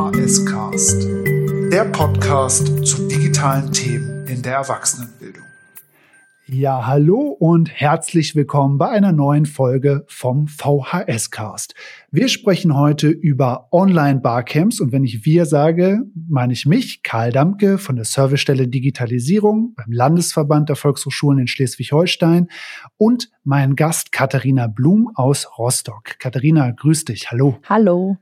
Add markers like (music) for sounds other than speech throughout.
VHS Cast, der Podcast zu digitalen Themen in der Erwachsenenbildung. Ja, hallo und herzlich willkommen bei einer neuen Folge vom VHS Cast. Wir sprechen heute über Online-Barcamps und wenn ich wir sage, meine ich mich, Karl Damke von der Servicestelle Digitalisierung beim Landesverband der Volkshochschulen in Schleswig-Holstein und meinen Gast Katharina Blum aus Rostock. Katharina, grüß dich. Hallo. Hallo.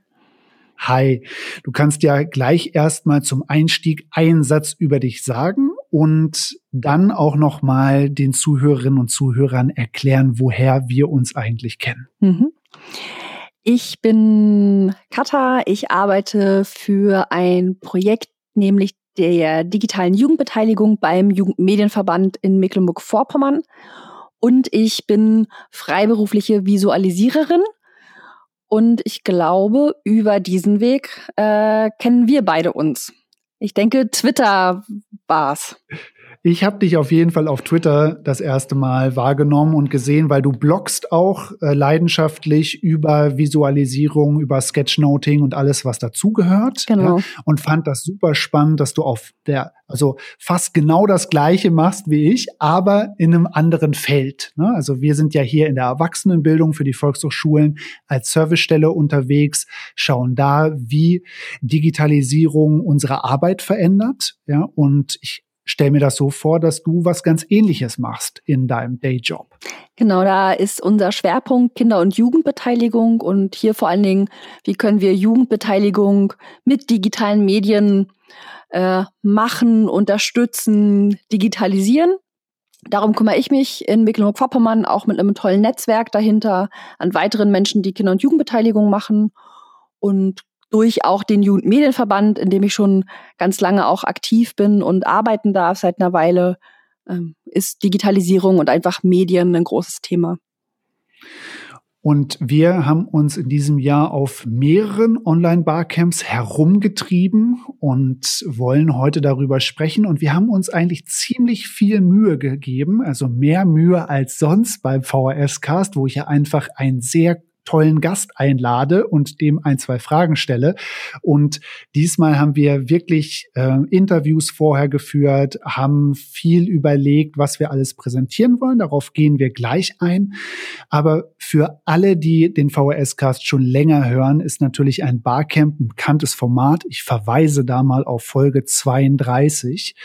Hi. Du kannst ja gleich erstmal zum Einstieg einen Satz über dich sagen und dann auch noch mal den Zuhörerinnen und Zuhörern erklären, woher wir uns eigentlich kennen. Mhm. Ich bin Katha. Ich arbeite für ein Projekt, nämlich der digitalen Jugendbeteiligung beim Jugendmedienverband in Mecklenburg-Vorpommern. Und ich bin freiberufliche Visualisiererin. Und ich glaube, über diesen Weg äh, kennen wir beide uns. Ich denke, Twitter war's. Ich habe dich auf jeden Fall auf Twitter das erste Mal wahrgenommen und gesehen, weil du bloggst auch äh, leidenschaftlich über Visualisierung, über Sketchnoting und alles, was dazugehört. Genau. Ja, und fand das super spannend, dass du auf der, also fast genau das Gleiche machst wie ich, aber in einem anderen Feld. Ne? Also wir sind ja hier in der Erwachsenenbildung für die Volkshochschulen als Servicestelle unterwegs, schauen da, wie Digitalisierung unsere Arbeit verändert. Ja, und ich stell mir das so vor, dass du was ganz ähnliches machst in deinem Dayjob. Genau, da ist unser Schwerpunkt Kinder- und Jugendbeteiligung und hier vor allen Dingen, wie können wir Jugendbeteiligung mit digitalen Medien äh, machen, unterstützen, digitalisieren. Darum kümmere ich mich in Mecklenburg-Vorpommern auch mit einem tollen Netzwerk dahinter an weiteren Menschen, die Kinder- und Jugendbeteiligung machen. Und durch auch den Jugendmedienverband, in dem ich schon ganz lange auch aktiv bin und arbeiten darf seit einer Weile, ähm, ist Digitalisierung und einfach Medien ein großes Thema. Und wir haben uns in diesem Jahr auf mehreren Online-Barcamps herumgetrieben und wollen heute darüber sprechen. Und wir haben uns eigentlich ziemlich viel Mühe gegeben, also mehr Mühe als sonst beim VHS-Cast, wo ich ja einfach ein sehr tollen Gast einlade und dem ein, zwei Fragen stelle. Und diesmal haben wir wirklich äh, Interviews vorher geführt, haben viel überlegt, was wir alles präsentieren wollen. Darauf gehen wir gleich ein. Aber für alle, die den VHS-Cast schon länger hören, ist natürlich ein Barcamp ein bekanntes Format. Ich verweise da mal auf Folge 32,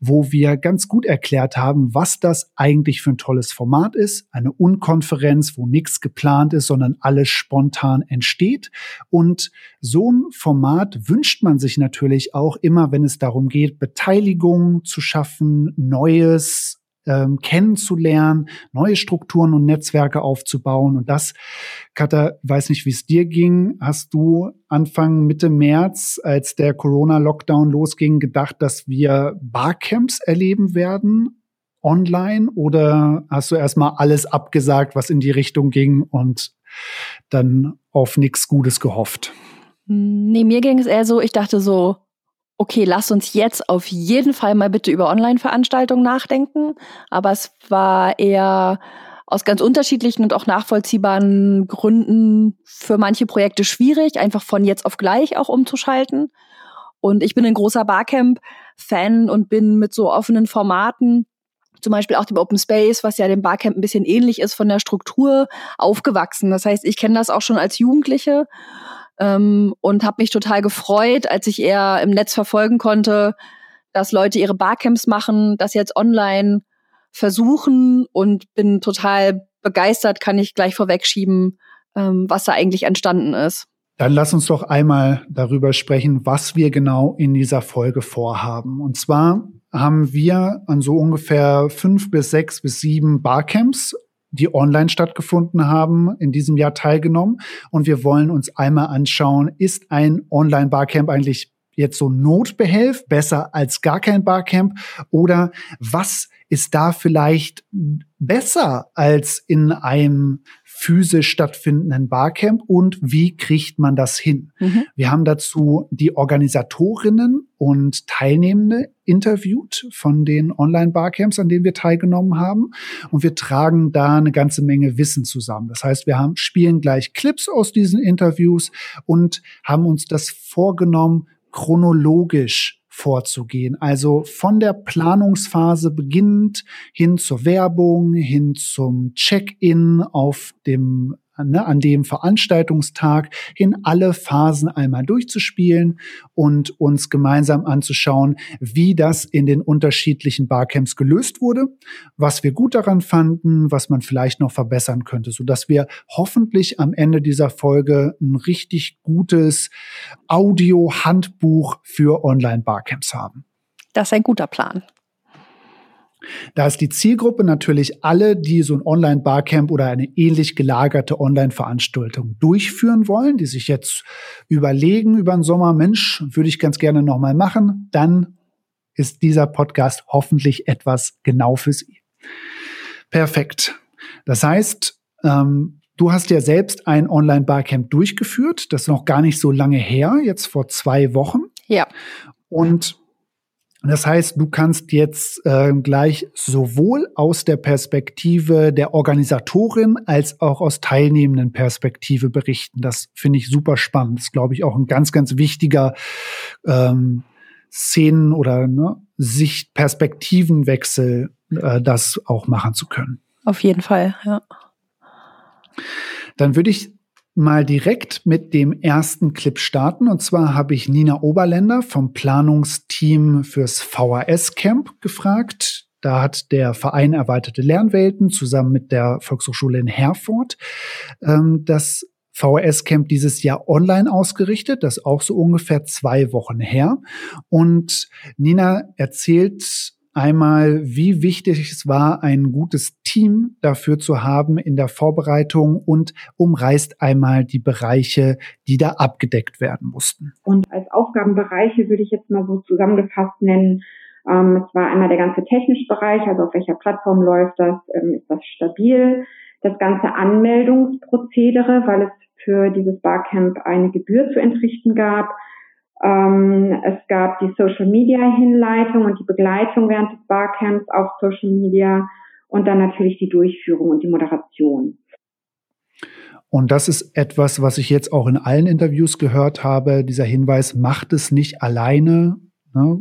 wo wir ganz gut erklärt haben, was das eigentlich für ein tolles Format ist. Eine Unkonferenz, wo nichts geplant ist, sondern alles spontan entsteht. Und so ein Format wünscht man sich natürlich auch immer, wenn es darum geht, Beteiligung zu schaffen, Neues ähm, kennenzulernen, neue Strukturen und Netzwerke aufzubauen. Und das, Katha, weiß nicht, wie es dir ging. Hast du Anfang Mitte März, als der Corona-Lockdown losging, gedacht, dass wir Barcamps erleben werden? Online oder hast du erstmal alles abgesagt, was in die Richtung ging und dann auf nichts Gutes gehofft. Nee, mir ging es eher so, ich dachte so, okay, lass uns jetzt auf jeden Fall mal bitte über Online-Veranstaltungen nachdenken. Aber es war eher aus ganz unterschiedlichen und auch nachvollziehbaren Gründen für manche Projekte schwierig, einfach von jetzt auf gleich auch umzuschalten. Und ich bin ein großer Barcamp-Fan und bin mit so offenen Formaten zum Beispiel auch dem Open Space, was ja dem Barcamp ein bisschen ähnlich ist von der Struktur, aufgewachsen. Das heißt, ich kenne das auch schon als Jugendliche ähm, und habe mich total gefreut, als ich eher im Netz verfolgen konnte, dass Leute ihre Barcamps machen, das jetzt online versuchen und bin total begeistert, kann ich gleich vorwegschieben, ähm, was da eigentlich entstanden ist. Dann lass uns doch einmal darüber sprechen, was wir genau in dieser Folge vorhaben. Und zwar haben wir an so ungefähr fünf bis sechs bis sieben Barcamps die online stattgefunden haben, in diesem Jahr teilgenommen. Und wir wollen uns einmal anschauen, ist ein Online-Barcamp eigentlich jetzt so Notbehelf, besser als gar kein Barcamp? Oder was ist da vielleicht besser als in einem physisch stattfindenden Barcamp und wie kriegt man das hin? Mhm. Wir haben dazu die Organisatorinnen und Teilnehmende interviewt von den Online-Barcamps, an denen wir teilgenommen haben. Und wir tragen da eine ganze Menge Wissen zusammen. Das heißt, wir haben, spielen gleich Clips aus diesen Interviews und haben uns das vorgenommen, chronologisch vorzugehen. Also von der Planungsphase beginnend hin zur Werbung, hin zum Check-in auf dem ne, an dem Veranstaltungstag hin alle Phasen einmal durchzuspielen und uns gemeinsam anzuschauen, wie das in den unterschiedlichen Barcamps gelöst wurde, was wir gut daran fanden, was man vielleicht noch verbessern könnte, so dass wir hoffentlich am Ende dieser Folge ein richtig gutes Audio-Handbuch für Online-Barcamps haben. Das ist ein guter Plan. Da ist die Zielgruppe natürlich alle, die so ein Online-Barcamp oder eine ähnlich gelagerte Online-Veranstaltung durchführen wollen, die sich jetzt überlegen über den Sommer, Mensch, würde ich ganz gerne nochmal machen, dann ist dieser Podcast hoffentlich etwas genau für Sie. Perfekt. Das heißt, ähm, du hast ja selbst ein Online-Barcamp durchgeführt, das ist noch gar nicht so lange her, jetzt vor zwei Wochen. Ja. Und das heißt, du kannst jetzt äh, gleich sowohl aus der Perspektive der Organisatorin als auch aus teilnehmenden Perspektive berichten. Das finde ich super spannend. Das ist, glaube ich, auch ein ganz, ganz wichtiger ähm, Szenen- oder ne, Sicht-Perspektivenwechsel, äh, das auch machen zu können. Auf jeden Fall, ja. Dann würde ich mal direkt mit dem ersten Clip starten. Und zwar habe ich Nina Oberländer vom Planungsteam fürs VHS-Camp gefragt. Da hat der Verein Erweiterte Lernwelten zusammen mit der Volkshochschule in Herford ähm, das VHS-Camp dieses Jahr online ausgerichtet. Das ist auch so ungefähr zwei Wochen her. Und Nina erzählt Einmal, wie wichtig es war, ein gutes Team dafür zu haben in der Vorbereitung und umreißt einmal die Bereiche, die da abgedeckt werden mussten. Und als Aufgabenbereiche würde ich jetzt mal so zusammengefasst nennen, ähm, es war einmal der ganze technische Bereich, also auf welcher Plattform läuft das, ähm, ist das stabil, das ganze Anmeldungsprozedere, weil es für dieses Barcamp eine Gebühr zu entrichten gab, es gab die Social Media Hinleitung und die Begleitung während des Barcamps auf Social Media und dann natürlich die Durchführung und die Moderation. Und das ist etwas, was ich jetzt auch in allen Interviews gehört habe. Dieser Hinweis, macht es nicht alleine, ne?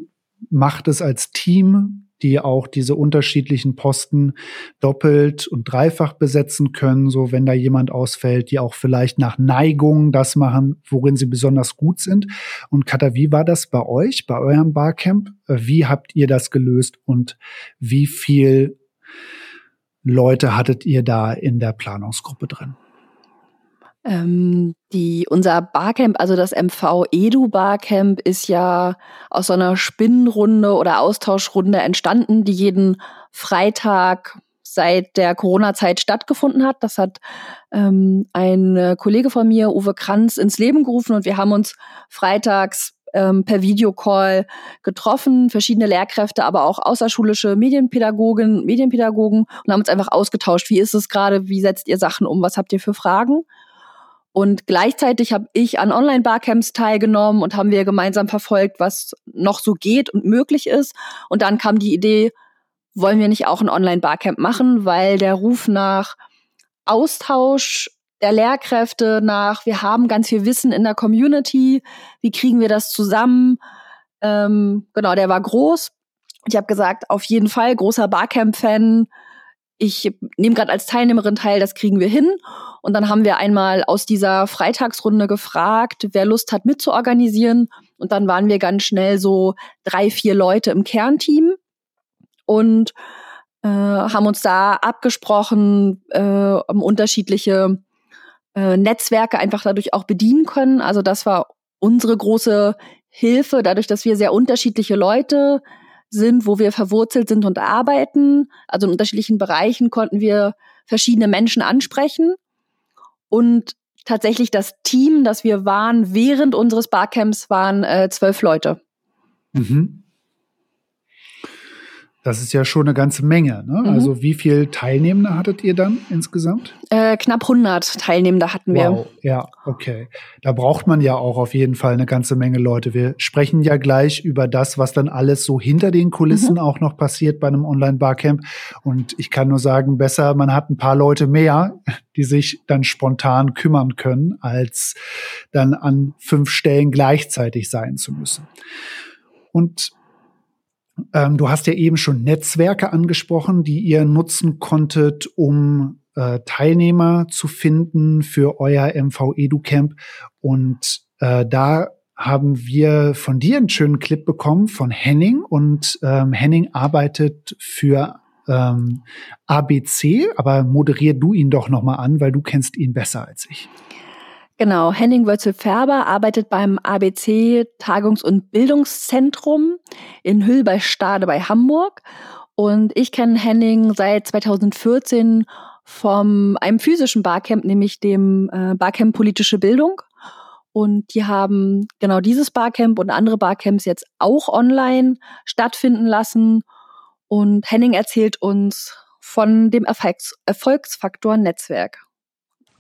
macht es als Team, die auch diese unterschiedlichen Posten doppelt und dreifach besetzen können, so wenn da jemand ausfällt, die auch vielleicht nach Neigung das machen, worin sie besonders gut sind. Und Katha, wie war das bei euch, bei eurem Barcamp? Wie habt ihr das gelöst und wie viel Leute hattet ihr da in der Planungsgruppe drin? Ähm, die, unser Barcamp, also das MV Edu Barcamp, ist ja aus so einer Spinnenrunde oder Austauschrunde entstanden, die jeden Freitag seit der Corona-Zeit stattgefunden hat. Das hat ähm, ein Kollege von mir, Uwe Kranz, ins Leben gerufen und wir haben uns freitags ähm, per Videocall getroffen, verschiedene Lehrkräfte, aber auch außerschulische Medienpädagogen, Medienpädagogen und haben uns einfach ausgetauscht. Wie ist es gerade? Wie setzt ihr Sachen um? Was habt ihr für Fragen? Und gleichzeitig habe ich an Online-Barcamps teilgenommen und haben wir gemeinsam verfolgt, was noch so geht und möglich ist. Und dann kam die Idee, wollen wir nicht auch ein Online-Barcamp machen, weil der Ruf nach Austausch der Lehrkräfte nach, wir haben ganz viel Wissen in der Community, wie kriegen wir das zusammen? Ähm, genau, der war groß. Ich habe gesagt, auf jeden Fall, großer Barcamp-Fan. Ich nehme gerade als Teilnehmerin teil, das kriegen wir hin. Und dann haben wir einmal aus dieser Freitagsrunde gefragt, wer Lust hat mitzuorganisieren. Und dann waren wir ganz schnell so drei, vier Leute im Kernteam und äh, haben uns da abgesprochen, äh, um unterschiedliche äh, Netzwerke einfach dadurch auch bedienen können. Also das war unsere große Hilfe, dadurch, dass wir sehr unterschiedliche Leute sind, wo wir verwurzelt sind und arbeiten. Also in unterschiedlichen Bereichen konnten wir verschiedene Menschen ansprechen und tatsächlich das Team, das wir waren während unseres Barcamps, waren äh, zwölf Leute. Mhm. Das ist ja schon eine ganze Menge. Ne? Mhm. Also wie viele Teilnehmende hattet ihr dann insgesamt? Äh, knapp 100 Teilnehmende hatten wir. Wow. Ja, okay. Da braucht man ja auch auf jeden Fall eine ganze Menge Leute. Wir sprechen ja gleich über das, was dann alles so hinter den Kulissen mhm. auch noch passiert bei einem Online-Barcamp. Und ich kann nur sagen, besser, man hat ein paar Leute mehr, die sich dann spontan kümmern können, als dann an fünf Stellen gleichzeitig sein zu müssen. Und ähm, du hast ja eben schon Netzwerke angesprochen, die ihr nutzen konntet, um äh, Teilnehmer zu finden für euer MV EduCamp. Und äh, da haben wir von dir einen schönen Clip bekommen von Henning. Und ähm, Henning arbeitet für ähm, ABC, aber moderier du ihn doch nochmal an, weil du kennst ihn besser als ich. Genau, Henning Wölzel-Färber arbeitet beim ABC Tagungs- und Bildungszentrum in Hüll bei Stade bei Hamburg. Und ich kenne Henning seit 2014 vom einem physischen Barcamp, nämlich dem äh, Barcamp Politische Bildung. Und die haben genau dieses Barcamp und andere Barcamps jetzt auch online stattfinden lassen. Und Henning erzählt uns von dem Erfolgs Erfolgsfaktor Netzwerk.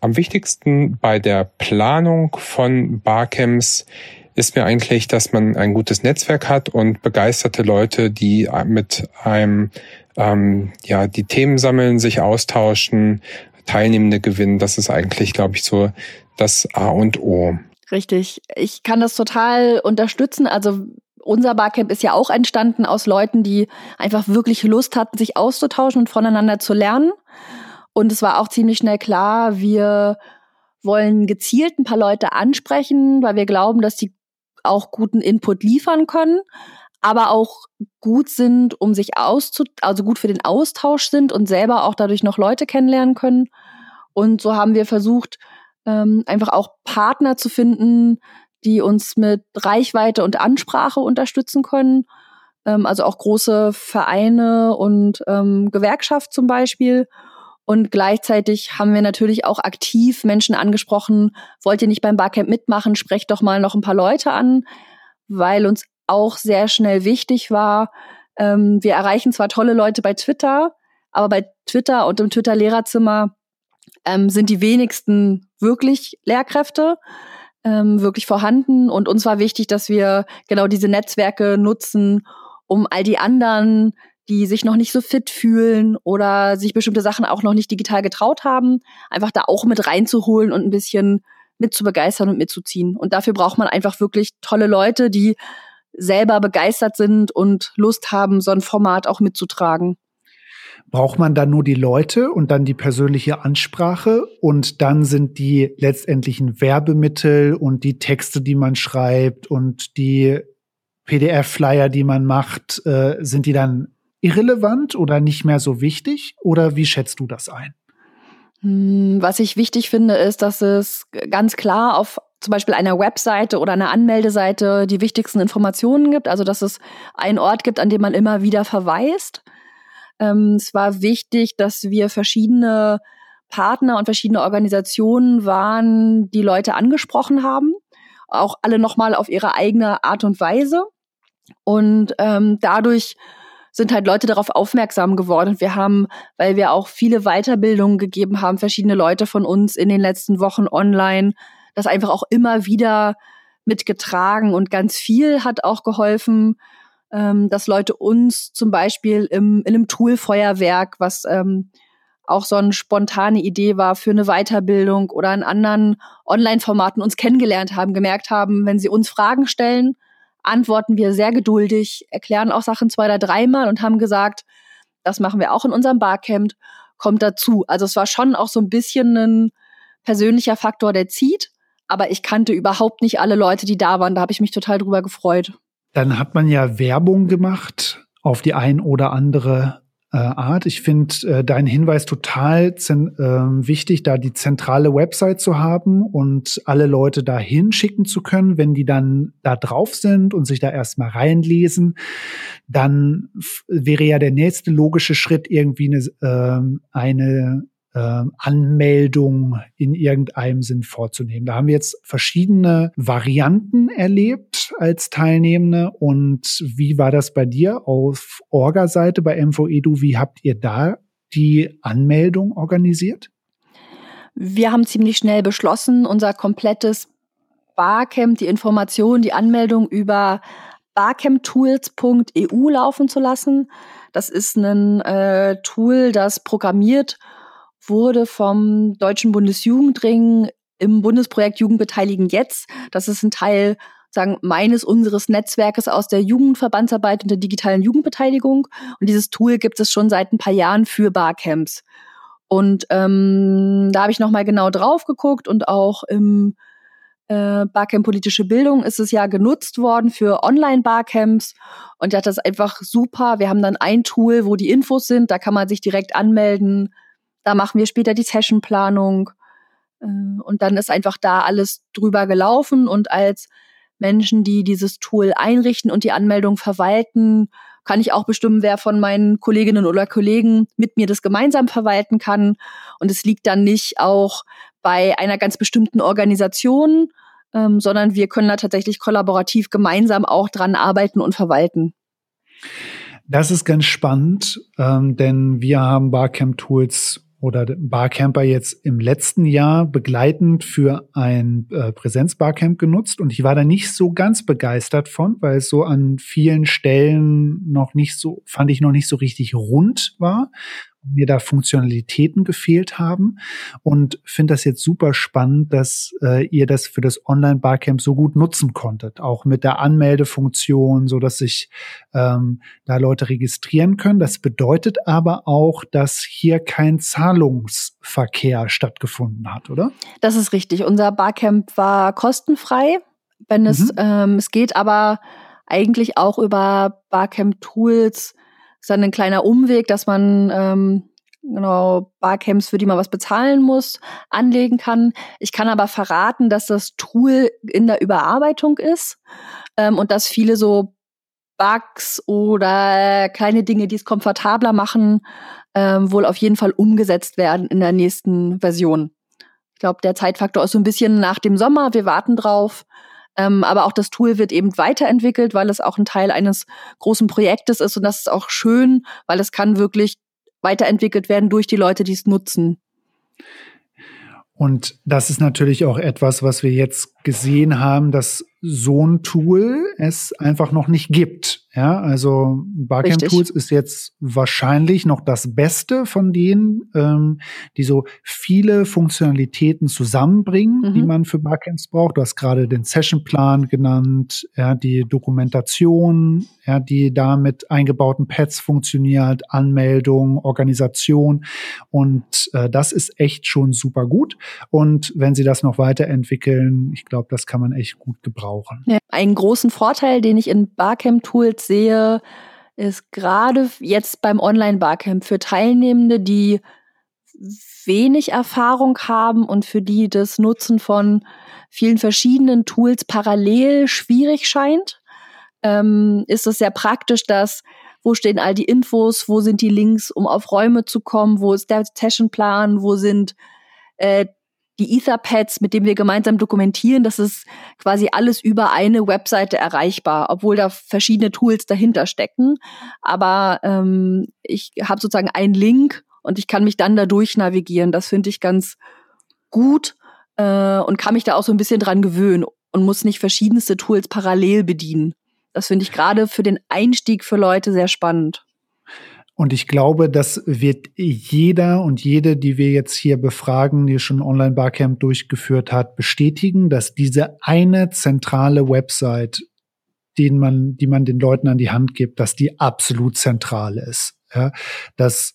Am wichtigsten bei der Planung von Barcamps ist mir eigentlich, dass man ein gutes Netzwerk hat und begeisterte Leute, die mit einem ähm, ja die Themen sammeln, sich austauschen, Teilnehmende gewinnen. Das ist eigentlich, glaube ich, so das A und O. Richtig. Ich kann das total unterstützen. Also unser Barcamp ist ja auch entstanden aus Leuten, die einfach wirklich Lust hatten, sich auszutauschen und voneinander zu lernen. Und es war auch ziemlich schnell klar, wir wollen gezielt ein paar Leute ansprechen, weil wir glauben, dass die auch guten Input liefern können, aber auch gut sind, um sich auszu, also gut für den Austausch sind und selber auch dadurch noch Leute kennenlernen können. Und so haben wir versucht, ähm, einfach auch Partner zu finden, die uns mit Reichweite und Ansprache unterstützen können. Ähm, also auch große Vereine und ähm, Gewerkschaft zum Beispiel. Und gleichzeitig haben wir natürlich auch aktiv Menschen angesprochen, wollt ihr nicht beim Barcamp mitmachen, sprecht doch mal noch ein paar Leute an, weil uns auch sehr schnell wichtig war, ähm, wir erreichen zwar tolle Leute bei Twitter, aber bei Twitter und im Twitter-Lehrerzimmer ähm, sind die wenigsten wirklich Lehrkräfte ähm, wirklich vorhanden. Und uns war wichtig, dass wir genau diese Netzwerke nutzen, um all die anderen die sich noch nicht so fit fühlen oder sich bestimmte Sachen auch noch nicht digital getraut haben, einfach da auch mit reinzuholen und ein bisschen mit zu begeistern und mitzuziehen. Und dafür braucht man einfach wirklich tolle Leute, die selber begeistert sind und Lust haben, so ein Format auch mitzutragen. Braucht man dann nur die Leute und dann die persönliche Ansprache und dann sind die letztendlichen Werbemittel und die Texte, die man schreibt und die PDF-Flyer, die man macht, äh, sind die dann irrelevant oder nicht mehr so wichtig? Oder wie schätzt du das ein? Hm, was ich wichtig finde, ist, dass es ganz klar auf zum Beispiel einer Webseite oder einer Anmeldeseite die wichtigsten Informationen gibt. Also dass es einen Ort gibt, an dem man immer wieder verweist. Ähm, es war wichtig, dass wir verschiedene Partner und verschiedene Organisationen waren, die Leute angesprochen haben. Auch alle nochmal auf ihre eigene Art und Weise. Und ähm, dadurch sind halt Leute darauf aufmerksam geworden. Wir haben, weil wir auch viele Weiterbildungen gegeben haben, verschiedene Leute von uns in den letzten Wochen online, das einfach auch immer wieder mitgetragen und ganz viel hat auch geholfen, ähm, dass Leute uns zum Beispiel im, in einem Tool-Feuerwerk, was ähm, auch so eine spontane Idee war für eine Weiterbildung oder in anderen Online-Formaten uns kennengelernt haben, gemerkt haben, wenn sie uns Fragen stellen, antworten wir sehr geduldig, erklären auch Sachen zwei oder dreimal und haben gesagt, das machen wir auch in unserem Barcamp, kommt dazu. Also es war schon auch so ein bisschen ein persönlicher Faktor, der zieht, aber ich kannte überhaupt nicht alle Leute, die da waren. Da habe ich mich total drüber gefreut. Dann hat man ja Werbung gemacht auf die ein oder andere äh, Art. Ich finde äh, deinen Hinweis total äh, wichtig, da die zentrale Website zu haben und alle Leute da hinschicken zu können. Wenn die dann da drauf sind und sich da erstmal reinlesen, dann wäre ja der nächste logische Schritt irgendwie eine, äh, eine äh, Anmeldung in irgendeinem Sinn vorzunehmen. Da haben wir jetzt verschiedene Varianten erlebt als Teilnehmende. Und wie war das bei dir auf Orga-Seite bei MVEDU? Wie habt ihr da die Anmeldung organisiert? Wir haben ziemlich schnell beschlossen, unser komplettes Barcamp, die Information, die Anmeldung über barcamptools.eu laufen zu lassen. Das ist ein äh, Tool, das programmiert wurde vom Deutschen Bundesjugendring im Bundesprojekt Jugendbeteiligen jetzt. Das ist ein Teil sagen, meines, unseres Netzwerkes aus der Jugendverbandsarbeit und der digitalen Jugendbeteiligung. Und dieses Tool gibt es schon seit ein paar Jahren für Barcamps. Und ähm, da habe ich nochmal genau drauf geguckt und auch im äh, Barcamp Politische Bildung ist es ja genutzt worden für Online-Barcamps. Und ja, das ist einfach super. Wir haben dann ein Tool, wo die Infos sind, da kann man sich direkt anmelden. Da machen wir später die Sessionplanung. Äh, und dann ist einfach da alles drüber gelaufen. Und als Menschen, die dieses Tool einrichten und die Anmeldung verwalten, kann ich auch bestimmen, wer von meinen Kolleginnen oder Kollegen mit mir das gemeinsam verwalten kann. Und es liegt dann nicht auch bei einer ganz bestimmten Organisation, ähm, sondern wir können da tatsächlich kollaborativ gemeinsam auch dran arbeiten und verwalten. Das ist ganz spannend, ähm, denn wir haben Barcamp Tools oder Barcamper jetzt im letzten Jahr begleitend für ein äh, Präsenz-Barcamp genutzt. Und ich war da nicht so ganz begeistert von, weil es so an vielen Stellen noch nicht so, fand ich noch nicht so richtig rund war mir da Funktionalitäten gefehlt haben und finde das jetzt super spannend, dass äh, ihr das für das Online-Barcamp so gut nutzen konntet, auch mit der Anmeldefunktion, so dass sich ähm, da Leute registrieren können. Das bedeutet aber auch, dass hier kein Zahlungsverkehr stattgefunden hat, oder? Das ist richtig. Unser Barcamp war kostenfrei, wenn es mhm. ähm, es geht, aber eigentlich auch über Barcamp-Tools ist dann ein kleiner Umweg, dass man ähm, genau Barcamps, für die man was bezahlen muss, anlegen kann. Ich kann aber verraten, dass das Tool in der Überarbeitung ist ähm, und dass viele so Bugs oder kleine Dinge, die es komfortabler machen, ähm, wohl auf jeden Fall umgesetzt werden in der nächsten Version. Ich glaube, der Zeitfaktor ist so ein bisschen nach dem Sommer. Wir warten drauf. Ähm, aber auch das Tool wird eben weiterentwickelt, weil es auch ein Teil eines großen Projektes ist und das ist auch schön, weil es kann wirklich weiterentwickelt werden durch die Leute, die es nutzen. Und das ist natürlich auch etwas, was wir jetzt gesehen haben, dass so ein Tool es einfach noch nicht gibt. Ja, also Barcamp Tools ist jetzt wahrscheinlich noch das Beste von denen, ähm, die so viele Funktionalitäten zusammenbringen, mhm. die man für Barcamps braucht. Du hast gerade den Sessionplan genannt, ja, die Dokumentation, ja, die da mit eingebauten Pads funktioniert, Anmeldung, Organisation. Und äh, das ist echt schon super gut. Und wenn sie das noch weiterentwickeln, ich glaube, das kann man echt gut gebrauchen. Ja, einen großen Vorteil, den ich in Barcamp-Tools sehe, ist gerade jetzt beim Online-Barcamp für Teilnehmende, die wenig Erfahrung haben und für die das Nutzen von vielen verschiedenen Tools parallel schwierig scheint, ähm, ist es sehr praktisch, dass wo stehen all die Infos, wo sind die Links, um auf Räume zu kommen, wo ist der Sessionplan, wo sind äh, die Etherpads, mit denen wir gemeinsam dokumentieren, das ist quasi alles über eine Webseite erreichbar, obwohl da verschiedene Tools dahinter stecken. Aber ähm, ich habe sozusagen einen Link und ich kann mich dann da durch navigieren. Das finde ich ganz gut äh, und kann mich da auch so ein bisschen dran gewöhnen und muss nicht verschiedenste Tools parallel bedienen. Das finde ich gerade für den Einstieg für Leute sehr spannend. Und ich glaube, das wird jeder und jede, die wir jetzt hier befragen, die schon Online-Barcamp durchgeführt hat, bestätigen, dass diese eine zentrale Website, den man, die man den Leuten an die Hand gibt, dass die absolut zentral ist. Ja, dass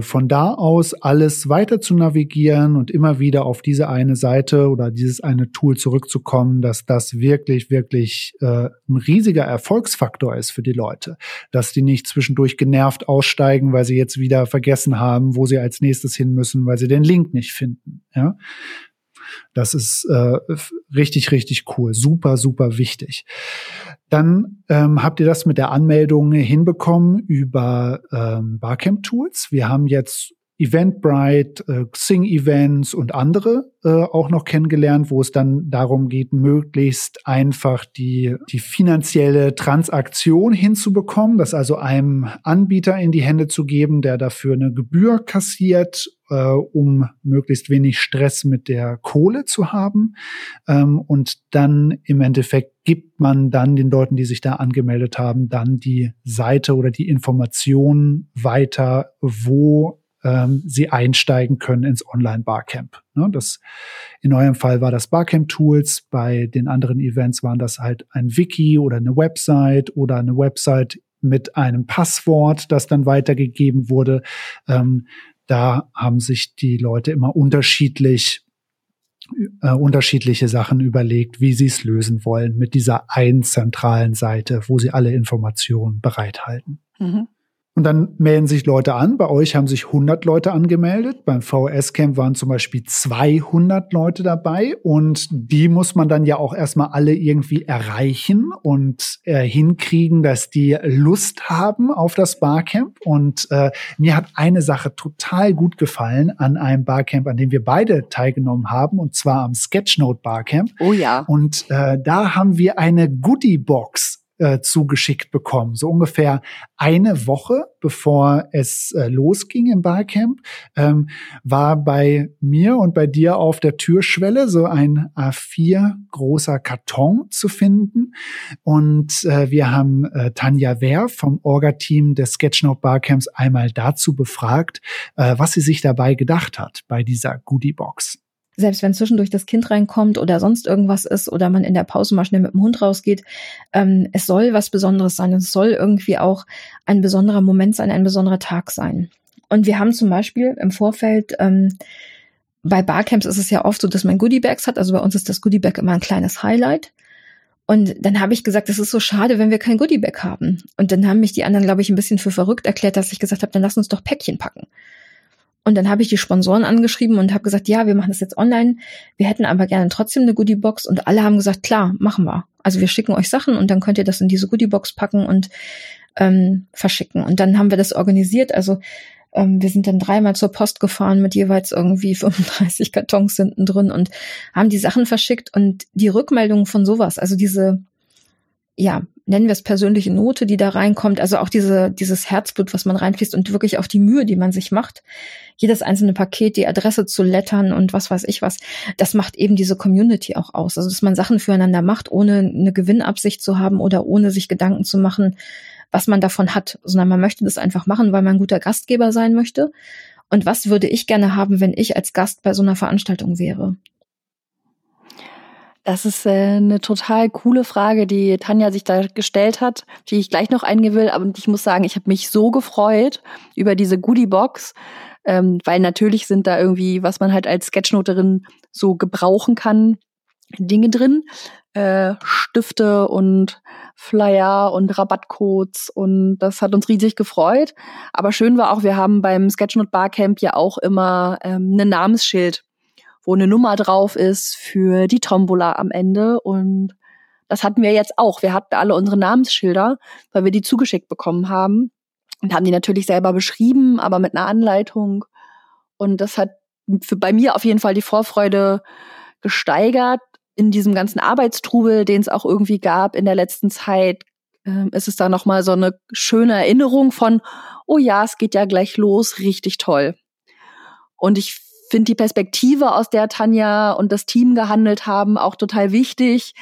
von da aus alles weiter zu navigieren und immer wieder auf diese eine Seite oder dieses eine Tool zurückzukommen, dass das wirklich, wirklich äh, ein riesiger Erfolgsfaktor ist für die Leute. Dass die nicht zwischendurch genervt aussteigen, weil sie jetzt wieder vergessen haben, wo sie als nächstes hin müssen, weil sie den Link nicht finden. Ja? Das ist äh, richtig, richtig cool. Super, super wichtig. Dann ähm, habt ihr das mit der Anmeldung hinbekommen über ähm, Barcamp-Tools. Wir haben jetzt Eventbrite, äh, Xing-Events und andere äh, auch noch kennengelernt, wo es dann darum geht, möglichst einfach die, die finanzielle Transaktion hinzubekommen, das also einem Anbieter in die Hände zu geben, der dafür eine Gebühr kassiert, äh, um möglichst wenig Stress mit der Kohle zu haben. Ähm, und dann im Endeffekt gibt man dann den Leuten, die sich da angemeldet haben, dann die Seite oder die Informationen weiter, wo ähm, sie einsteigen können ins Online-Barcamp. Ne, das, in eurem Fall war das Barcamp-Tools, bei den anderen Events waren das halt ein Wiki oder eine Website oder eine Website mit einem Passwort, das dann weitergegeben wurde. Ähm, da haben sich die Leute immer unterschiedlich äh, unterschiedliche Sachen überlegt, wie sie es lösen wollen mit dieser einen zentralen Seite, wo sie alle Informationen bereithalten. Mhm. Und dann melden sich Leute an. Bei euch haben sich 100 Leute angemeldet. Beim VS-Camp waren zum Beispiel 200 Leute dabei. Und die muss man dann ja auch erstmal alle irgendwie erreichen und äh, hinkriegen, dass die Lust haben auf das Barcamp. Und äh, mir hat eine Sache total gut gefallen an einem Barcamp, an dem wir beide teilgenommen haben. Und zwar am Sketchnote Barcamp. Oh ja. Und äh, da haben wir eine Goodie-Box äh, zugeschickt bekommen. So ungefähr eine Woche bevor es äh, losging im Barcamp, ähm, war bei mir und bei dir auf der Türschwelle so ein A4 großer Karton zu finden. Und äh, wir haben äh, Tanja Wehr vom Orga-Team des Sketchnote Barcamps einmal dazu befragt, äh, was sie sich dabei gedacht hat bei dieser Goodie-Box selbst wenn zwischendurch das Kind reinkommt oder sonst irgendwas ist oder man in der Pause mal schnell mit dem Hund rausgeht, ähm, es soll was Besonderes sein. Es soll irgendwie auch ein besonderer Moment sein, ein besonderer Tag sein. Und wir haben zum Beispiel im Vorfeld ähm, bei Barcamps ist es ja oft so, dass man Goodiebags hat. Also bei uns ist das Goodiebag immer ein kleines Highlight. Und dann habe ich gesagt, es ist so schade, wenn wir kein Goodiebag haben. Und dann haben mich die anderen, glaube ich, ein bisschen für verrückt erklärt, dass ich gesagt habe, dann lass uns doch Päckchen packen. Und dann habe ich die Sponsoren angeschrieben und habe gesagt, ja, wir machen das jetzt online. Wir hätten aber gerne trotzdem eine Goodiebox. Und alle haben gesagt, klar, machen wir. Also wir schicken euch Sachen und dann könnt ihr das in diese Goodiebox packen und ähm, verschicken. Und dann haben wir das organisiert. Also ähm, wir sind dann dreimal zur Post gefahren mit jeweils irgendwie (laughs) 35 Kartons hinten drin und haben die Sachen verschickt. Und die Rückmeldungen von sowas, also diese ja, nennen wir es persönliche Note, die da reinkommt, also auch diese, dieses Herzblut, was man reinfließt und wirklich auch die Mühe, die man sich macht, jedes einzelne Paket, die Adresse zu lettern und was weiß ich was, das macht eben diese Community auch aus. Also, dass man Sachen füreinander macht, ohne eine Gewinnabsicht zu haben oder ohne sich Gedanken zu machen, was man davon hat, sondern man möchte das einfach machen, weil man ein guter Gastgeber sein möchte. Und was würde ich gerne haben, wenn ich als Gast bei so einer Veranstaltung wäre? Das ist äh, eine total coole Frage, die Tanja sich da gestellt hat, die ich gleich noch eingehen will. Aber ich muss sagen, ich habe mich so gefreut über diese Goodie-Box, ähm, weil natürlich sind da irgendwie, was man halt als Sketchnoterin so gebrauchen kann, Dinge drin. Äh, Stifte und Flyer und Rabattcodes und das hat uns riesig gefreut. Aber schön war auch, wir haben beim Sketchnote Barcamp ja auch immer ähm, ein Namensschild wo eine Nummer drauf ist für die Tombola am Ende. Und das hatten wir jetzt auch. Wir hatten alle unsere Namensschilder, weil wir die zugeschickt bekommen haben und haben die natürlich selber beschrieben, aber mit einer Anleitung. Und das hat für, bei mir auf jeden Fall die Vorfreude gesteigert. In diesem ganzen Arbeitstrubel, den es auch irgendwie gab in der letzten Zeit, äh, ist es da nochmal so eine schöne Erinnerung von, oh ja, es geht ja gleich los, richtig toll. Und ich finde die Perspektive, aus der Tanja und das Team gehandelt haben, auch total wichtig.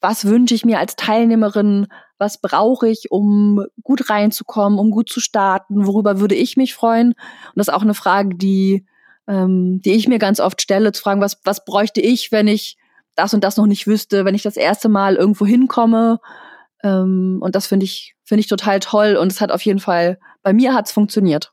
Was wünsche ich mir als Teilnehmerin? Was brauche ich, um gut reinzukommen, um gut zu starten? Worüber würde ich mich freuen? Und das ist auch eine Frage, die, ähm, die ich mir ganz oft stelle, zu fragen, was, was bräuchte ich, wenn ich das und das noch nicht wüsste, wenn ich das erste Mal irgendwo hinkomme? Ähm, und das finde ich, finde ich total toll. Und es hat auf jeden Fall, bei mir hat es funktioniert.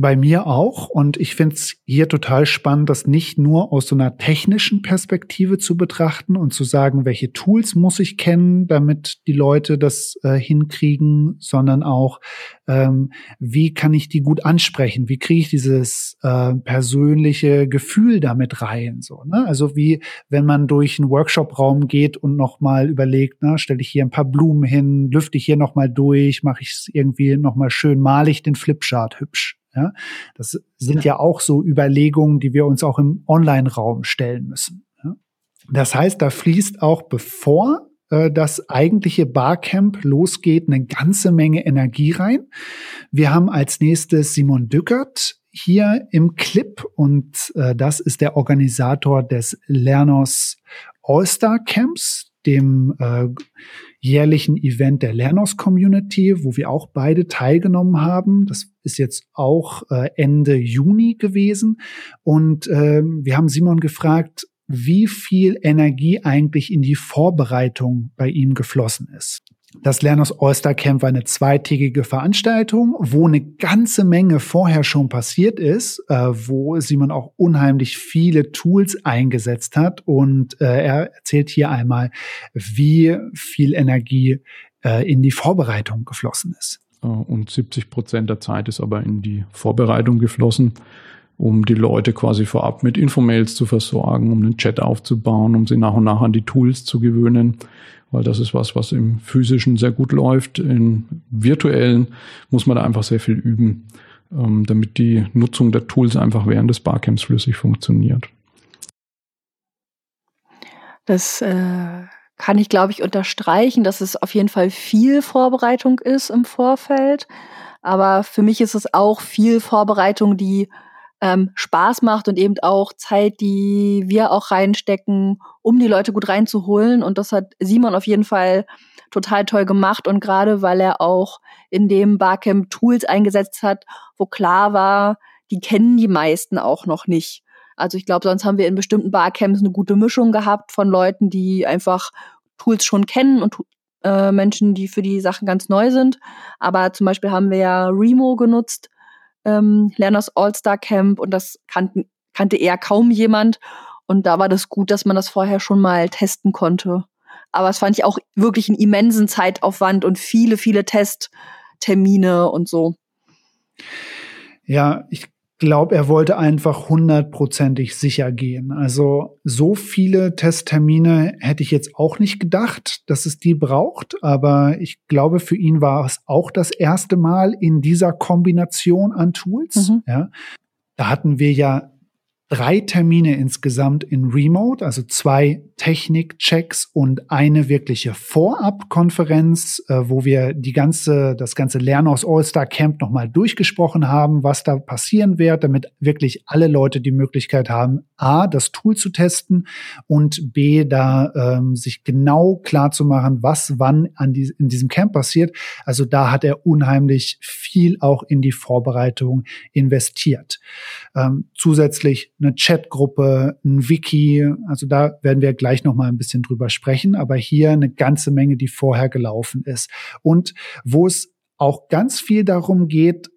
Bei mir auch. Und ich finde es hier total spannend, das nicht nur aus so einer technischen Perspektive zu betrachten und zu sagen, welche Tools muss ich kennen, damit die Leute das äh, hinkriegen, sondern auch, ähm, wie kann ich die gut ansprechen? Wie kriege ich dieses äh, persönliche Gefühl damit rein? So, ne? Also wie, wenn man durch einen Workshop-Raum geht und nochmal überlegt, ne, stelle ich hier ein paar Blumen hin, lüfte ich hier nochmal durch, mache ich es irgendwie nochmal schön, male ich den Flipchart hübsch Ja, das sind ja auch so Überlegungen, die wir uns auch im Online-Raum stellen müssen. Ja? Das heißt, da fließt auch bevor äh, das eigentliche Barcamp losgeht, eine ganze Menge Energie rein. Wir haben als nächstes Simon Dückert hier im Clip und äh, das ist der Organisator des Lernos All-Star Camps, dem äh, jährlichen Event der Lernos Community, wo wir auch beide teilgenommen haben. Das ist jetzt auch äh, Ende Juni gewesen. Und äh, wir haben Simon gefragt, wie viel Energie eigentlich in die Vorbereitung bei ihm geflossen ist. Das Lernos All-Star Camp war eine zweitägige Veranstaltung, wo eine ganze Menge vorher schon passiert ist, äh, wo Simon auch unheimlich viele Tools eingesetzt hat. Und äh, er erzählt hier einmal, wie viel Energie äh, in die Vorbereitung geflossen ist. Und 70 Prozent der Zeit ist aber in die Vorbereitung geflossen, um die Leute quasi vorab mit Infomails zu versorgen, um den Chat aufzubauen, um sie nach und nach an die Tools zu gewöhnen weil das ist was, was im physischen sehr gut läuft. Im virtuellen muss man da einfach sehr viel üben, ähm, damit die Nutzung der Tools einfach während des Barcamps flüssig funktioniert. Das äh, kann ich, glaube ich, unterstreichen, dass es auf jeden Fall viel Vorbereitung ist im Vorfeld. Aber für mich ist es auch viel Vorbereitung, die ähm, Spaß macht und eben auch Zeit, die wir auch reinstecken, um die Leute gut reinzuholen. Und das hat Simon auf jeden Fall total toll gemacht. Und gerade weil er auch in dem Barcamp Tools eingesetzt hat, wo klar war, die kennen die meisten auch noch nicht. Also ich glaube, sonst haben wir in bestimmten Barcamps eine gute Mischung gehabt von Leuten, die einfach Tools schon kennen und äh, Menschen, die für die Sachen ganz neu sind. Aber zum Beispiel haben wir ja Remo genutzt, ähm, Lerners All-Star Camp und das kannten, kannte eher kaum jemand. Und da war das gut, dass man das vorher schon mal testen konnte. Aber es fand ich auch wirklich einen immensen Zeitaufwand und viele, viele Testtermine und so. Ja, ich glaube, er wollte einfach hundertprozentig sicher gehen. Also so viele Testtermine hätte ich jetzt auch nicht gedacht, dass es die braucht. Aber ich glaube, für ihn war es auch das erste Mal in dieser Kombination an Tools. Mhm. Ja. Da hatten wir ja drei Termine insgesamt in Remote, also zwei Technik-Checks und eine wirkliche Vorab-Konferenz, äh, wo wir die ganze, das ganze Lernos All-Star Camp nochmal durchgesprochen haben, was da passieren wird, damit wirklich alle Leute die Möglichkeit haben, A, das Tool zu testen und B, da ähm, sich genau klar zu machen, was wann an die, in diesem Camp passiert. Also da hat er unheimlich viel auch in die Vorbereitung investiert. Ähm, zusätzlich eine Chatgruppe, ein Wiki. Also da werden wir gleich noch mal ein bisschen drüber sprechen. Aber hier eine ganze Menge, die vorher gelaufen ist und wo es auch ganz viel darum geht,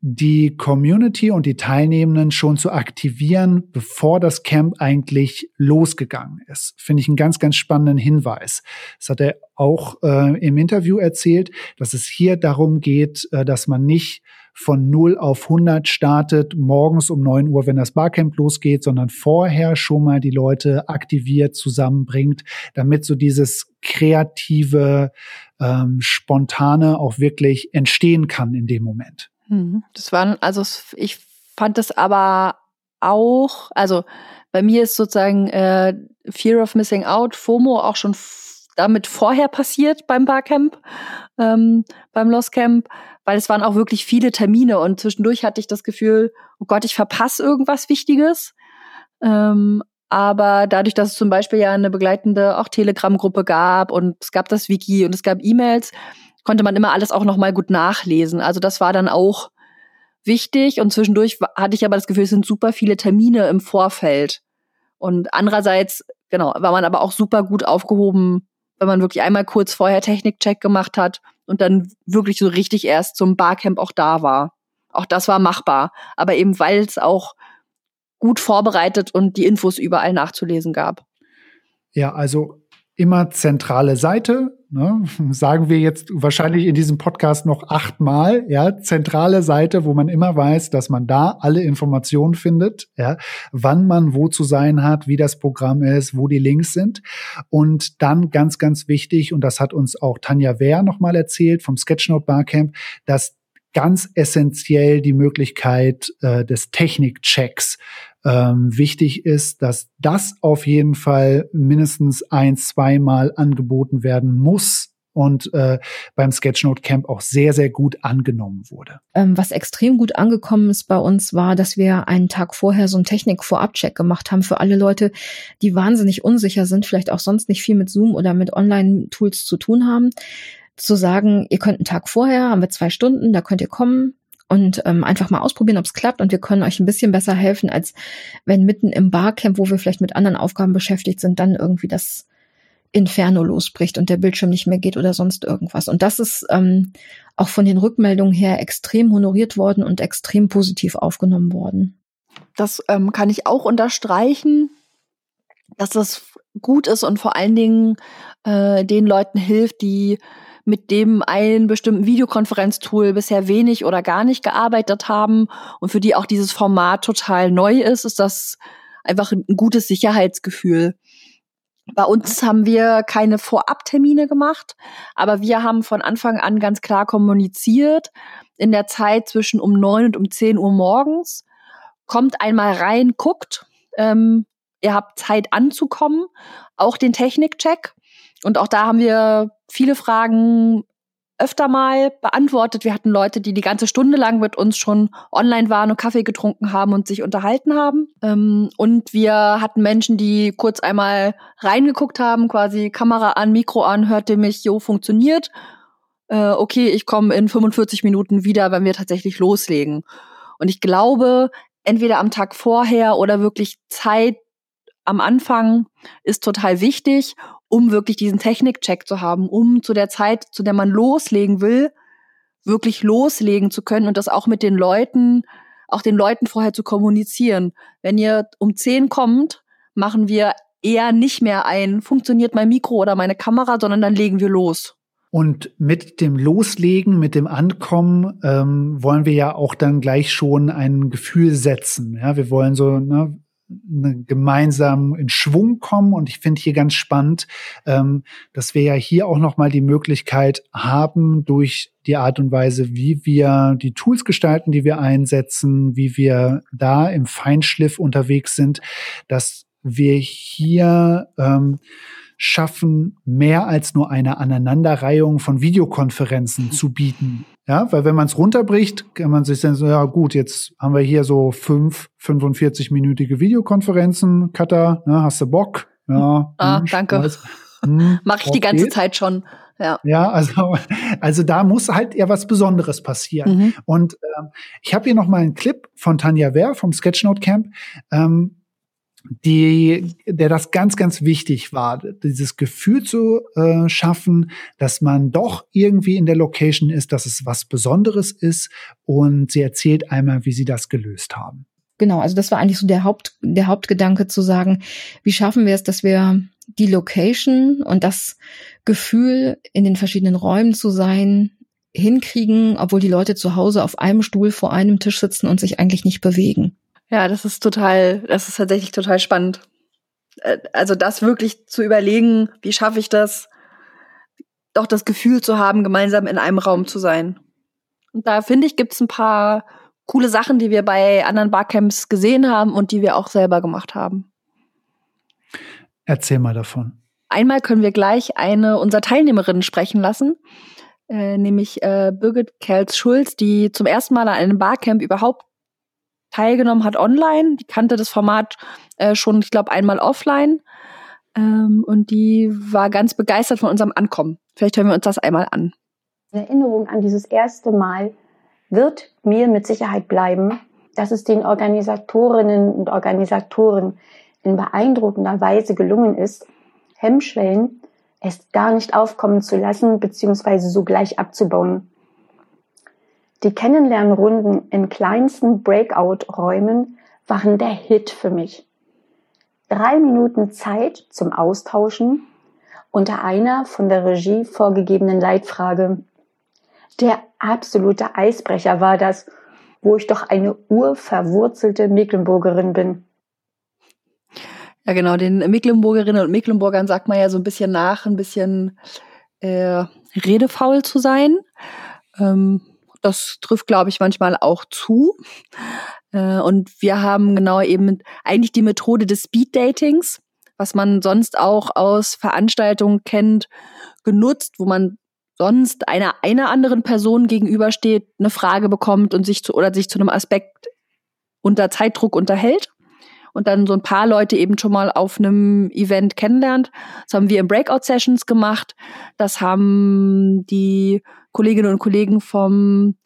die Community und die Teilnehmenden schon zu aktivieren, bevor das Camp eigentlich losgegangen ist. Finde ich einen ganz, ganz spannenden Hinweis. Das hat er auch äh, im Interview erzählt, dass es hier darum geht, äh, dass man nicht von 0 auf 100 startet, morgens um 9 Uhr, wenn das Barcamp losgeht, sondern vorher schon mal die Leute aktiviert, zusammenbringt, damit so dieses kreative, ähm, spontane auch wirklich entstehen kann in dem Moment. Mhm. Das waren, also ich fand das aber auch, also bei mir ist sozusagen äh, Fear of Missing Out, FOMO auch schon damit vorher passiert beim Barcamp, ähm, beim Lost Camp, weil es waren auch wirklich viele Termine und zwischendurch hatte ich das Gefühl, oh Gott, ich verpasse irgendwas Wichtiges. Ähm, aber dadurch, dass es zum Beispiel ja eine begleitende auch Telegram-Gruppe gab und es gab das Wiki und es gab E-Mails, konnte man immer alles auch noch mal gut nachlesen. Also das war dann auch wichtig und zwischendurch hatte ich aber das Gefühl, es sind super viele Termine im Vorfeld. Und andererseits, genau, war man aber auch super gut aufgehoben, wenn man wirklich einmal kurz vorher Technikcheck gemacht hat und dann wirklich so richtig erst zum Barcamp auch da war. Auch das war machbar. Aber eben weil es auch gut vorbereitet und die Infos überall nachzulesen gab. Ja, also immer zentrale Seite, ne? (laughs) sagen wir jetzt wahrscheinlich in diesem Podcast noch achtmal, ja, zentrale Seite, wo man immer weiß, dass man da alle Informationen findet, ja, wann man wo zu sein hat, wie das Programm ist, wo die Links sind. Und dann ganz, ganz wichtig, und das hat uns auch Tanja Wehr nochmal erzählt vom Sketchnote Barcamp, dass ganz essentiell die Möglichkeit äh, des Technikchecks. Ähm, wichtig ist, dass das auf jeden Fall mindestens ein, zweimal angeboten werden muss und äh, beim Sketchnote Camp auch sehr, sehr gut angenommen wurde. Ähm, was extrem gut angekommen ist bei uns, war, dass wir einen Tag vorher so einen Technik-Vorab-Check gemacht haben für alle Leute, die wahnsinnig unsicher sind, vielleicht auch sonst nicht viel mit Zoom oder mit Online-Tools zu tun haben. Zu sagen, ihr könnt einen Tag vorher, haben wir zwei Stunden, da könnt ihr kommen, und ähm, einfach mal ausprobieren, ob es klappt und wir können euch ein bisschen besser helfen, als wenn mitten im Barcamp, wo wir vielleicht mit anderen Aufgaben beschäftigt sind, dann irgendwie das Inferno losbricht und der Bildschirm nicht mehr geht oder sonst irgendwas. Und das ist ähm, auch von den Rückmeldungen her extrem honoriert worden und extrem positiv aufgenommen worden. Das ähm, kann ich auch unterstreichen, dass das gut ist und vor allen Dingen äh, den Leuten hilft, die mit dem einen bestimmten Videokonferenztool bisher wenig oder gar nicht gearbeitet haben und für die auch dieses Format total neu ist, ist das einfach ein gutes Sicherheitsgefühl. Bei uns haben wir keine Vorabtermine gemacht, aber wir haben von Anfang an ganz klar kommuniziert, in der Zeit zwischen um neun und um zehn Uhr morgens, kommt einmal rein, guckt, ähm, ihr habt Zeit anzukommen, auch den Technikcheck. Und auch da haben wir viele Fragen öfter mal beantwortet. Wir hatten Leute, die die ganze Stunde lang mit uns schon online waren und Kaffee getrunken haben und sich unterhalten haben. Ähm, und wir hatten Menschen, die kurz einmal reingeguckt haben, quasi Kamera an, Mikro an, hörte mich, jo, funktioniert. Äh, okay, ich komme in 45 Minuten wieder, wenn wir tatsächlich loslegen. Und ich glaube, entweder am Tag vorher oder wirklich Zeit am Anfang ist total wichtig um wirklich diesen Technikcheck zu haben, um zu der Zeit, zu der man loslegen will, wirklich loslegen zu können und das auch mit den Leuten, auch den Leuten vorher zu kommunizieren. Wenn ihr um zehn kommt, machen wir eher nicht mehr ein, funktioniert mein Mikro oder meine Kamera, sondern dann legen wir los. Und mit dem Loslegen, mit dem Ankommen ähm, wollen wir ja auch dann gleich schon ein Gefühl setzen. Ja, wir wollen so, Ne, gemeinsam in Schwung kommen. Und ich finde hier ganz spannend, ähm, dass wir ja hier auch nochmal die Möglichkeit haben, durch die Art und Weise, wie wir die Tools gestalten, die wir einsetzen, wie wir da im Feinschliff unterwegs sind, dass wir hier ähm, schaffen, mehr als nur eine Aneinanderreihung von Videokonferenzen (laughs) zu bieten. Ja, weil wenn man es runterbricht, kann man sich dann so, ja gut, jetzt haben wir hier so fünf 45-minütige Videokonferenzen. Cutter, ne, hast du Bock? Ja. Ah, hm, danke. (laughs) Hm, Mache ich die ganze geht. Zeit schon. Ja. ja, also, also da muss halt eher was Besonderes passieren. Mhm. Und ähm, ich habe hier noch mal einen Clip von Tanja Wehr vom Sketchnote Camp. Ähm, die, der das ganz, ganz wichtig war, dieses Gefühl zu äh, schaffen, dass man doch irgendwie in der Location ist, dass es was Besonderes ist. Und sie erzählt einmal, wie sie das gelöst haben. Genau, also das war eigentlich so der Haupt, der Hauptgedanke zu sagen, wie schaffen wir es, dass wir die Location und das Gefühl, in den verschiedenen Räumen zu sein, hinkriegen, obwohl die Leute zu Hause auf einem Stuhl vor einem Tisch sitzen und sich eigentlich nicht bewegen. Ja, das ist total, das ist tatsächlich total spannend. Äh, also das wirklich zu überlegen, wie schaffe ich das, doch das Gefühl zu haben, gemeinsam in einem Raum zu sein. Und da finde ich, gibt es ein paar coole Sachen, die wir bei anderen Barcamps gesehen haben und die wir auch selber gemacht haben. Erzähl mal davon. Einmal können wir gleich eine unserer Teilnehmerinnen sprechen lassen, äh, nämlich äh, Birgit Kerls-Schulz, die zum ersten Mal an einem Barcamp überhaupt teilgenommen hat online. Die kannte das Format äh, schon, ich glaube, einmal offline. Ähm, und die war ganz begeistert von unserem Ankommen. Vielleicht hören wir uns das einmal an. Erinnerung an dieses erste Mal wird mir mit Sicherheit bleiben, dass es den Organisatorinnen und Organisatoren in beeindruckender Weise gelungen ist, Hemmschwellen erst gar nicht aufkommen zu lassen bzw. sogleich abzubauen. Die Kennenlernrunden in kleinsten Breakout-Räumen waren der Hit für mich. Drei Minuten Zeit zum Austauschen unter einer von der Regie vorgegebenen Leitfrage. Der absolute Eisbrecher war das, wo ich doch eine urverwurzelte Mecklenburgerin bin. Ja, genau, den Mecklenburgerinnen und Mecklenburgern sagt man ja so ein bisschen nach, ein bisschen äh, redefaul zu sein. Ähm, das trifft, glaube ich, manchmal auch zu. Äh, und wir haben genau eben eigentlich die Methode des Speed-Datings, was man sonst auch aus Veranstaltungen kennt, genutzt, wo man sonst einer, einer anderen Person gegenübersteht, eine Frage bekommt und sich zu, oder sich zu einem Aspekt unter Zeitdruck unterhält und dann so ein paar Leute eben schon mal auf einem Event kennenlernt. Das haben wir in Breakout-Sessions gemacht. Das haben die Kolleginnen und Kollegen vom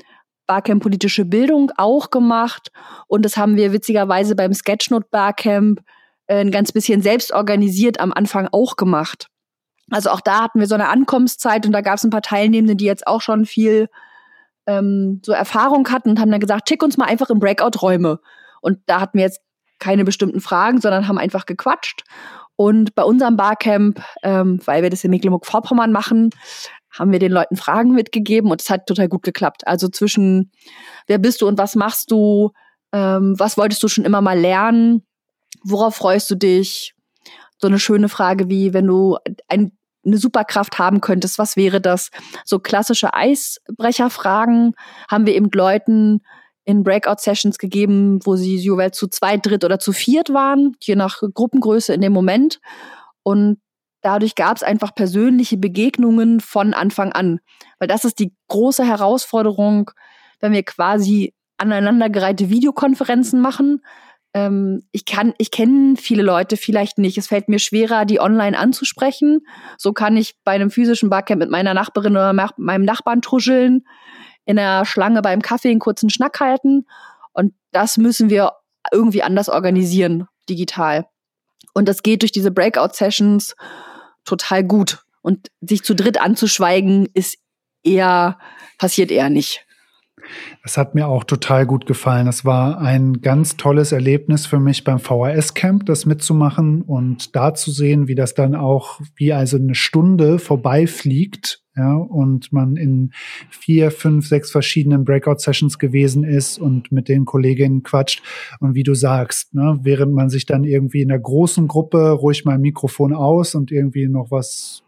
Barcamp Politische Bildung auch gemacht. Und das haben wir witzigerweise beim Sketchnote Barcamp äh, ein ganz bisschen selbst organisiert am Anfang auch gemacht. Also auch da hatten wir so eine Ankommenszeit und da gab es ein paar Teilnehmende, die jetzt auch schon viel ähm, so Erfahrung hatten und haben dann gesagt, schick uns mal einfach in Breakout-Räume. Und da hatten wir jetzt keine bestimmten Fragen, sondern haben einfach gequatscht. Und bei unserem Barcamp, ähm, weil wir das in Mecklenburg-Vorpommern machen, haben wir den Leuten Fragen mitgegeben und es hat total gut geklappt. Also zwischen wer bist du und was machst du, ähm, was wolltest du schon immer mal lernen, worauf freust du dich? So eine schöne Frage wie, wenn du ein, eine Superkraft haben könntest, was wäre das? So klassische Eisbrecherfragen haben wir eben Leuten in Breakout-Sessions gegeben, wo sie jeweils zu zweit, dritt oder zu viert waren, je nach Gruppengröße in dem Moment. Und dadurch gab es einfach persönliche Begegnungen von Anfang an. Weil das ist die große Herausforderung, wenn wir quasi aneinandergereihte Videokonferenzen machen. Ähm, ich kann, ich kenne viele Leute vielleicht nicht. Es fällt mir schwerer, die online anzusprechen. So kann ich bei einem physischen Barcamp mit meiner Nachbarin oder meinem Nachbarn tuscheln in der Schlange beim Kaffee einen kurzen Schnack halten. Und das müssen wir irgendwie anders organisieren, digital. Und das geht durch diese Breakout-Sessions total gut. Und sich zu dritt anzuschweigen, ist eher, passiert eher nicht. Das hat mir auch total gut gefallen. Das war ein ganz tolles Erlebnis für mich beim VHS-Camp, das mitzumachen und da zu sehen, wie das dann auch wie also eine Stunde vorbeifliegt ja, und man in vier, fünf, sechs verschiedenen Breakout-Sessions gewesen ist und mit den Kolleginnen quatscht. Und wie du sagst, ne, während man sich dann irgendwie in der großen Gruppe ruhig mal ein Mikrofon aus und irgendwie noch was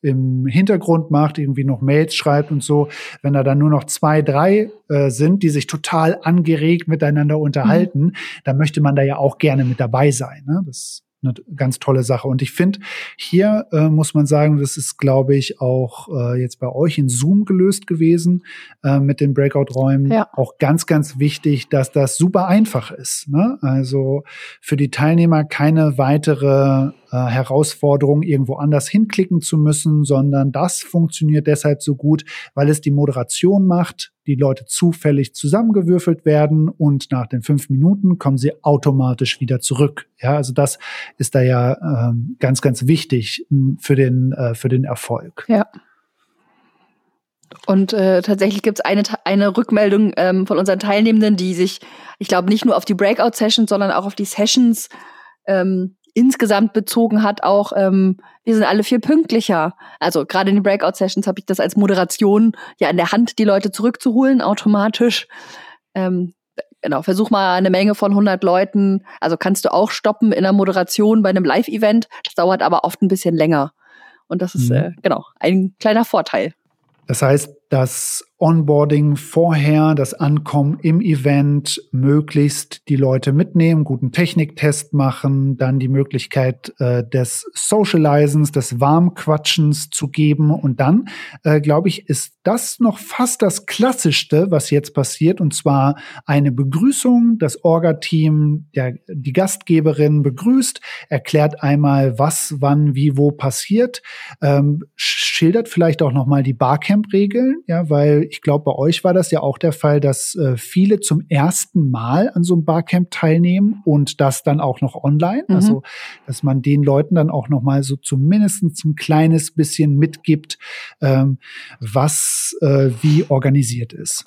im Hintergrund macht, irgendwie noch Mails schreibt und so, wenn da dann nur noch zwei, drei äh, sind, die sich total angeregt miteinander unterhalten, mhm. dann möchte man da ja auch gerne mit dabei sein. Ne? Das eine ganz tolle Sache. Und ich finde, hier äh, muss man sagen, das ist, glaube ich, auch äh, jetzt bei euch in Zoom gelöst gewesen äh, mit den Breakout-Räumen. Ja. Auch ganz, ganz wichtig, dass das super einfach ist. Ne? Also für die Teilnehmer keine weitere äh, Herausforderung, irgendwo anders hinklicken zu müssen, sondern das funktioniert deshalb so gut, weil es die Moderation macht, die Leute zufällig zusammengewürfelt werden und nach den fünf Minuten kommen sie automatisch wieder zurück. Ja, also das ist da ja ähm, ganz, ganz wichtig hm, für den, äh, für den Erfolg. Ja. Und äh, tatsächlich gibt es eine, eine Rückmeldung ähm, von unseren Teilnehmenden, die sich, ich glaube, nicht nur auf die Breakout-Sessions, sondern auch auf die Sessions ähm, insgesamt bezogen hat, auch ähm, wir sind alle viel pünktlicher. Also gerade in den Breakout-Sessions habe ich das als Moderation ja in der Hand, die Leute zurückzuholen, automatisch. Ähm, genau, versuch mal eine Menge von 100 Leuten, also kannst du auch stoppen in der Moderation bei einem Live-Event. Das dauert aber oft ein bisschen länger. Und das ist, mhm. äh, genau, ein kleiner Vorteil. Das heißt, das Onboarding vorher, das Ankommen im Event, möglichst die Leute mitnehmen, guten Techniktest machen, dann die Möglichkeit äh, des Socializens, des Warmquatschens zu geben. Und dann, äh, glaube ich, ist das noch fast das Klassischste, was jetzt passiert, und zwar eine Begrüßung. Das Orga-Team, die Gastgeberin begrüßt, erklärt einmal, was, wann, wie, wo passiert, ähm, schildert vielleicht auch noch mal die Barcamp-Regeln, ja, weil ich glaube, bei euch war das ja auch der Fall, dass äh, viele zum ersten Mal an so einem Barcamp teilnehmen und das dann auch noch online. Mhm. Also, dass man den Leuten dann auch noch mal so zumindest ein kleines bisschen mitgibt, ähm, was äh, wie organisiert ist.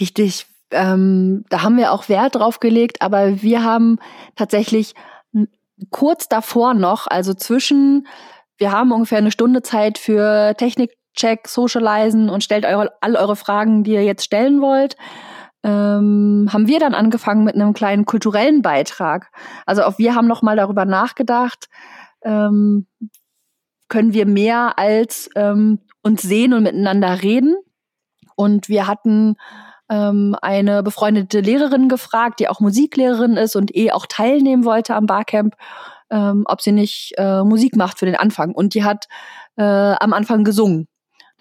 Richtig. Ähm, da haben wir auch Wert drauf gelegt, aber wir haben tatsächlich kurz davor noch, also zwischen wir haben ungefähr eine Stunde Zeit für Technik Check, Socializen und stellt eure, all eure Fragen, die ihr jetzt stellen wollt. Ähm, haben wir dann angefangen mit einem kleinen kulturellen Beitrag. Also auch wir haben noch mal darüber nachgedacht, ähm, können wir mehr als ähm, uns sehen und miteinander reden Und wir hatten ähm, eine befreundete Lehrerin gefragt, die auch Musiklehrerin ist und eh auch teilnehmen wollte am Barcamp, ähm, ob sie nicht äh, Musik macht für den Anfang. Und die hat äh, am Anfang gesungen.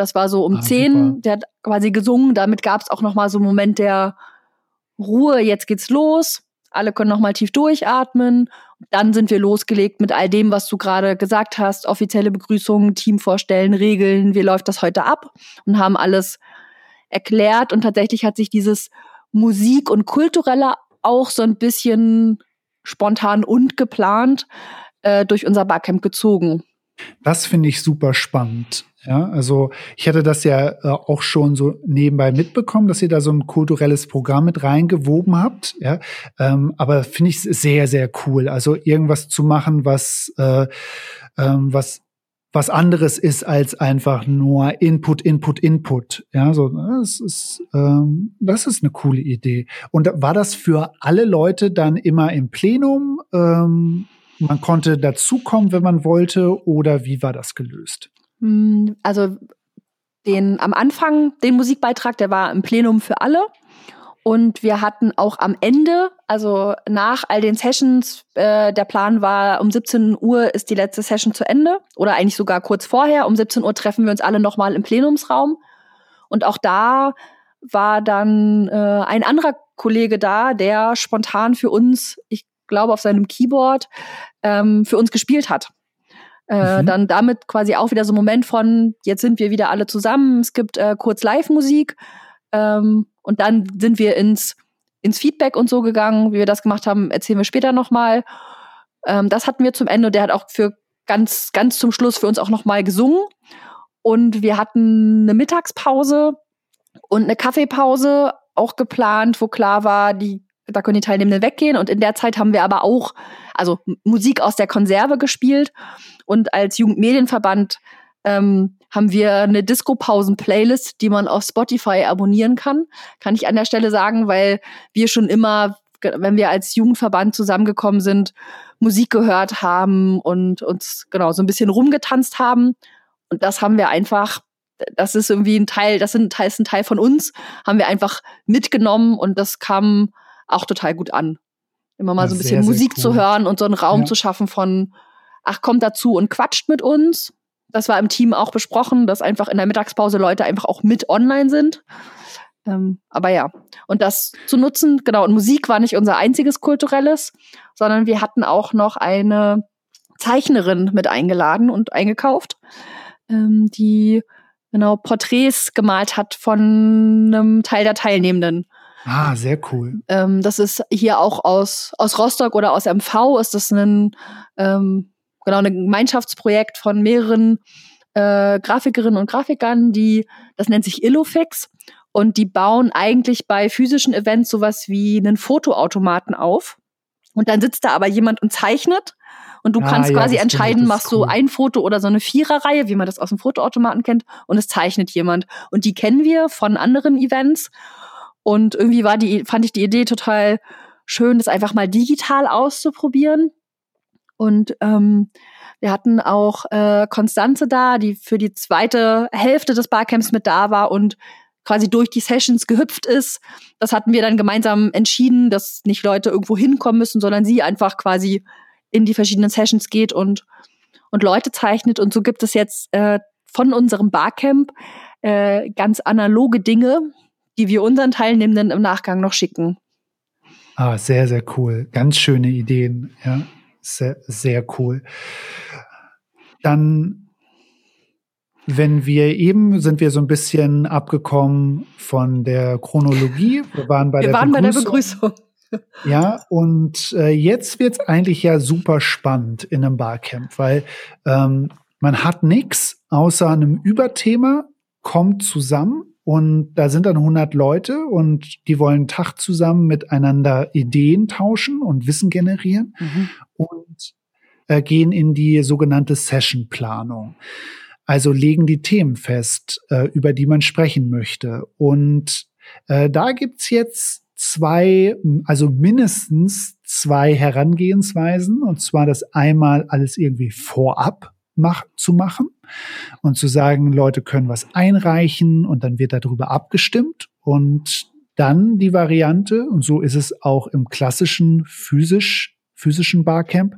Das war so um ah, zehn, super. der hat quasi gesungen. Damit gab es auch noch mal so einen Moment der Ruhe, jetzt geht's los. Alle können noch mal tief durchatmen. Dann sind wir losgelegt mit all dem, was du gerade gesagt hast. Offizielle Begrüßungen, Team vorstellen, Regeln, wie läuft das heute ab? Und haben alles erklärt. Und tatsächlich hat sich dieses Musik und Kulturelle auch so ein bisschen spontan und geplant äh, durch unser Barcamp gezogen. Das finde ich super spannend. Ja, also ich hatte das ja äh, auch schon so nebenbei mitbekommen, dass ihr da so ein kulturelles Programm mit reingewoben habt. Ja, ähm, aber finde ich sehr, sehr cool. Also irgendwas zu machen, was, äh, ähm, was was anderes ist als einfach nur Input, Input, Input. Ja, so das ist ähm, das ist eine coole Idee. Und war das für alle Leute dann immer im Plenum? Ähm, man konnte dazukommen, wenn man wollte, oder wie war das gelöst? Hm, also den am Anfang den Musikbeitrag, der war im Plenum für alle. Und wir hatten auch am Ende, also nach all den Sessions, äh, der Plan war, um 17 Uhr ist die letzte Session zu Ende oder eigentlich sogar kurz vorher. Um 17 Uhr treffen wir uns alle nochmal im Plenumsraum. Und auch da war dann äh, ein anderer Kollege da, der spontan für uns, ich glaube auf seinem Keyboard, ähm, für uns gespielt hat. Äh, mhm. Dann damit quasi auch wieder so ein Moment von, jetzt sind wir wieder alle zusammen, es gibt äh, kurz Live-Musik. Ähm, und dann sind wir ins, ins Feedback und so gegangen. Wie wir das gemacht haben, erzählen wir später nochmal. Ähm, das hatten wir zum Ende und der hat auch für ganz, ganz zum Schluss für uns auch nochmal gesungen. Und wir hatten eine Mittagspause und eine Kaffeepause auch geplant, wo klar war, die, da können die Teilnehmenden weggehen. Und in der Zeit haben wir aber auch, also Musik aus der Konserve gespielt. Und als Jugendmedienverband ähm, haben wir eine Disco-Pausen-Playlist, die man auf Spotify abonnieren kann. Kann ich an der Stelle sagen, weil wir schon immer, wenn wir als Jugendverband zusammengekommen sind, Musik gehört haben und uns genau so ein bisschen rumgetanzt haben. Und das haben wir einfach, das ist irgendwie ein Teil, das ist ein Teil, ist ein Teil von uns, haben wir einfach mitgenommen und das kam auch total gut an. Immer mal ja, so ein bisschen sehr, Musik sehr cool. zu hören und so einen Raum ja. zu schaffen von, ach, kommt dazu und quatscht mit uns das war im Team auch besprochen, dass einfach in der Mittagspause Leute einfach auch mit online sind. Ähm, aber ja, und das zu nutzen, genau, und Musik war nicht unser einziges kulturelles, sondern wir hatten auch noch eine Zeichnerin mit eingeladen und eingekauft, ähm, die genau Porträts gemalt hat von einem Teil der Teilnehmenden. Ah, sehr cool. Ähm, das ist hier auch aus, aus Rostock oder aus MV ist das ein ähm, genau ein Gemeinschaftsprojekt von mehreren äh, Grafikerinnen und Grafikern, die, das nennt sich Illofix, und die bauen eigentlich bei physischen Events sowas wie einen Fotoautomaten auf. Und dann sitzt da aber jemand und zeichnet. Und du ah, kannst ja, quasi entscheiden, machst cool. du ein Foto oder so eine Viererreihe, wie man das aus dem Fotoautomaten kennt, und es zeichnet jemand. Und die kennen wir von anderen Events. Und irgendwie war die, fand ich die Idee total schön, das einfach mal digital auszuprobieren. Und ähm, wir hatten auch äh, Konstanze da, die für die zweite Hälfte des Barcamps mit da war und quasi durch die Sessions gehüpft ist. Das hatten wir dann gemeinsam entschieden, dass nicht Leute irgendwo hinkommen müssen, sondern sie einfach quasi in die verschiedenen Sessions geht und, und Leute zeichnet. Und so gibt es jetzt äh, von unserem Barcamp äh, ganz analoge Dinge, die wir unseren Teilnehmenden im Nachgang noch schicken. Ah, sehr, sehr cool. Ganz schöne Ideen, ja sehr, sehr cool. Dann, wenn wir eben sind wir so ein bisschen abgekommen von der Chronologie. Wir waren bei, wir der, waren Begrüßung. bei der Begrüßung. Ja, und äh, jetzt wird's eigentlich ja super spannend in einem Barcamp, weil ähm, man hat nichts außer einem Überthema, kommt zusammen und da sind dann 100 Leute und die wollen Tag zusammen miteinander Ideen tauschen und Wissen generieren mhm. und äh, gehen in die sogenannte Session-Planung. Also legen die Themen fest, äh, über die man sprechen möchte. Und äh, da gibt's jetzt zwei, also mindestens zwei Herangehensweisen. Und zwar das einmal alles irgendwie vorab mach, zu machen und zu sagen, Leute können was einreichen und dann wird darüber abgestimmt und dann die Variante, und so ist es auch im klassischen physisch, physischen Barcamp,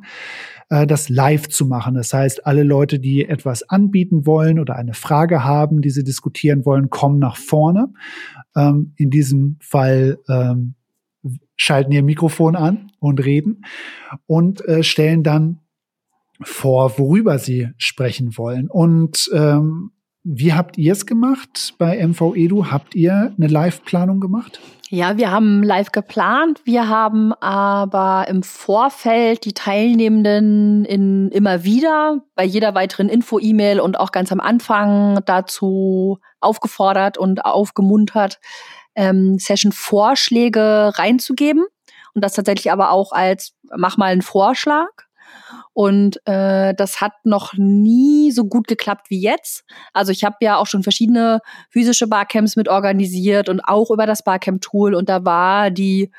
äh, das live zu machen. Das heißt, alle Leute, die etwas anbieten wollen oder eine Frage haben, die sie diskutieren wollen, kommen nach vorne. Ähm, in diesem Fall ähm, schalten ihr Mikrofon an und reden und äh, stellen dann vor, worüber sie sprechen wollen. Und ähm, wie habt ihr es gemacht bei MV? Habt ihr eine Live-Planung gemacht? Ja, wir haben live geplant. Wir haben aber im Vorfeld die Teilnehmenden in, immer wieder bei jeder weiteren Info-E-Mail und auch ganz am Anfang dazu aufgefordert und aufgemuntert, ähm, Session-Vorschläge reinzugeben. Und das tatsächlich aber auch als mach mal einen Vorschlag. Und äh, das hat noch nie so gut geklappt wie jetzt. Also ich habe ja auch schon verschiedene physische Barcamps mit organisiert und auch über das Barcamp-Tool. Und da war die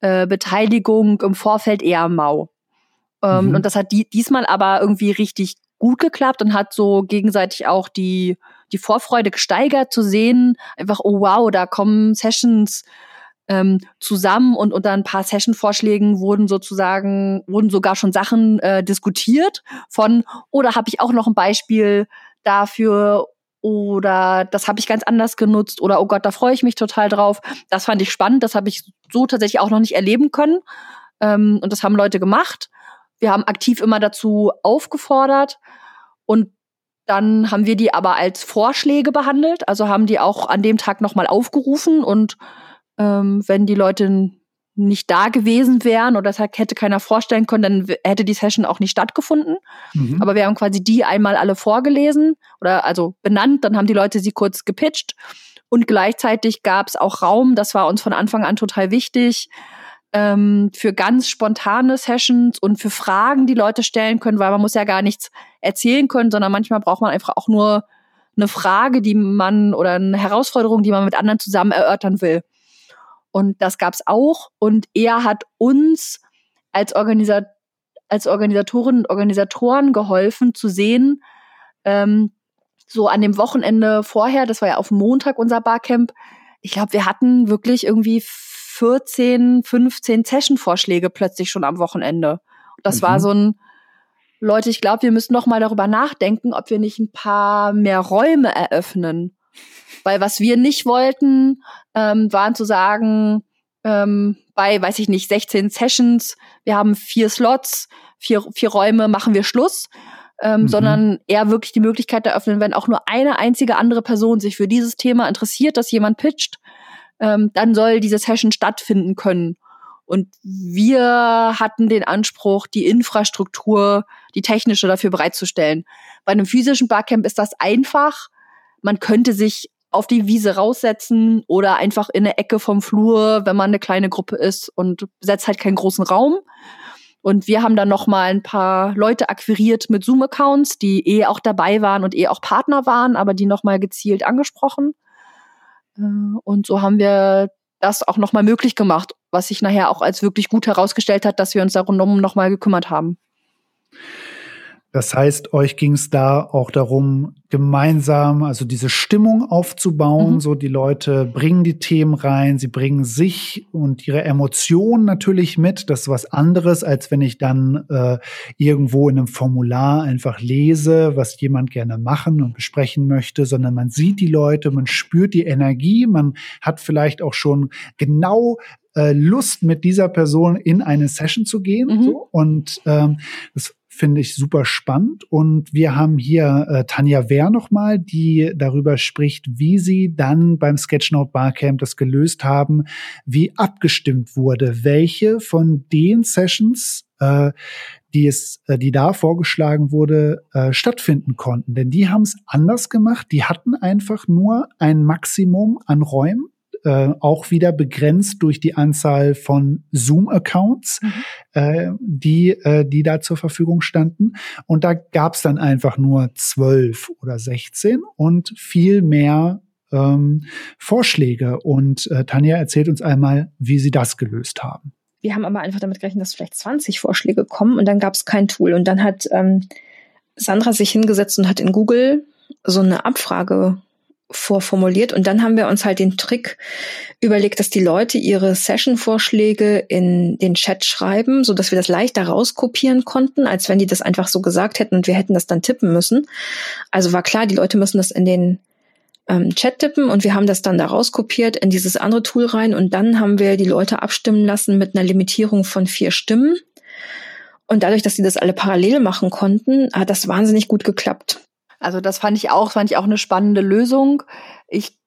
äh, Beteiligung im Vorfeld eher mau. Ähm, mhm. Und das hat die, diesmal aber irgendwie richtig gut geklappt und hat so gegenseitig auch die, die Vorfreude gesteigert zu sehen. Einfach, oh wow, da kommen Sessions ähm, zusammen und unter ein paar Session-Vorschlägen wurden sozusagen, wurden sogar schon Sachen äh, diskutiert von, oder habe ich auch noch ein Beispiel dafür oder das habe ich ganz anders genutzt oder oh Gott, da freue ich mich total drauf. Das fand ich spannend, das habe ich so tatsächlich auch noch nicht erleben können. Ähm, und das haben Leute gemacht. Wir haben aktiv immer dazu aufgefordert und dann haben wir die aber als Vorschläge behandelt, also haben die auch an dem Tag nochmal aufgerufen und ähm, wenn die Leute nicht da gewesen wären oder das hätte keiner vorstellen können, dann hätte die Session auch nicht stattgefunden. Mhm. Aber wir haben quasi die einmal alle vorgelesen oder also benannt, dann haben die Leute sie kurz gepitcht und gleichzeitig gab es auch Raum, das war uns von Anfang an total wichtig, ähm, für ganz spontane Sessions und für Fragen, die Leute stellen können, weil man muss ja gar nichts erzählen können, sondern manchmal braucht man einfach auch nur eine Frage, die man oder eine Herausforderung, die man mit anderen zusammen erörtern will. Und das gab's auch. Und er hat uns als, Organisa als Organisatorinnen und Organisatoren geholfen zu sehen, ähm, so an dem Wochenende vorher, das war ja auf Montag unser Barcamp, ich glaube, wir hatten wirklich irgendwie 14, 15 Session-Vorschläge plötzlich schon am Wochenende. Das mhm. war so ein, Leute, ich glaube, wir müssen noch mal darüber nachdenken, ob wir nicht ein paar mehr Räume eröffnen. Weil was wir nicht wollten, ähm, waren zu sagen, ähm, bei, weiß ich nicht, 16 Sessions, wir haben vier Slots, vier, vier Räume, machen wir Schluss. Ähm, mhm. sondern eher wirklich die Möglichkeit eröffnen, wenn auch nur eine einzige andere Person sich für dieses Thema interessiert, dass jemand pitcht, ähm, dann soll diese Session stattfinden können. Und wir hatten den Anspruch, die Infrastruktur, die technische dafür bereitzustellen. Bei einem physischen Barcamp ist das einfach. Man könnte sich auf die Wiese raussetzen oder einfach in eine Ecke vom Flur, wenn man eine kleine Gruppe ist und setzt halt keinen großen Raum. Und wir haben dann noch mal ein paar Leute akquiriert mit Zoom-Accounts, die eh auch dabei waren und eh auch Partner waren, aber die noch mal gezielt angesprochen. Äh, und so haben wir das auch noch mal möglich gemacht, was sich nachher auch als wirklich gut herausgestellt hat, dass wir uns darum noch mal gekümmert haben. Das heißt, euch ging es da auch darum, gemeinsam, also diese Stimmung aufzubauen, mhm. so die Leute bringen die Themen rein, sie bringen sich und ihre Emotionen natürlich mit. Das ist was anderes, als wenn ich dann äh, irgendwo in einem Formular einfach lese, was jemand gerne machen und besprechen möchte, sondern man sieht die Leute, man spürt die Energie, man hat vielleicht auch schon genau äh, Lust, mit dieser Person in eine Session zu gehen. Mhm. So. Und ähm, das finde ich super spannend. Und wir haben hier äh, Tanja Wehr nochmal, die darüber spricht, wie sie dann beim Sketchnote Barcamp das gelöst haben, wie abgestimmt wurde, welche von den Sessions äh, die es, äh, die da vorgeschlagen wurde, äh, stattfinden konnten. Denn die haben es anders gemacht. Die hatten einfach nur ein Maximum an Räumen äh, auch wieder begrenzt durch die Anzahl von Zoom-Accounts, mhm. äh, die, äh, die da zur Verfügung standen. Und da gab es dann einfach nur zwölf oder sechzehn und viel mehr ähm, Vorschläge. Und äh, Tanja erzählt uns einmal, wie sie das gelöst haben. Wir haben aber einfach damit gerechnet, dass vielleicht 20 Vorschläge kommen und dann gab es kein Tool. Und dann hat ähm, Sandra sich hingesetzt und hat in Google so eine Abfrage vorformuliert und dann haben wir uns halt den Trick überlegt, dass die Leute ihre Session-Vorschläge in den Chat schreiben, so dass wir das leichter rauskopieren konnten, als wenn die das einfach so gesagt hätten und wir hätten das dann tippen müssen. Also war klar, die Leute müssen das in den ähm, Chat tippen und wir haben das dann da rauskopiert in dieses andere Tool rein und dann haben wir die Leute abstimmen lassen mit einer Limitierung von vier Stimmen. Und dadurch, dass sie das alle parallel machen konnten, hat das wahnsinnig gut geklappt. Also das fand ich auch, fand ich auch eine spannende Lösung. Ich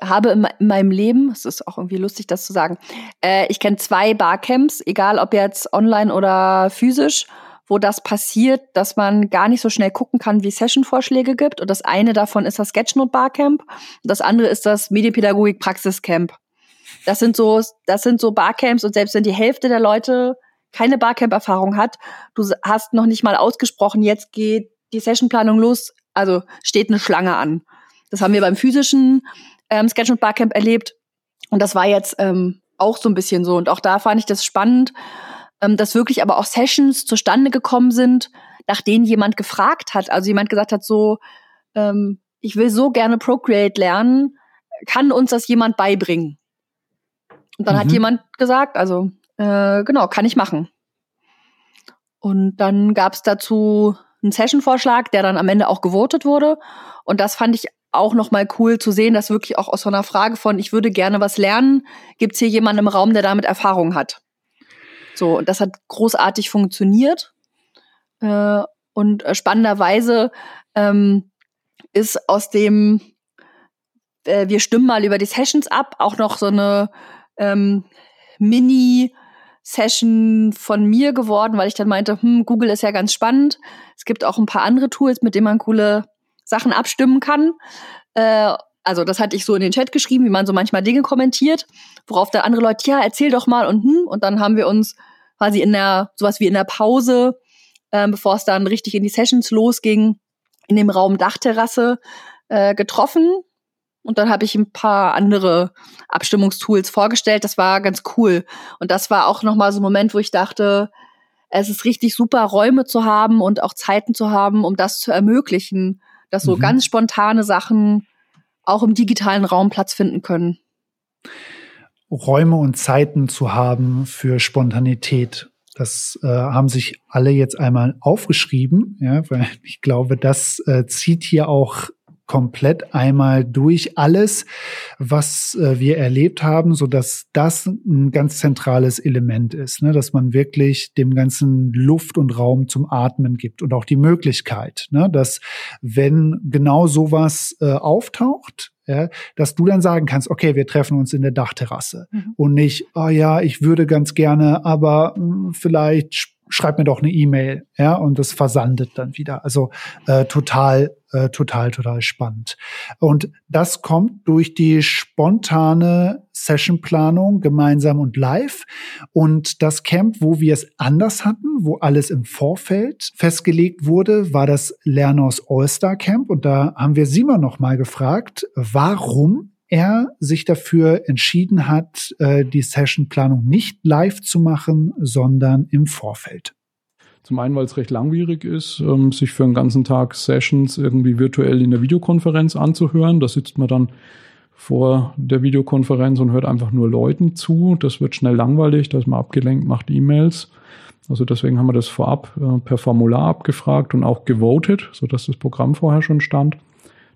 habe in, meinem Leben, es ist auch irgendwie lustig, das zu sagen, äh, ich kenne zwei Barcamps, egal ob jetzt online oder physisch, wo das passiert, dass man gar nicht so schnell gucken kann, wie Session-Vorschläge gibt. Und das eine davon ist das Sketchnote Barcamp und das andere ist das Medienpädagogik Praxiscamp. Das sind so, das sind so Barcamps und selbst wenn die Hälfte der Leute keine Barcamp-Erfahrung hat, du hast noch nicht mal ausgesprochen, jetzt geht die Sessionplanung los, also steht eine Schlange an. Das haben wir beim physischen ähm, Sketch und Barcamp erlebt. Und das war jetzt ähm, auch so ein bisschen so. Und auch da fand ich das spannend, ähm, dass wirklich aber auch Sessions zustande gekommen sind, nach denen jemand gefragt hat. Also jemand gesagt hat, so, ähm, ich will so gerne Procreate lernen, kann uns das jemand beibringen? Und dann mhm. hat jemand gesagt, also äh, genau, kann ich machen. Und dann gab es dazu einen Session-Vorschlag, der dann am Ende auch gewotet wurde. Und das fand ich auch noch mal cool zu sehen, dass wirklich auch aus so einer Frage von ich würde gerne was lernen, gibt es hier jemanden im Raum, der damit Erfahrung hat. So, und das hat großartig funktioniert. Äh, und äh, spannenderweise ähm, ist aus dem äh, wir stimmen mal über die Sessions ab, auch noch so eine ähm, Mini Session von mir geworden, weil ich dann meinte, hm, Google ist ja ganz spannend. Es gibt auch ein paar andere Tools, mit denen man coole Sachen abstimmen kann. Äh, also das hatte ich so in den Chat geschrieben, wie man so manchmal Dinge kommentiert, worauf dann andere Leute, ja, erzähl doch mal und hm, und dann haben wir uns quasi in der, sowas wie in der Pause, äh, bevor es dann richtig in die Sessions losging, in dem Raum Dachterrasse äh, getroffen und dann habe ich ein paar andere Abstimmungstools vorgestellt. Das war ganz cool. Und das war auch nochmal so ein Moment, wo ich dachte, es ist richtig super, Räume zu haben und auch Zeiten zu haben, um das zu ermöglichen, dass so mhm. ganz spontane Sachen auch im digitalen Raum Platz finden können. Räume und Zeiten zu haben für Spontanität. Das äh, haben sich alle jetzt einmal aufgeschrieben, ja, weil ich glaube, das äh, zieht hier auch komplett einmal durch alles, was äh, wir erlebt haben, so dass das ein ganz zentrales Element ist, ne? dass man wirklich dem ganzen Luft und Raum zum Atmen gibt und auch die Möglichkeit, ne? dass wenn genau sowas äh, auftaucht, ja, dass du dann sagen kannst, okay, wir treffen uns in der Dachterrasse mhm. und nicht, oh ja, ich würde ganz gerne, aber mh, hm, vielleicht schreib mir doch eine E-Mail, ja, und das versandet dann wieder. Also äh, total, äh, total, total spannend. Und das kommt durch die spontane Sessionplanung gemeinsam und live. Und das Camp, wo wir es anders hatten, wo alles im Vorfeld festgelegt wurde, war das Lerners All-Star Camp. Und da haben wir Simon noch mal gefragt, warum er sich dafür entschieden hat, äh, die Sessionplanung nicht live zu machen, sondern im Vorfeld. Zum einen, weil es recht langwierig ist, ähm, sich für einen ganzen Tag Sessions irgendwie virtuell in der Videokonferenz anzuhören. Da sitzt man dann vor der Videokonferenz und hört einfach nur Leuten zu. Das wird schnell langweilig, da ist man abgelenkt, macht E-Mails. Also deswegen haben wir das vorab äh, per Formular abgefragt und auch gewotet, sodass das Programm vorher schon stand.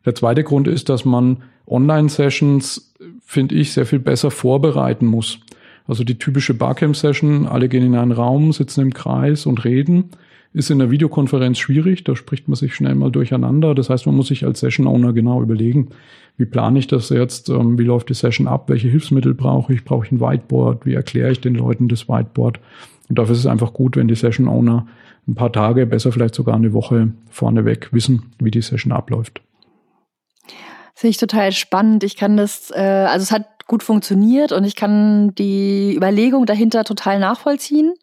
Der zweite Grund ist, dass man Online-Sessions, finde ich, sehr viel besser vorbereiten muss. Also die typische Barcamp-Session, alle gehen in einen Raum, sitzen im Kreis und reden, ist in der Videokonferenz schwierig, da spricht man sich schnell mal durcheinander. Das heißt, man muss sich als Session-Owner genau überlegen, wie plane ich das jetzt, ähm, wie läuft die Session ab, welche Hilfsmittel brauche ich, brauche ich ein Whiteboard, wie erkläre ich den Leuten das Whiteboard. Und dafür ist es einfach gut, wenn die Session-Owner ein paar Tage, besser vielleicht sogar eine Woche vorneweg wissen, wie die Session abläuft. Finde ich total spannend. Ich kann das, äh, also es hat gut funktioniert und ich kann die Überlegung dahinter total nachvollziehen.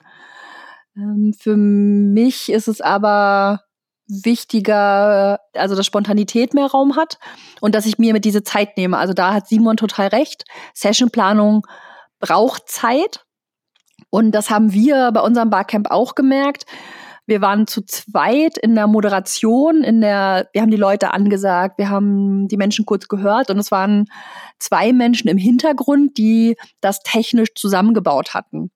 Ähm, für mich ist es aber wichtiger, also dass Spontanität mehr Raum hat und dass ich mir mit diese Zeit nehme. Also da hat Simon total recht. Sessionplanung braucht Zeit und das haben wir bei unserem Barcamp auch gemerkt. Wir waren zu zweit in der Moderation, in der, wir haben die Leute angesagt, wir haben die Menschen kurz gehört und es waren zwei Menschen im Hintergrund, die das technisch zusammengebaut hatten.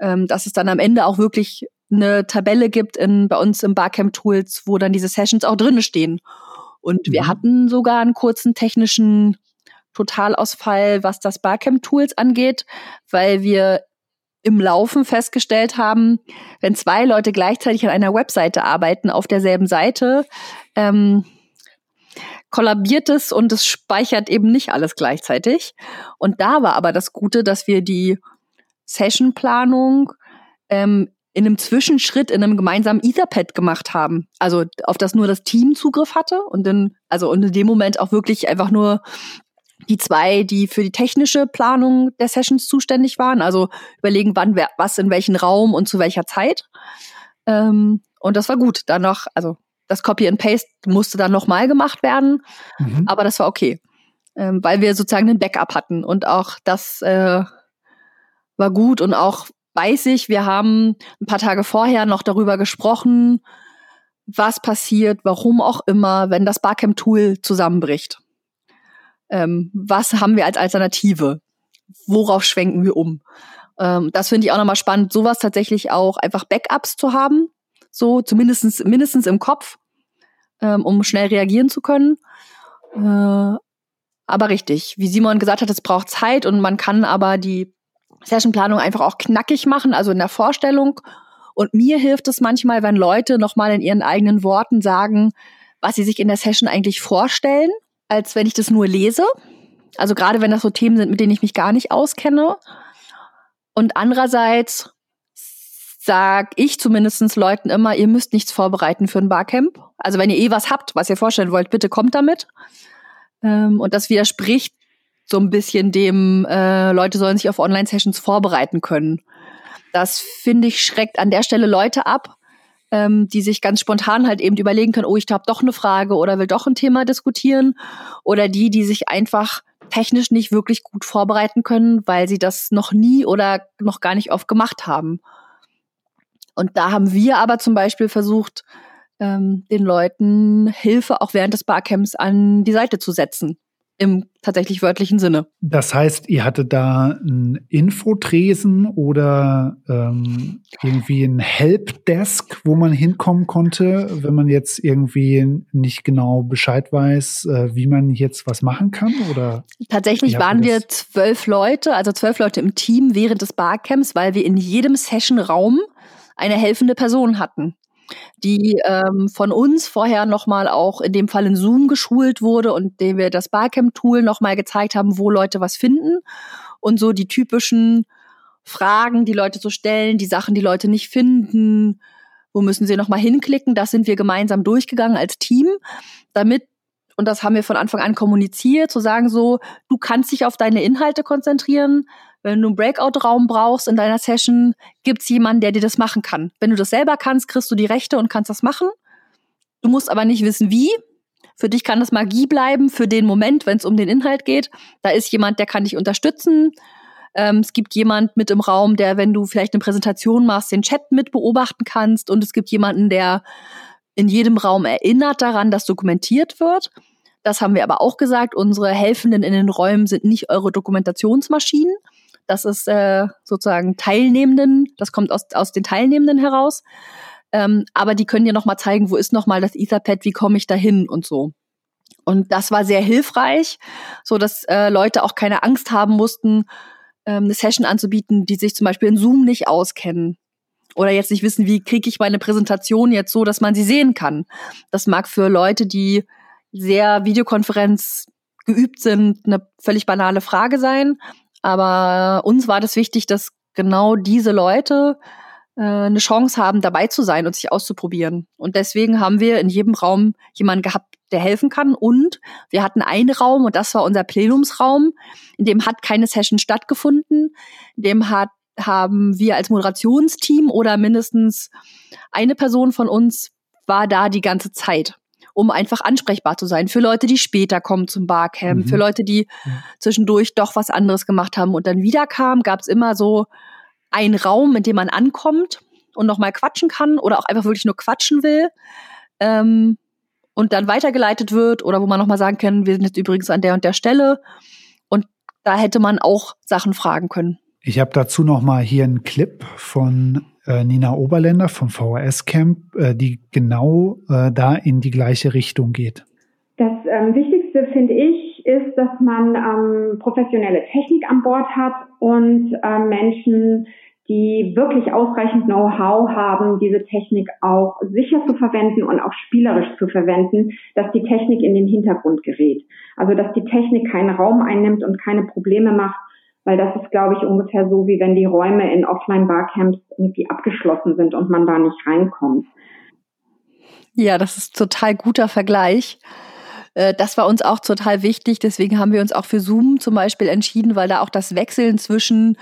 Ähm, dass es dann am Ende auch wirklich eine Tabelle gibt in, bei uns im Barcamp Tools, wo dann diese Sessions auch drinne stehen. Und mhm. wir hatten sogar einen kurzen technischen Totalausfall, was das Barcamp Tools angeht, weil wir im Laufen festgestellt haben, wenn zwei Leute gleichzeitig an einer Webseite arbeiten, auf derselben Seite, ähm, kollabiert es und es speichert eben nicht alles gleichzeitig. Und da war aber das Gute, dass wir die Sessionplanung ähm, in einem Zwischenschritt in einem gemeinsamen Etherpad gemacht haben. Also auf das nur das Team Zugriff hatte und dann, also und in dem Moment auch wirklich einfach nur die zwei, die für die technische Planung der Sessions zuständig waren, also überlegen, wann wer, was in welchen Raum und zu welcher Zeit. Ähm, und das war gut. Dann noch, also das Copy and Paste musste dann nochmal gemacht werden, mhm. aber das war okay, ähm, weil wir sozusagen einen Backup hatten und auch das äh, war gut und auch weiß ich, wir haben ein paar Tage vorher noch darüber gesprochen, was passiert, warum auch immer, wenn das Barcamp-Tool zusammenbricht. Ähm, was haben wir als Alternative? Worauf schwenken wir um? Ähm, das finde ich auch nochmal spannend, sowas tatsächlich auch einfach Backups zu haben, so zumindestens mindestens im Kopf, ähm, um schnell reagieren zu können. Äh, aber richtig, wie Simon gesagt hat, es braucht Zeit und man kann aber die Sessionplanung einfach auch knackig machen, also in der Vorstellung. Und mir hilft es manchmal, wenn Leute nochmal in ihren eigenen Worten sagen, was sie sich in der Session eigentlich vorstellen als wenn ich das nur lese. Also gerade wenn das so Themen sind, mit denen ich mich gar nicht auskenne. Und andererseits sag ich zumindestens Leuten immer, ihr müsst nichts vorbereiten für ein Barcamp. Also wenn ihr eh was habt, was ihr vorstellen wollt, bitte kommt damit. Ähm, und das widerspricht so ein bisschen dem, äh, Leute sollen sich auf Online-Sessions vorbereiten können. Das finde ich schreckt an der Stelle Leute ab, ähm, die sich ganz spontan halt eben überlegen können, oh, ich habe doch eine Frage oder will doch ein Thema diskutieren. Oder die, die sich einfach technisch nicht wirklich gut vorbereiten können, weil sie das noch nie oder noch gar nicht oft gemacht haben. Und da haben wir aber zum Beispiel versucht, ähm, den Leuten Hilfe auch während des Barcamps an die Seite zu setzen im tatsächlich wörtlichen Sinne. Das heißt, ihr hattet da einen Infotresen oder ähm, irgendwie ein Helpdesk, wo man hinkommen konnte, wenn man jetzt irgendwie nicht genau Bescheid weiß, äh, wie man jetzt was machen kann? Oder tatsächlich waren wir zwölf Leute, also zwölf Leute im Team während des Barcamps, weil wir in jedem Sessionraum eine helfende Person hatten die ähm, von uns vorher nochmal auch in dem Fall in Zoom geschult wurde und dem wir das Barcamp-Tool nochmal gezeigt haben, wo Leute was finden und so die typischen Fragen, die Leute so stellen, die Sachen, die Leute nicht finden, wo müssen sie nochmal hinklicken, das sind wir gemeinsam durchgegangen als Team, damit und das haben wir von Anfang an kommuniziert, zu sagen so, du kannst dich auf deine Inhalte konzentrieren, wenn du einen Breakout-Raum brauchst in deiner Session, gibt's jemanden, der dir das machen kann. Wenn du das selber kannst, kriegst du die Rechte und kannst das machen. Du musst aber nicht wissen, wie. Für dich kann das Magie bleiben, für den Moment, wenn es um den Inhalt geht. Da ist jemand, der kann dich unterstützen. Ähm, es gibt jemand mit im Raum, der, wenn du vielleicht eine Präsentation machst, den Chat mit beobachten kannst. Und es gibt jemanden, der in jedem Raum erinnert daran, dass dokumentiert wird. Das haben wir aber auch gesagt. Unsere Helfenden in den Räumen sind nicht eure Dokumentationsmaschinen, das ist äh, sozusagen Teilnehmenden, das kommt aus, aus den Teilnehmenden heraus. Ähm, aber die können dir nochmal zeigen, wo ist nochmal das Etherpad, wie komme ich da hin und so. Und das war sehr hilfreich, so dass äh, Leute auch keine Angst haben mussten, ähm, eine Session anzubieten, die sich zum Beispiel in Zoom nicht auskennen oder jetzt nicht wissen, wie kriege ich meine Präsentation jetzt so, dass man sie sehen kann. Das mag für Leute, die sehr Videokonferenz geübt sind, eine völlig banale Frage sein. Aber uns war das wichtig, dass genau diese Leute äh, eine Chance haben, dabei zu sein und sich auszuprobieren. Und deswegen haben wir in jedem Raum jemanden gehabt, der helfen kann. Und wir hatten einen Raum, und das war unser Plenumsraum, in dem hat keine Session stattgefunden. In dem hat, haben wir als Moderationsteam oder mindestens eine Person von uns war da die ganze Zeit um einfach ansprechbar zu sein für Leute, die später kommen zum Barcamp, mhm. für Leute, die zwischendurch doch was anderes gemacht haben und dann wieder kamen, gab es immer so einen Raum, in dem man ankommt und nochmal quatschen kann oder auch einfach wirklich nur quatschen will. Ähm, und dann weitergeleitet wird oder wo man nochmal sagen kann, wir sind jetzt übrigens an der und der Stelle. Und da hätte man auch Sachen fragen können. Ich habe dazu nochmal hier einen Clip von Nina Oberländer vom VHS Camp, äh, die genau äh, da in die gleiche Richtung geht. Das ähm, Wichtigste finde ich ist, dass man ähm, professionelle Technik an Bord hat und äh, Menschen, die wirklich ausreichend Know-how haben, diese Technik auch sicher zu verwenden und auch spielerisch zu verwenden, dass die Technik in den Hintergrund gerät. Also dass die Technik keinen Raum einnimmt und keine Probleme macht, weil das ist, glaube ich, ungefähr so, wie wenn die Räume in Offline-Barcamps irgendwie abgeschlossen sind und man da nicht reinkommt. Ja, das ist total guter Vergleich. Äh, das war uns auch total wichtig. Deswegen haben wir uns auch für Zoom zum Beispiel entschieden, weil da auch das Wechseln zwischen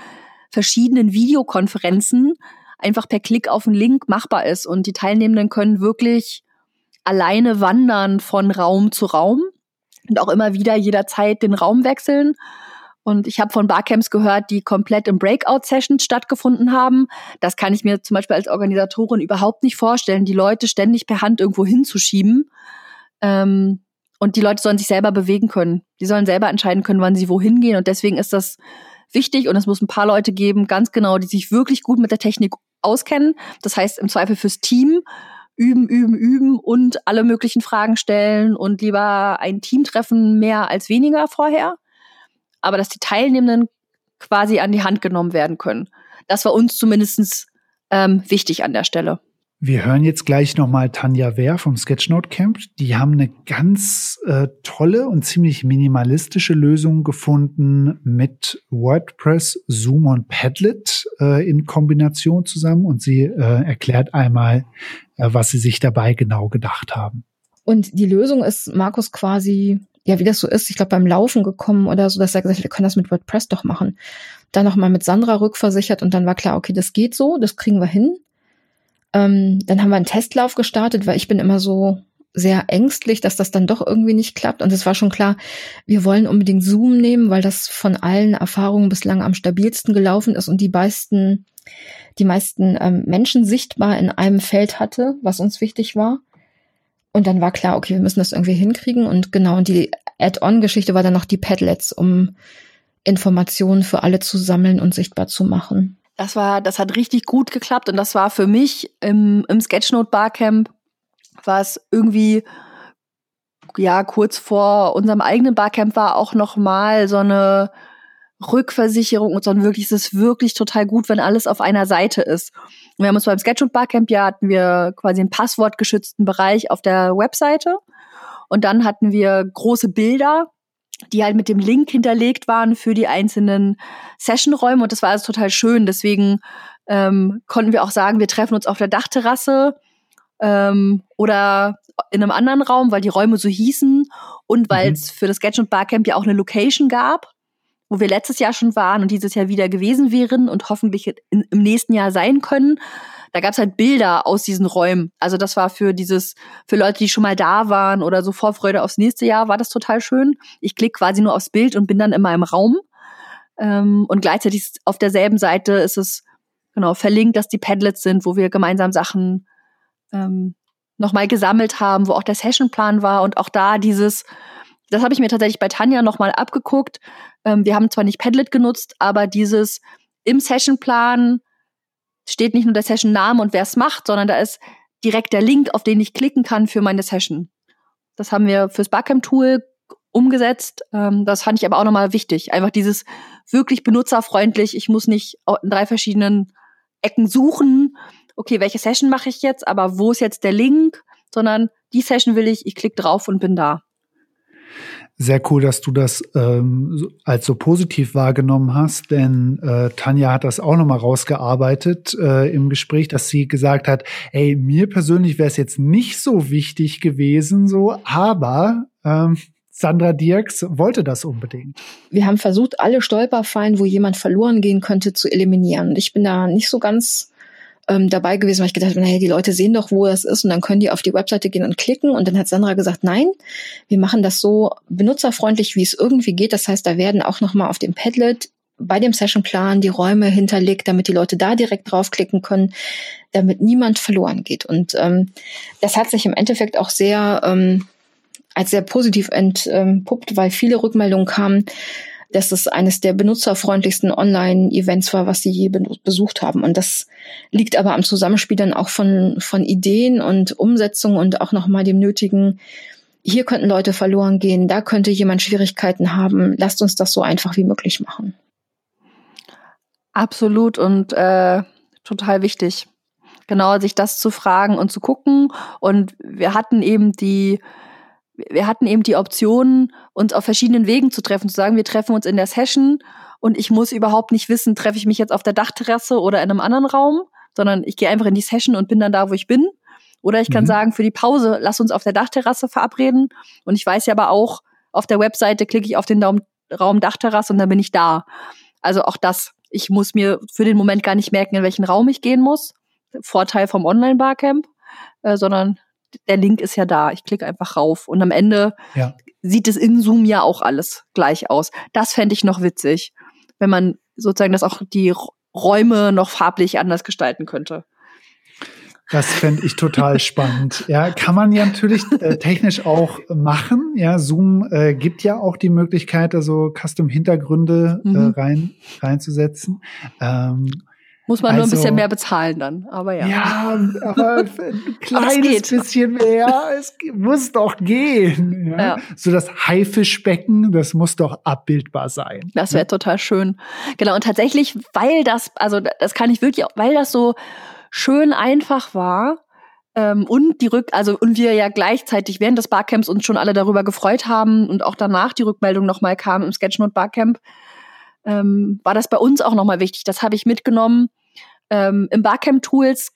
verschiedenen Videokonferenzen einfach per Klick auf einen Link machbar ist. Und die Teilnehmenden können wirklich alleine wandern von Raum zu Raum und auch immer wieder jederzeit den Raum wechseln. Und ich habe von Barcamps gehört, die komplett im Breakout-Sessions stattgefunden haben. Das kann ich mir zum Beispiel als Organisatorin überhaupt nicht vorstellen, die Leute ständig per Hand irgendwo hinzuschieben. Ähm, und die Leute sollen sich selber bewegen können. Die sollen selber entscheiden können, wann sie wohin gehen. Und deswegen ist das wichtig und es muss ein paar Leute geben, ganz genau, die sich wirklich gut mit der Technik auskennen. Das heißt im Zweifel fürs Team üben, üben, üben und alle möglichen Fragen stellen und lieber ein Team treffen, mehr als weniger vorher. Aber dass die Teilnehmenden quasi an die Hand genommen werden können. Das war uns zumindest ähm, wichtig an der Stelle. Wir hören jetzt gleich nochmal Tanja Wehr vom Sketchnote Camp. Die haben eine ganz äh, tolle und ziemlich minimalistische Lösung gefunden mit WordPress, Zoom und Padlet äh, in Kombination zusammen. Und sie äh, erklärt einmal, äh, was sie sich dabei genau gedacht haben. Und die Lösung ist Markus quasi, ja, wie das so ist, ich glaube beim Laufen gekommen oder so, dass er gesagt hat, wir können das mit WordPress doch machen. Dann nochmal mit Sandra rückversichert und dann war klar, okay, das geht so, das kriegen wir hin. Ähm, dann haben wir einen Testlauf gestartet, weil ich bin immer so sehr ängstlich, dass das dann doch irgendwie nicht klappt. Und es war schon klar, wir wollen unbedingt Zoom nehmen, weil das von allen Erfahrungen bislang am stabilsten gelaufen ist und die meisten, die meisten ähm, Menschen sichtbar in einem Feld hatte, was uns wichtig war. Und dann war klar, okay, wir müssen das irgendwie hinkriegen. Und genau, und die Add-on-Geschichte war dann noch die Padlets, um Informationen für alle zu sammeln und sichtbar zu machen. Das war, das hat richtig gut geklappt und das war für mich im, im Sketchnote Barcamp was irgendwie ja kurz vor unserem eigenen Barcamp war auch noch mal so eine Rückversicherung und so ein wirklich, es ist wirklich total gut, wenn alles auf einer Seite ist. Und wir haben uns beim Sketchnote Barcamp ja hatten wir quasi einen passwortgeschützten Bereich auf der Webseite und dann hatten wir große Bilder die halt mit dem Link hinterlegt waren für die einzelnen Sessionräume und das war alles total schön. Deswegen ähm, konnten wir auch sagen, wir treffen uns auf der Dachterrasse ähm, oder in einem anderen Raum, weil die Räume so hießen und weil es mhm. für das Sketch und Barcamp ja auch eine Location gab, wo wir letztes Jahr schon waren und dieses Jahr wieder gewesen wären und hoffentlich in, im nächsten Jahr sein können da gab es halt Bilder aus diesen Räumen. Also das war für dieses, für Leute, die schon mal da waren oder so Vorfreude aufs nächste Jahr, war das total schön. Ich klicke quasi nur aufs Bild und bin dann immer im Raum. Ähm, und gleichzeitig auf derselben Seite ist es genau verlinkt, dass die Padlets sind, wo wir gemeinsam Sachen ähm, nochmal gesammelt haben, wo auch der Sessionplan war und auch da dieses, das habe ich mir tatsächlich bei Tanja nochmal abgeguckt. Ähm, wir haben zwar nicht Padlet genutzt, aber dieses im Sessionplan steht nicht nur der Session-Name und wer es macht, sondern da ist direkt der Link, auf den ich klicken kann für meine Session. Das haben wir fürs Barcamp-Tool umgesetzt. Ähm, das fand ich aber auch nochmal wichtig. Einfach dieses wirklich benutzerfreundlich. Ich muss nicht in drei verschiedenen Ecken suchen. Okay, welche Session mache ich jetzt? Aber wo ist jetzt der Link? Sondern die Session will ich, ich klicke drauf und bin da. Sehr cool, dass du das ähm, als so positiv wahrgenommen hast, denn äh, Tanja hat das auch nochmal rausgearbeitet äh, im Gespräch, dass sie gesagt hat, ey, mir persönlich wäre es jetzt nicht so wichtig gewesen, so, aber ähm, Sandra Dirks wollte das unbedingt. Wir haben versucht, alle Stolperfallen, wo jemand verloren gehen könnte, zu eliminieren. Ich bin da nicht so ganz ähm, dabei gewesen, weil ich gedacht habe, naja, die Leute sehen doch, wo das ist und dann können die auf die Webseite gehen und klicken. Und dann hat Sandra gesagt, nein, wir machen das so benutzerfreundlich, wie es irgendwie geht. Das heißt, da werden auch nochmal auf dem Padlet bei dem Sessionplan die Räume hinterlegt, damit die Leute da direkt draufklicken können, damit niemand verloren geht. Und ähm, das hat sich im Endeffekt auch sehr ähm, als sehr positiv entpuppt, weil viele Rückmeldungen kamen, dass es eines der benutzerfreundlichsten Online-Events war, was sie je besucht haben. Und das liegt aber am Zusammenspiel dann auch von, von Ideen und Umsetzung und auch nochmal dem nötigen, hier könnten Leute verloren gehen, da könnte jemand Schwierigkeiten haben. Lasst uns das so einfach wie möglich machen. Absolut und äh, total wichtig. Genau, sich das zu fragen und zu gucken. Und wir hatten eben die wir hatten eben die Option, uns auf verschiedenen Wegen zu treffen, zu sagen, wir treffen uns in der Session und ich muss überhaupt nicht wissen, treffe ich mich jetzt auf der Dachterrasse oder in einem anderen Raum, sondern ich gehe einfach in die Session und bin dann da, wo ich bin. Oder ich kann mhm. sagen, für die Pause, lass uns auf der Dachterrasse verabreden. Und ich weiß ja aber auch, auf der Webseite klicke ich auf den Raum, Raum Dachterrasse und dann bin ich da. Also auch das. Ich muss mir für den Moment gar nicht merken, in welchen Raum ich gehen muss. Vorteil vom Online-Barcamp, äh, sondern der Link ist ja da. Ich klicke einfach rauf. Und am Ende ja. sieht es in Zoom ja auch alles gleich aus. Das fände ich noch witzig, wenn man sozusagen das auch die Räume noch farblich anders gestalten könnte. Das fände ich total (laughs) spannend. Ja, kann man ja natürlich äh, technisch auch machen. Ja, Zoom äh, gibt ja auch die Möglichkeit, also Custom-Hintergründe äh, mhm. rein reinzusetzen. Ähm, muss man also, nur ein bisschen also mehr bezahlen dann, aber ja. Ja, aber (laughs) ein kleines bisschen mehr, es muss doch gehen. Ja? ja. So das Haifischbecken, das muss doch abbildbar sein. Das wäre ja? total schön. Genau, und tatsächlich, weil das, also das kann ich wirklich, weil das so schön einfach war, ähm, und die Rück, also und wir ja gleichzeitig während des Barcamps uns schon alle darüber gefreut haben und auch danach die Rückmeldung nochmal kam im Sketchnote Barcamp, ähm, war das bei uns auch nochmal wichtig. Das habe ich mitgenommen. Ähm, Im Barcamp-Tools,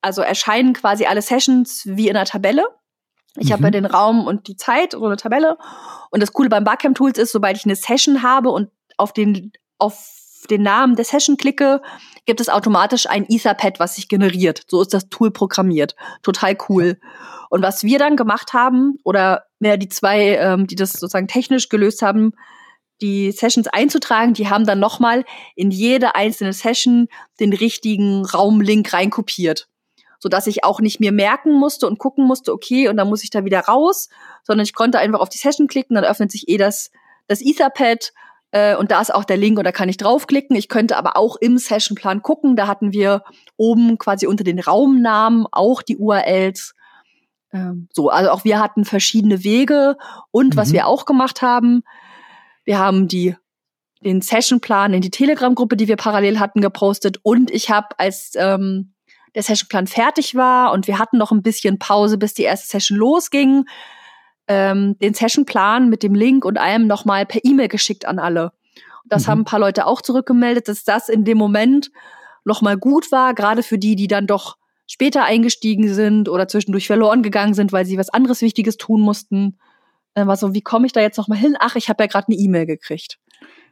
also erscheinen quasi alle Sessions wie in einer Tabelle. Ich mhm. habe ja den Raum und die Zeit, so eine Tabelle. Und das Coole beim Barcamp-Tools ist, sobald ich eine Session habe und auf den, auf den Namen der Session klicke, gibt es automatisch ein Etherpad, was sich generiert. So ist das Tool programmiert. Total cool. Und was wir dann gemacht haben, oder mehr die zwei, ähm, die das sozusagen technisch gelöst haben, die Sessions einzutragen. Die haben dann nochmal in jede einzelne Session den richtigen Raumlink reinkopiert. Sodass ich auch nicht mehr merken musste und gucken musste, okay, und dann muss ich da wieder raus, sondern ich konnte einfach auf die Session klicken, dann öffnet sich eh das, das Etherpad äh, und da ist auch der Link und da kann ich draufklicken. Ich könnte aber auch im Sessionplan gucken. Da hatten wir oben quasi unter den Raumnamen auch die URLs. Ähm, so, also auch wir hatten verschiedene Wege und mhm. was wir auch gemacht haben, wir haben die den Sessionplan in die Telegram-Gruppe, die wir parallel hatten, gepostet. Und ich habe, als ähm, der Sessionplan fertig war und wir hatten noch ein bisschen Pause, bis die erste Session losging, ähm, den Sessionplan mit dem Link und allem nochmal per E-Mail geschickt an alle. Und das mhm. haben ein paar Leute auch zurückgemeldet, dass das in dem Moment nochmal gut war, gerade für die, die dann doch später eingestiegen sind oder zwischendurch verloren gegangen sind, weil sie was anderes Wichtiges tun mussten. Dann war so, wie komme ich da jetzt nochmal hin? Ach, ich habe ja gerade eine E-Mail gekriegt.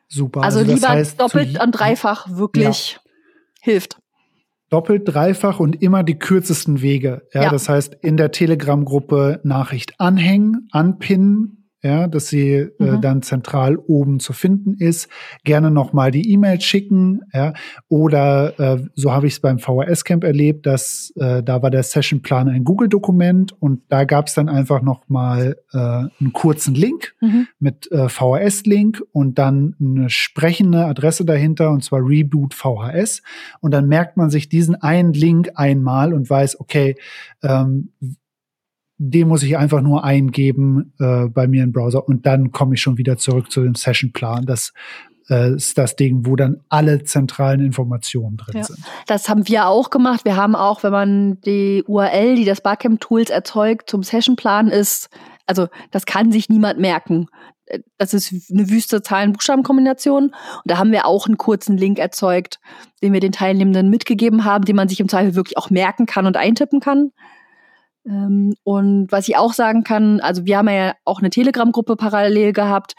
Super. Also, also lieber heißt, doppelt und dreifach wirklich ja. hilft. Doppelt, dreifach und immer die kürzesten Wege. Ja, ja. das heißt, in der Telegram-Gruppe Nachricht anhängen, anpinnen, ja, dass sie äh, mhm. äh, dann zentral oben zu finden ist. Gerne nochmal die E-Mail schicken, ja, oder äh, so habe ich es beim VHS Camp erlebt, dass äh, da war der Sessionplan ein Google-Dokument und da gab es dann einfach nochmal äh, einen kurzen Link mhm. mit äh, VHS-Link und dann eine sprechende Adresse dahinter und zwar Reboot VHS und dann merkt man sich diesen einen Link einmal und weiß, okay, ähm, den muss ich einfach nur eingeben äh, bei mir im Browser und dann komme ich schon wieder zurück zu dem Sessionplan. Das äh, ist das Ding, wo dann alle zentralen Informationen drin ja. sind. Das haben wir auch gemacht. Wir haben auch, wenn man die URL, die das Barcamp Tools erzeugt, zum Sessionplan ist, also das kann sich niemand merken. Das ist eine wüste Zahlen-Buchstaben-Kombination. Und da haben wir auch einen kurzen Link erzeugt, den wir den Teilnehmenden mitgegeben haben, den man sich im Zweifel wirklich auch merken kann und eintippen kann. Ähm, und was ich auch sagen kann, also wir haben ja auch eine Telegram-Gruppe parallel gehabt.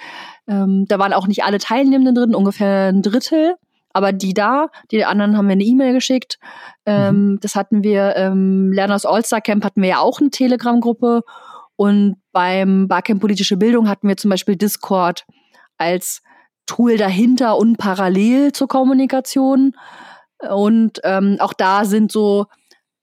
Ähm, da waren auch nicht alle Teilnehmenden drin, ungefähr ein Drittel. Aber die da, die anderen haben wir eine E-Mail geschickt. Ähm, mhm. Das hatten wir, ähm, Lerners All-Star Camp hatten wir ja auch eine Telegram-Gruppe. Und beim Barcamp Politische Bildung hatten wir zum Beispiel Discord als Tool dahinter und parallel zur Kommunikation. Und ähm, auch da sind so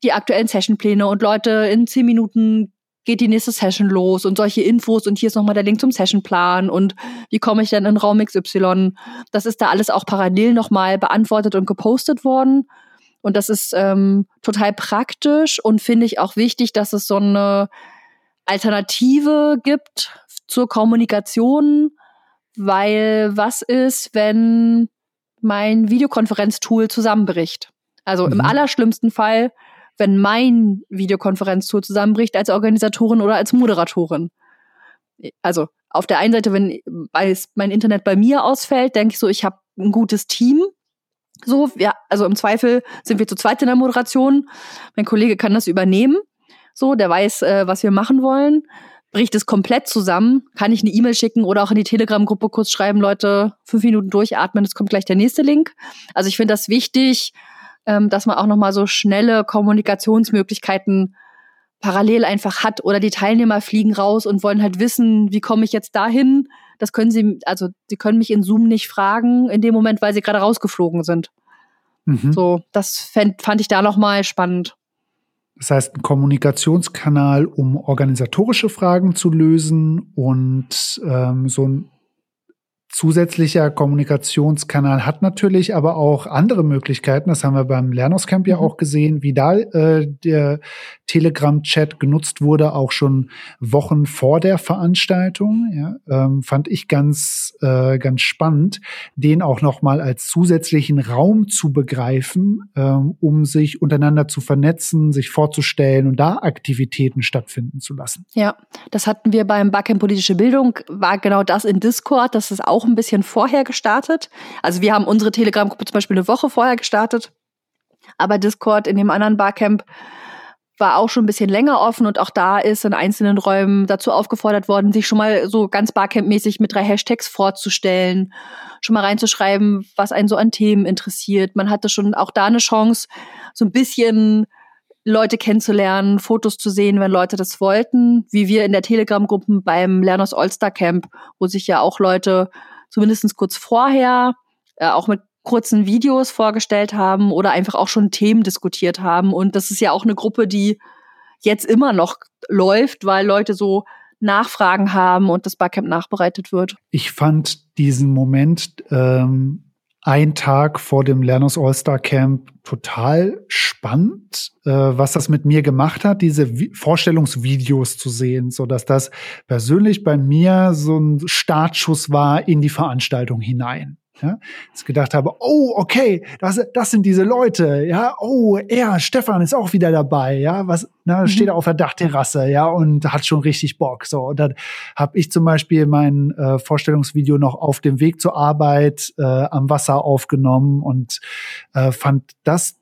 die aktuellen Sessionpläne und Leute in zehn Minuten geht die nächste Session los und solche Infos und hier ist nochmal der Link zum Sessionplan und wie komme ich denn in Raum XY. Das ist da alles auch parallel nochmal beantwortet und gepostet worden. Und das ist ähm, total praktisch und finde ich auch wichtig, dass es so eine Alternative gibt zur Kommunikation, weil was ist, wenn mein Videokonferenztool zusammenbricht? Also mhm. im allerschlimmsten Fall, wenn mein Videokonferenztool zusammenbricht als Organisatorin oder als Moderatorin. Also auf der einen Seite, wenn mein Internet bei mir ausfällt, denke ich so, ich habe ein gutes Team. So, ja, also im Zweifel sind wir zu zweit in der Moderation. Mein Kollege kann das übernehmen. So, der weiß, äh, was wir machen wollen bricht es komplett zusammen, kann ich eine E-Mail schicken oder auch in die Telegram-Gruppe kurz schreiben, Leute, fünf Minuten durchatmen, es kommt gleich der nächste Link. Also ich finde das wichtig, ähm, dass man auch nochmal so schnelle Kommunikationsmöglichkeiten parallel einfach hat oder die Teilnehmer fliegen raus und wollen halt wissen, wie komme ich jetzt dahin? Das können sie, also sie können mich in Zoom nicht fragen in dem Moment, weil sie gerade rausgeflogen sind. Mhm. So, das fand, fand ich da nochmal spannend. Das heißt, ein Kommunikationskanal, um organisatorische Fragen zu lösen und ähm, so ein zusätzlicher Kommunikationskanal hat natürlich aber auch andere Möglichkeiten. Das haben wir beim Lernoscamp ja mhm. auch gesehen, wie da äh, der Telegram-Chat genutzt wurde, auch schon Wochen vor der Veranstaltung. Ja, ähm, fand ich ganz, äh, ganz spannend, den auch noch mal als zusätzlichen Raum zu begreifen, ähm, um sich untereinander zu vernetzen, sich vorzustellen und da Aktivitäten stattfinden zu lassen. Ja, das hatten wir beim Backend Politische Bildung, war genau das in Discord, das ist auch ein bisschen vorher gestartet. Also wir haben unsere Telegram-Gruppe zum Beispiel eine Woche vorher gestartet. Aber Discord in dem anderen Barcamp war auch schon ein bisschen länger offen und auch da ist in einzelnen Räumen dazu aufgefordert worden, sich schon mal so ganz Barcamp-mäßig mit drei Hashtags vorzustellen, schon mal reinzuschreiben, was einen so an Themen interessiert. Man hatte schon auch da eine Chance, so ein bisschen Leute kennenzulernen, Fotos zu sehen, wenn Leute das wollten, wie wir in der Telegram-Gruppe beim Lerners All-Star Camp, wo sich ja auch Leute zumindest kurz vorher äh, auch mit kurzen Videos vorgestellt haben oder einfach auch schon Themen diskutiert haben. Und das ist ja auch eine Gruppe, die jetzt immer noch läuft, weil Leute so Nachfragen haben und das Barcamp nachbereitet wird. Ich fand diesen Moment ähm, ein Tag vor dem Lerners All-Star Camp total spannend, äh, was das mit mir gemacht hat, diese Vi Vorstellungsvideos zu sehen, so dass das persönlich bei mir so ein Startschuss war in die Veranstaltung hinein. Ja, dass gedacht habe, oh, okay, das, das sind diese Leute, ja, oh, er, Stefan ist auch wieder dabei, ja, was, na, mhm. steht er auf der Dachterrasse, ja, und hat schon richtig Bock, so. Und dann habe ich zum Beispiel mein äh, Vorstellungsvideo noch auf dem Weg zur Arbeit äh, am Wasser aufgenommen und äh, fand das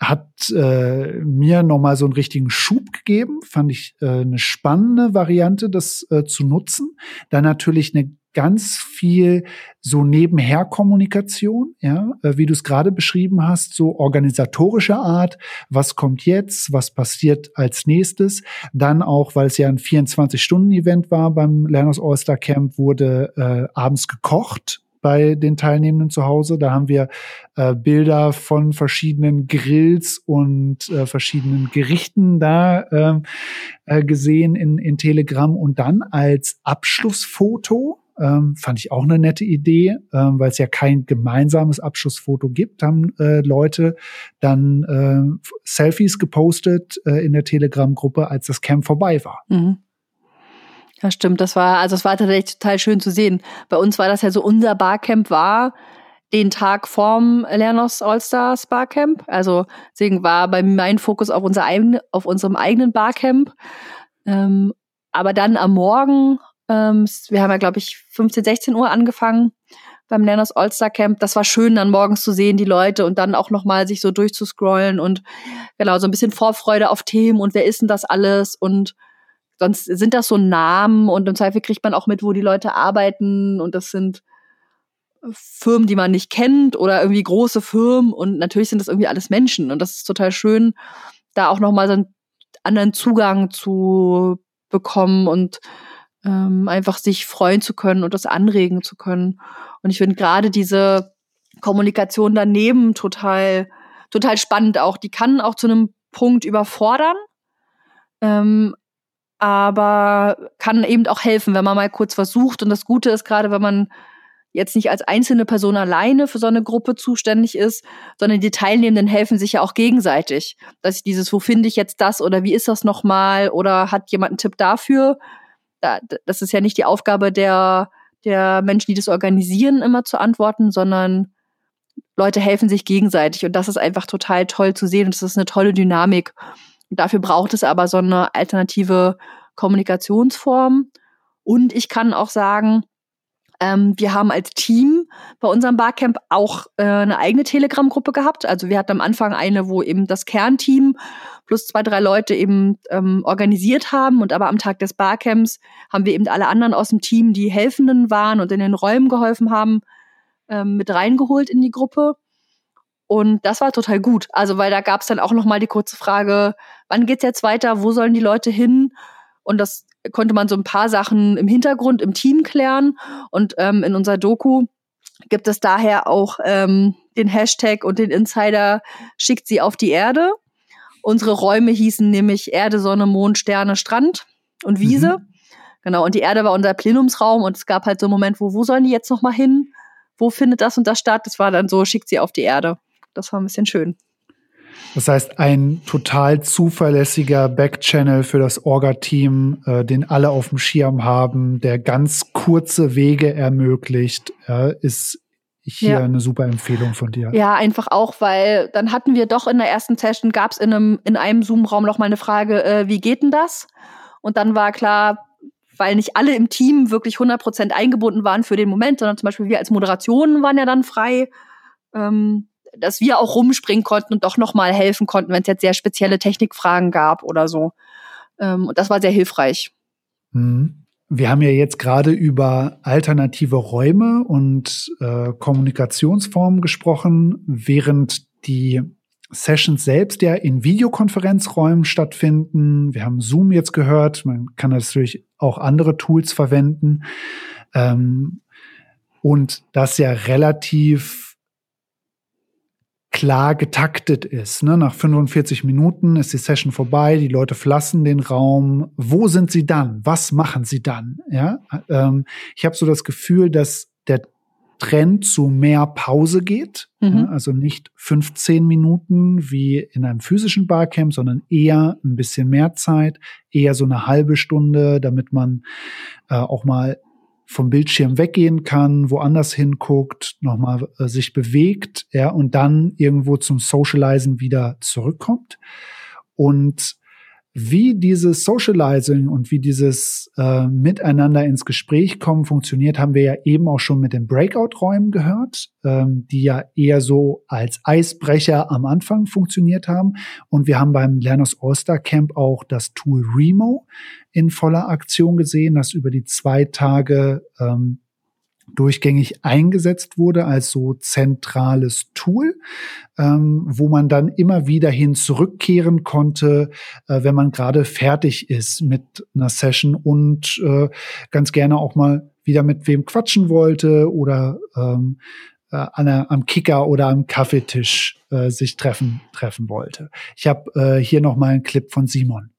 hat äh, mir nochmal so einen richtigen Schub gegeben, fand ich äh, eine spannende Variante, das äh, zu nutzen. Dann natürlich eine ganz viel so nebenher Kommunikation, ja, äh, wie du es gerade beschrieben hast, so organisatorischer Art, was kommt jetzt, was passiert als nächstes, dann auch, weil es ja ein 24-Stunden-Event war beim Lerners All-Star Camp, wurde äh, abends gekocht bei den Teilnehmenden zu Hause. Da haben wir äh, Bilder von verschiedenen Grills und äh, verschiedenen Gerichten da äh, äh, gesehen in, in Telegram. Und dann als Abschlussfoto ähm, fand ich auch eine nette Idee, ähm, weil es ja kein gemeinsames Abschlussfoto gibt, haben äh, Leute dann äh, Selfies gepostet äh, in der Telegram-Gruppe, als das Camp vorbei war. Mhm. Ja, stimmt. Das war, also es war tatsächlich total schön zu sehen. Bei uns war das ja so, unser Barcamp war den Tag vorm Lernos All-Stars Barcamp. Also deswegen war bei mir mein Fokus auf, unser auf unserem eigenen Barcamp. Ähm, aber dann am Morgen ähm, wir haben ja, glaube ich, 15, 16 Uhr angefangen beim Lerners All-Star Camp. Das war schön, dann morgens zu sehen, die Leute und dann auch nochmal sich so durchzuscrollen und genau, so ein bisschen Vorfreude auf Themen und wer ist denn das alles und sonst sind das so Namen und im Zweifel kriegt man auch mit, wo die Leute arbeiten und das sind Firmen, die man nicht kennt oder irgendwie große Firmen und natürlich sind das irgendwie alles Menschen und das ist total schön, da auch nochmal so einen anderen Zugang zu bekommen und ähm, einfach sich freuen zu können und das anregen zu können. Und ich finde gerade diese Kommunikation daneben total, total spannend auch. Die kann auch zu einem Punkt überfordern, ähm, aber kann eben auch helfen, wenn man mal kurz versucht. Und das Gute ist gerade, wenn man jetzt nicht als einzelne Person alleine für so eine Gruppe zuständig ist, sondern die Teilnehmenden helfen sich ja auch gegenseitig. Dass ich dieses, wo finde ich jetzt das oder wie ist das nochmal oder hat jemand einen Tipp dafür? Das ist ja nicht die Aufgabe der, der Menschen, die das organisieren, immer zu antworten, sondern Leute helfen sich gegenseitig und das ist einfach total toll zu sehen und das ist eine tolle Dynamik. Und dafür braucht es aber so eine alternative Kommunikationsform. Und ich kann auch sagen, ähm, wir haben als Team bei unserem Barcamp auch äh, eine eigene Telegram-Gruppe gehabt. Also wir hatten am Anfang eine, wo eben das Kernteam plus zwei, drei Leute eben ähm, organisiert haben. Und aber am Tag des Barcamps haben wir eben alle anderen aus dem Team, die Helfenden waren und in den Räumen geholfen haben, ähm, mit reingeholt in die Gruppe. Und das war total gut. Also, weil da gab es dann auch noch mal die kurze Frage, wann geht's jetzt weiter? Wo sollen die Leute hin? Und das konnte man so ein paar Sachen im Hintergrund im Team klären. Und ähm, in unserer Doku gibt es daher auch ähm, den Hashtag und den Insider schickt sie auf die Erde. Unsere Räume hießen nämlich Erde, Sonne, Mond, Sterne, Strand und Wiese. Mhm. Genau, und die Erde war unser Plenumsraum und es gab halt so einen Moment, wo, wo sollen die jetzt noch mal hin? Wo findet das und das statt? Das war dann so, schickt sie auf die Erde. Das war ein bisschen schön. Das heißt, ein total zuverlässiger Backchannel für das Orga-Team, äh, den alle auf dem Schirm haben, der ganz kurze Wege ermöglicht, äh, ist hier ja. eine super Empfehlung von dir. Ja, einfach auch, weil dann hatten wir doch in der ersten Session, gab es in einem, in einem Zoom-Raum noch mal eine Frage, äh, wie geht denn das? Und dann war klar, weil nicht alle im Team wirklich 100% eingebunden waren für den Moment, sondern zum Beispiel wir als Moderationen waren ja dann frei. Ähm, dass wir auch rumspringen konnten und doch noch mal helfen konnten, wenn es jetzt sehr spezielle Technikfragen gab oder so. Ähm, und das war sehr hilfreich. Mhm. Wir haben ja jetzt gerade über alternative Räume und äh, Kommunikationsformen gesprochen, während die Sessions selbst ja in Videokonferenzräumen stattfinden. Wir haben Zoom jetzt gehört. Man kann natürlich auch andere Tools verwenden. Ähm, und das ja relativ klar getaktet ist. Ne? Nach 45 Minuten ist die Session vorbei, die Leute verlassen den Raum. Wo sind sie dann? Was machen sie dann? Ja, ähm, ich habe so das Gefühl, dass der Trend zu mehr Pause geht. Mhm. Ja? also nicht 15 Minuten wie in einem physischen Barcamp, sondern eher ein bisschen mehr Zeit, eher so eine halbe Stunde, damit man äh, auch mal vom Bildschirm weggehen kann, woanders hinguckt, nochmal äh, sich bewegt, ja, und dann irgendwo zum Socializen wieder zurückkommt. Und wie dieses Socializing und wie dieses äh, Miteinander ins Gespräch kommen funktioniert, haben wir ja eben auch schon mit den Breakout-Räumen gehört, ähm, die ja eher so als Eisbrecher am Anfang funktioniert haben. Und wir haben beim Lernos All-Star Camp auch das Tool Remo in voller Aktion gesehen, das über die zwei Tage ähm, durchgängig eingesetzt wurde als so zentrales Tool, ähm, wo man dann immer wieder hin zurückkehren konnte, äh, wenn man gerade fertig ist mit einer Session und äh, ganz gerne auch mal wieder mit wem quatschen wollte oder ähm, äh, an einer, am Kicker oder am Kaffeetisch äh, sich treffen treffen wollte. Ich habe äh, hier noch mal einen Clip von Simon.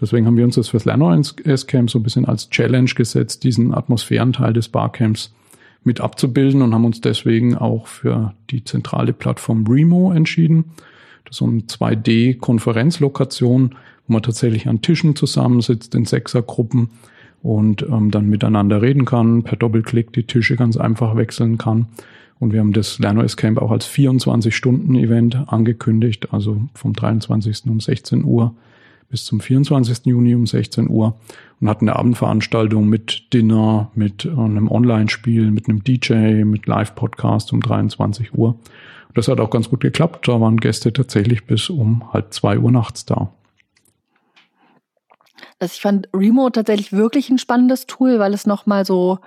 Deswegen haben wir uns das fürs Lerner-S-Camp so ein bisschen als Challenge gesetzt, diesen Atmosphärenteil des Barcamps mit abzubilden und haben uns deswegen auch für die zentrale Plattform Remo entschieden. Das ist so eine 2D-Konferenzlokation, wo man tatsächlich an Tischen zusammensitzt in Sechsergruppen und ähm, dann miteinander reden kann, per Doppelklick die Tische ganz einfach wechseln kann. Und wir haben das LernOS Camp auch als 24-Stunden-Event angekündigt, also vom 23. um 16 Uhr bis zum 24. Juni um 16 Uhr und hatten eine Abendveranstaltung mit Dinner, mit äh, einem Online-Spiel, mit einem DJ, mit Live-Podcast um 23 Uhr. Und das hat auch ganz gut geklappt. Da waren Gäste tatsächlich bis um halb zwei Uhr nachts da. Also ich fand Remote tatsächlich wirklich ein spannendes Tool, weil es nochmal so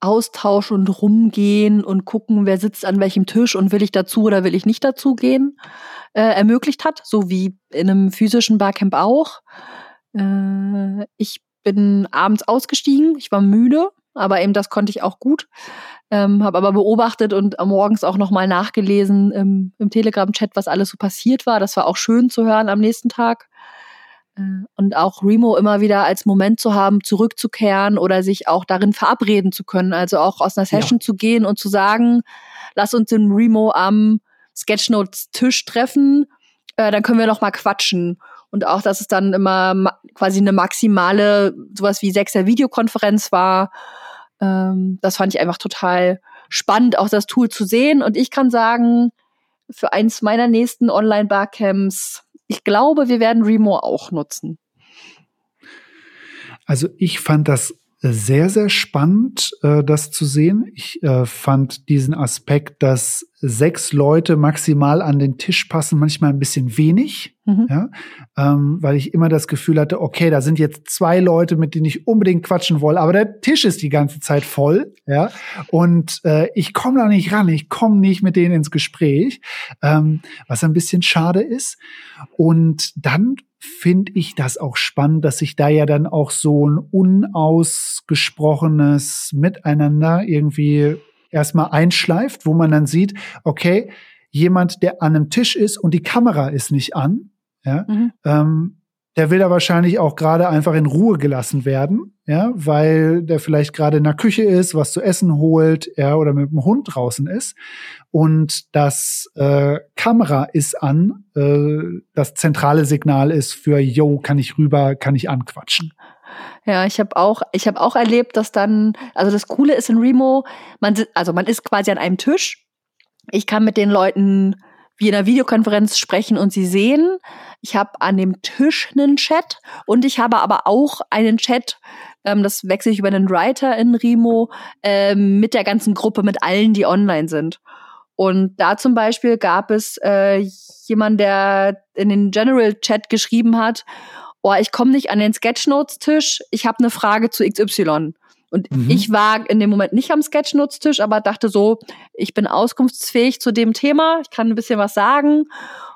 Austausch und rumgehen und gucken, wer sitzt an welchem Tisch und will ich dazu oder will ich nicht dazu gehen, äh, ermöglicht hat, so wie in einem physischen Barcamp auch. Äh, ich bin abends ausgestiegen, ich war müde aber eben das konnte ich auch gut. Ähm, habe aber beobachtet und morgens auch nochmal nachgelesen im, im Telegram-Chat, was alles so passiert war. Das war auch schön zu hören am nächsten Tag. Äh, und auch Remo immer wieder als Moment zu haben, zurückzukehren oder sich auch darin verabreden zu können. Also auch aus einer Session ja. zu gehen und zu sagen, lass uns in Remo am Sketchnotes-Tisch treffen, äh, dann können wir noch mal quatschen. Und auch, dass es dann immer quasi eine maximale, sowas wie sechser Videokonferenz war. Ähm, das fand ich einfach total spannend, auch das Tool zu sehen. Und ich kann sagen, für eins meiner nächsten Online-Barcamps, ich glaube, wir werden Remo auch nutzen. Also ich fand das sehr, sehr spannend, äh, das zu sehen. Ich äh, fand diesen Aspekt, dass sechs Leute maximal an den Tisch passen, manchmal ein bisschen wenig, mhm. ja, ähm, weil ich immer das Gefühl hatte, okay, da sind jetzt zwei Leute, mit denen ich unbedingt quatschen will, aber der Tisch ist die ganze Zeit voll, ja, und äh, ich komme da nicht ran, ich komme nicht mit denen ins Gespräch, ähm, was ein bisschen schade ist. Und dann finde ich das auch spannend, dass sich da ja dann auch so ein unausgesprochenes Miteinander irgendwie erstmal einschleift, wo man dann sieht, okay, jemand, der an einem Tisch ist und die Kamera ist nicht an, ja, mhm. ähm, der will da wahrscheinlich auch gerade einfach in Ruhe gelassen werden, ja, weil der vielleicht gerade in der Küche ist, was zu essen holt, ja, oder mit dem Hund draußen ist. Und das äh, Kamera ist an, äh, das zentrale Signal ist für, yo, kann ich rüber, kann ich anquatschen. Ja, ich habe auch, ich habe auch erlebt, dass dann, also das Coole ist in Remo, man, also man ist quasi an einem Tisch. Ich kann mit den Leuten wie in einer Videokonferenz sprechen und sie sehen. Ich habe an dem Tisch einen Chat und ich habe aber auch einen Chat, ähm, das wechsle ich über einen Writer in Remo, ähm, mit der ganzen Gruppe, mit allen, die online sind. Und da zum Beispiel gab es äh, jemand, der in den General Chat geschrieben hat, oh, ich komme nicht an den Sketchnotes-Tisch, ich habe eine Frage zu XY. Und mhm. ich war in dem Moment nicht am Sketchnotes-Tisch, aber dachte so, ich bin auskunftsfähig zu dem Thema, ich kann ein bisschen was sagen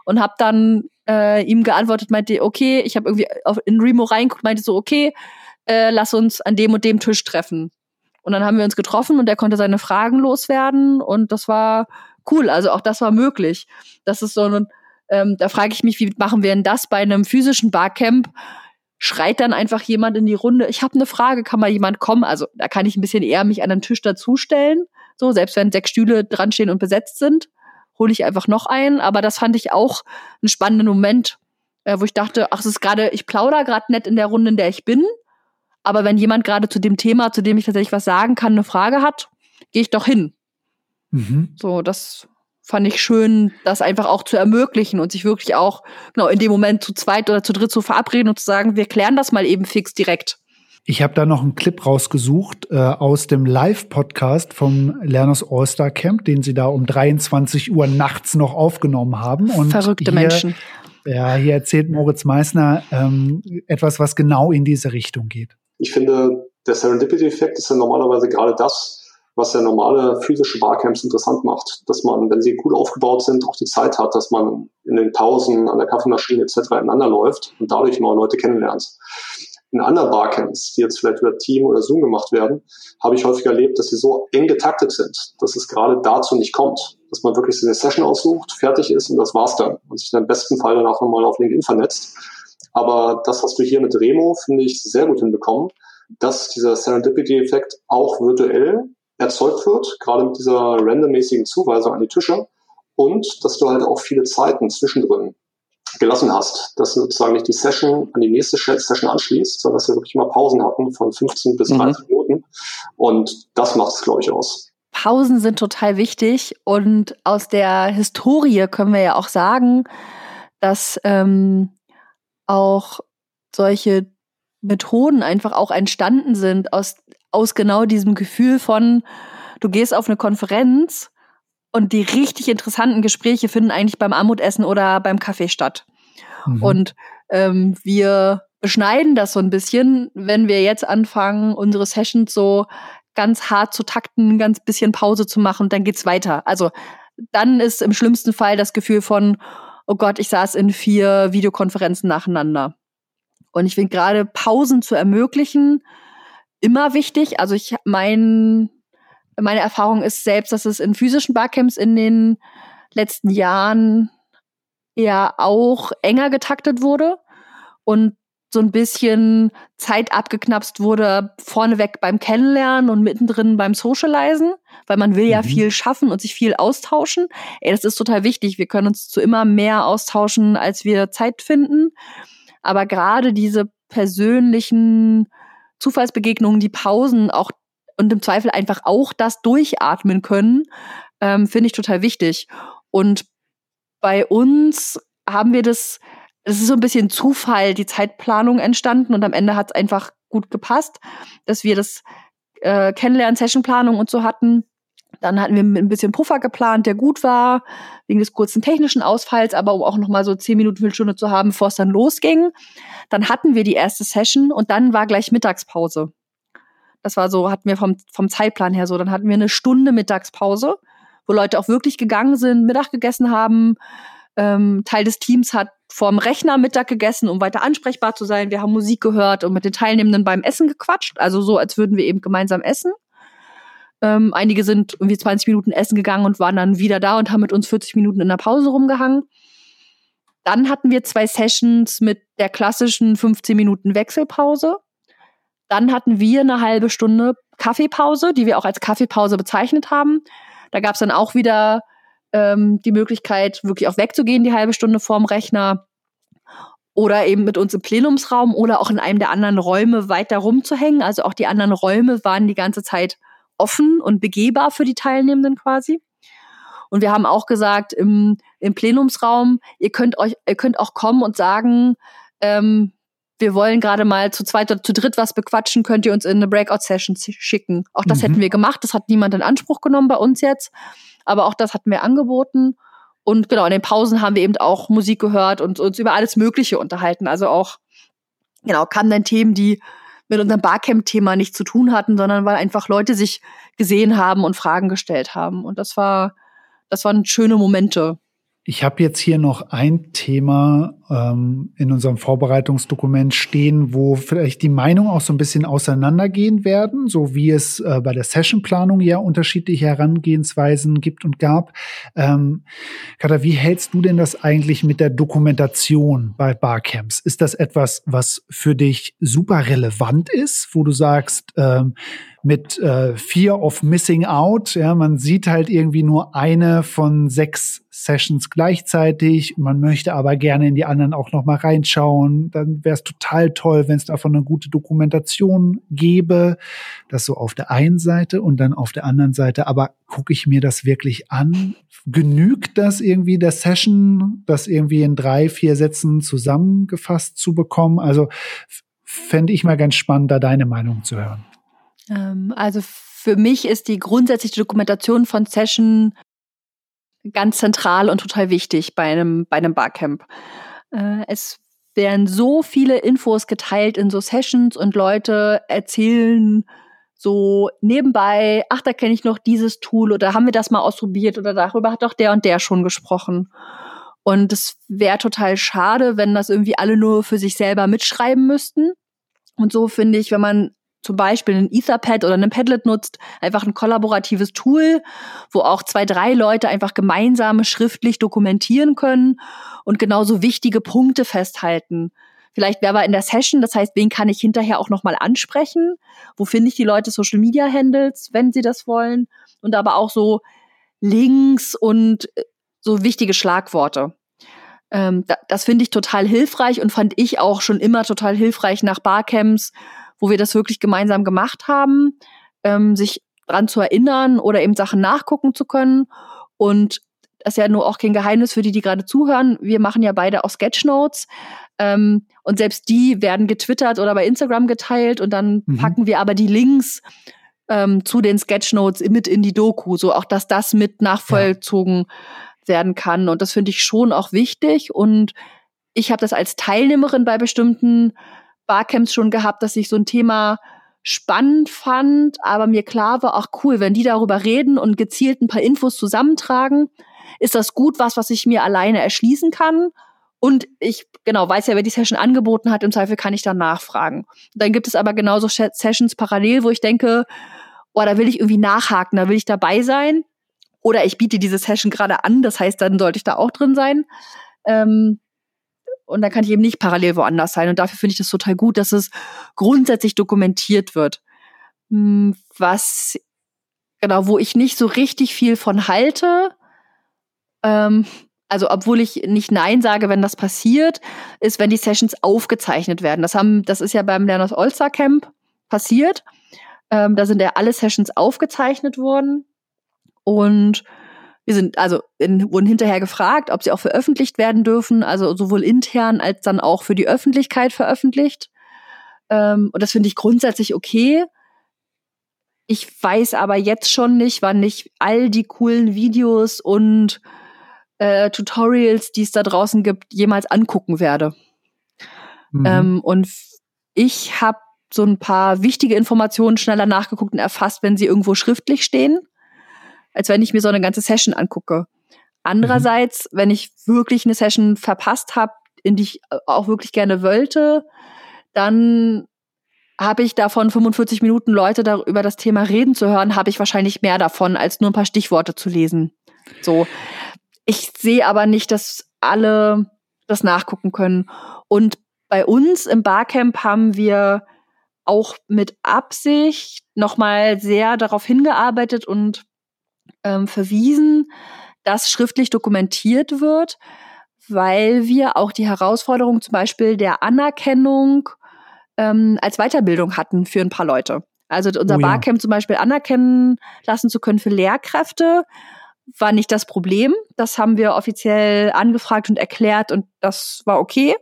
und habe dann äh, ihm geantwortet, meinte, okay, ich habe irgendwie auf, in Remo reinguckt, meinte so, okay, äh, lass uns an dem und dem Tisch treffen. Und dann haben wir uns getroffen und er konnte seine Fragen loswerden und das war cool. Also auch das war möglich. Das ist so ein, ähm, da frage ich mich, wie machen wir denn das bei einem physischen Barcamp? Schreit dann einfach jemand in die Runde, ich habe eine Frage, kann mal jemand kommen? Also da kann ich ein bisschen eher mich an den Tisch dazustellen. So, selbst wenn sechs Stühle dran stehen und besetzt sind, hole ich einfach noch einen. Aber das fand ich auch einen spannenden Moment, äh, wo ich dachte, ach, es ist gerade, ich plauder gerade nett in der Runde, in der ich bin. Aber wenn jemand gerade zu dem Thema, zu dem ich tatsächlich was sagen kann, eine Frage hat, gehe ich doch hin. Mhm. So, das fand ich schön, das einfach auch zu ermöglichen und sich wirklich auch genau in dem Moment zu zweit oder zu dritt zu verabreden und zu sagen, wir klären das mal eben fix direkt. Ich habe da noch einen Clip rausgesucht äh, aus dem Live-Podcast vom Lerners All-Star Camp, den sie da um 23 Uhr nachts noch aufgenommen haben. Und Verrückte hier, Menschen. Ja, hier erzählt Moritz Meissner ähm, etwas, was genau in diese Richtung geht. Ich finde, der Serendipity-Effekt ist ja normalerweise gerade das, was ja normale physische Barcamps interessant macht, dass man, wenn sie gut aufgebaut sind, auch die Zeit hat, dass man in den Pausen an der Kaffeemaschine etc. ineinander läuft und dadurch neue Leute kennenlernt. In anderen Barcamps, die jetzt vielleicht über Team oder Zoom gemacht werden, habe ich häufig erlebt, dass sie so eng getaktet sind, dass es gerade dazu nicht kommt, dass man wirklich so eine Session aussucht, fertig ist und das war's dann und sich dann im besten Fall danach nochmal auf LinkedIn vernetzt. Aber das hast du hier mit Remo, finde ich, sehr gut hinbekommen, dass dieser Serendipity-Effekt auch virtuell erzeugt wird, gerade mit dieser randommäßigen Zuweisung an die Tische und dass du halt auch viele Zeiten zwischendrin gelassen hast, dass du sozusagen nicht die Session an die nächste Session anschließt, sondern dass wir wirklich mal Pausen hatten von 15 bis 30 mhm. Minuten und das macht es, glaube ich, aus. Pausen sind total wichtig und aus der Historie können wir ja auch sagen, dass ähm, auch solche Methoden einfach auch entstanden sind aus aus genau diesem Gefühl von, du gehst auf eine Konferenz und die richtig interessanten Gespräche finden eigentlich beim Armutessen oder beim Kaffee statt. Mhm. Und ähm, wir beschneiden das so ein bisschen, wenn wir jetzt anfangen, unsere Sessions so ganz hart zu takten, ganz bisschen Pause zu machen und dann geht's weiter. Also dann ist im schlimmsten Fall das Gefühl von, oh Gott, ich saß in vier Videokonferenzen nacheinander. Und ich finde gerade Pausen zu ermöglichen, immer wichtig. Also ich mein meine Erfahrung ist selbst, dass es in physischen Barcamps in den letzten Jahren eher auch enger getaktet wurde und so ein bisschen Zeit abgeknapst wurde, vorneweg beim Kennenlernen und mittendrin beim Socializen, weil man will ja mhm. viel schaffen und sich viel austauschen. Ey, das ist total wichtig. Wir können uns zu immer mehr austauschen, als wir Zeit finden. Aber gerade diese persönlichen Zufallsbegegnungen, die Pausen auch und im Zweifel einfach auch das durchatmen können, ähm, finde ich total wichtig. Und bei uns haben wir das, es ist so ein bisschen Zufall, die Zeitplanung entstanden und am Ende hat es einfach gut gepasst, dass wir das äh, Kennenlernen, Sessionplanung und so hatten. Dann hatten wir ein bisschen Puffer geplant, der gut war, wegen des kurzen technischen Ausfalls, aber um auch noch mal so zehn Minuten, Viertelstunde zu haben, bevor es dann losging. Dann hatten wir die erste Session und dann war gleich Mittagspause. Das war so, hatten wir vom, vom Zeitplan her so. Dann hatten wir eine Stunde Mittagspause, wo Leute auch wirklich gegangen sind, Mittag gegessen haben. Ähm, Teil des Teams hat vorm Rechner Mittag gegessen, um weiter ansprechbar zu sein. Wir haben Musik gehört und mit den Teilnehmenden beim Essen gequatscht. Also so, als würden wir eben gemeinsam essen. Ähm, einige sind irgendwie 20 Minuten essen gegangen und waren dann wieder da und haben mit uns 40 Minuten in der Pause rumgehangen. Dann hatten wir zwei Sessions mit der klassischen 15 Minuten Wechselpause. Dann hatten wir eine halbe Stunde Kaffeepause, die wir auch als Kaffeepause bezeichnet haben. Da gab es dann auch wieder ähm, die Möglichkeit, wirklich auch wegzugehen, die halbe Stunde vorm Rechner. Oder eben mit uns im Plenumsraum oder auch in einem der anderen Räume weiter rumzuhängen. Also auch die anderen Räume waren die ganze Zeit offen und begehbar für die Teilnehmenden quasi. Und wir haben auch gesagt, im, im Plenumsraum, ihr könnt euch, ihr könnt auch kommen und sagen, ähm, wir wollen gerade mal zu zweit oder zu dritt was bequatschen, könnt ihr uns in eine Breakout-Session schicken. Auch das mhm. hätten wir gemacht, das hat niemand in Anspruch genommen bei uns jetzt, aber auch das hatten wir angeboten. Und genau, in den Pausen haben wir eben auch Musik gehört und uns über alles Mögliche unterhalten. Also auch, genau, kamen dann Themen, die mit unserem Barcamp-Thema nichts zu tun hatten, sondern weil einfach Leute sich gesehen haben und Fragen gestellt haben. Und das war, das waren schöne Momente. Ich habe jetzt hier noch ein Thema ähm, in unserem Vorbereitungsdokument stehen, wo vielleicht die Meinungen auch so ein bisschen auseinandergehen werden, so wie es äh, bei der Sessionplanung ja unterschiedliche Herangehensweisen gibt und gab. Ähm, Katha, wie hältst du denn das eigentlich mit der Dokumentation bei Barcamps? Ist das etwas, was für dich super relevant ist, wo du sagst, ähm, mit äh, Fear of Missing Out. Ja, man sieht halt irgendwie nur eine von sechs Sessions gleichzeitig. Man möchte aber gerne in die anderen auch noch mal reinschauen. Dann wäre es total toll, wenn es davon eine gute Dokumentation gäbe. Das so auf der einen Seite und dann auf der anderen Seite. Aber gucke ich mir das wirklich an? Genügt das irgendwie der Session, das irgendwie in drei, vier Sätzen zusammengefasst zu bekommen? Also fände ich mal ganz spannend, da deine Meinung zu hören. Ähm, also für mich ist die grundsätzliche Dokumentation von Session ganz zentral und total wichtig bei einem, bei einem Barcamp. Äh, es werden so viele Infos geteilt in so Sessions und Leute erzählen so nebenbei, ach, da kenne ich noch dieses Tool oder haben wir das mal ausprobiert oder darüber hat doch der und der schon gesprochen. Und es wäre total schade, wenn das irgendwie alle nur für sich selber mitschreiben müssten. Und so finde ich, wenn man zum Beispiel ein Etherpad oder ein Padlet nutzt, einfach ein kollaboratives Tool, wo auch zwei, drei Leute einfach gemeinsam schriftlich dokumentieren können und genauso wichtige Punkte festhalten. Vielleicht wäre aber in der Session, das heißt, wen kann ich hinterher auch nochmal ansprechen? Wo finde ich die Leute Social Media Handles, wenn sie das wollen? Und aber auch so Links und äh, so wichtige Schlagworte. Ähm, das finde ich total hilfreich und fand ich auch schon immer total hilfreich nach Barcamps, wo wir das wirklich gemeinsam gemacht haben, ähm, sich dran zu erinnern oder eben Sachen nachgucken zu können. Und das ist ja nur auch kein Geheimnis für die, die gerade zuhören. Wir machen ja beide auch Sketchnotes. Ähm, und selbst die werden getwittert oder bei Instagram geteilt und dann mhm. packen wir aber die Links ähm, zu den Sketchnotes mit in die Doku, so auch, dass das mit nachvollzogen ja. werden kann. Und das finde ich schon auch wichtig. Und ich habe das als Teilnehmerin bei bestimmten Barcamps schon gehabt, dass ich so ein Thema spannend fand, aber mir klar war, auch cool, wenn die darüber reden und gezielt ein paar Infos zusammentragen, ist das gut was, was ich mir alleine erschließen kann? Und ich genau weiß ja, wer die Session angeboten hat. Im Zweifel kann ich dann nachfragen. Dann gibt es aber genauso Sessions parallel, wo ich denke, oh, da will ich irgendwie nachhaken, da will ich dabei sein. Oder ich biete diese Session gerade an, das heißt, dann sollte ich da auch drin sein. Ähm, und dann kann ich eben nicht parallel woanders sein. Und dafür finde ich das total gut, dass es grundsätzlich dokumentiert wird. Hm, was, genau, wo ich nicht so richtig viel von halte, ähm, also obwohl ich nicht Nein sage, wenn das passiert, ist, wenn die Sessions aufgezeichnet werden. Das haben, das ist ja beim Lerners All-Star Camp passiert. Ähm, da sind ja alle Sessions aufgezeichnet worden. Und wir sind also in, wurden hinterher gefragt, ob sie auch veröffentlicht werden dürfen, also sowohl intern als dann auch für die Öffentlichkeit veröffentlicht. Ähm, und das finde ich grundsätzlich okay. Ich weiß aber jetzt schon nicht, wann ich all die coolen Videos und äh, Tutorials, die es da draußen gibt, jemals angucken werde. Mhm. Ähm, und ich habe so ein paar wichtige Informationen schneller nachgeguckt und erfasst, wenn sie irgendwo schriftlich stehen als wenn ich mir so eine ganze Session angucke. Andererseits, mhm. wenn ich wirklich eine Session verpasst habe, in die ich auch wirklich gerne wollte, dann habe ich davon 45 Minuten Leute da über das Thema reden zu hören, habe ich wahrscheinlich mehr davon, als nur ein paar Stichworte zu lesen. So. Ich sehe aber nicht, dass alle das nachgucken können. Und bei uns im Barcamp haben wir auch mit Absicht nochmal sehr darauf hingearbeitet und ähm, verwiesen, dass schriftlich dokumentiert wird, weil wir auch die Herausforderung zum Beispiel der Anerkennung ähm, als Weiterbildung hatten für ein paar Leute. Also unser oh ja. Barcamp zum Beispiel anerkennen lassen zu können für Lehrkräfte war nicht das Problem. Das haben wir offiziell angefragt und erklärt und das war okay.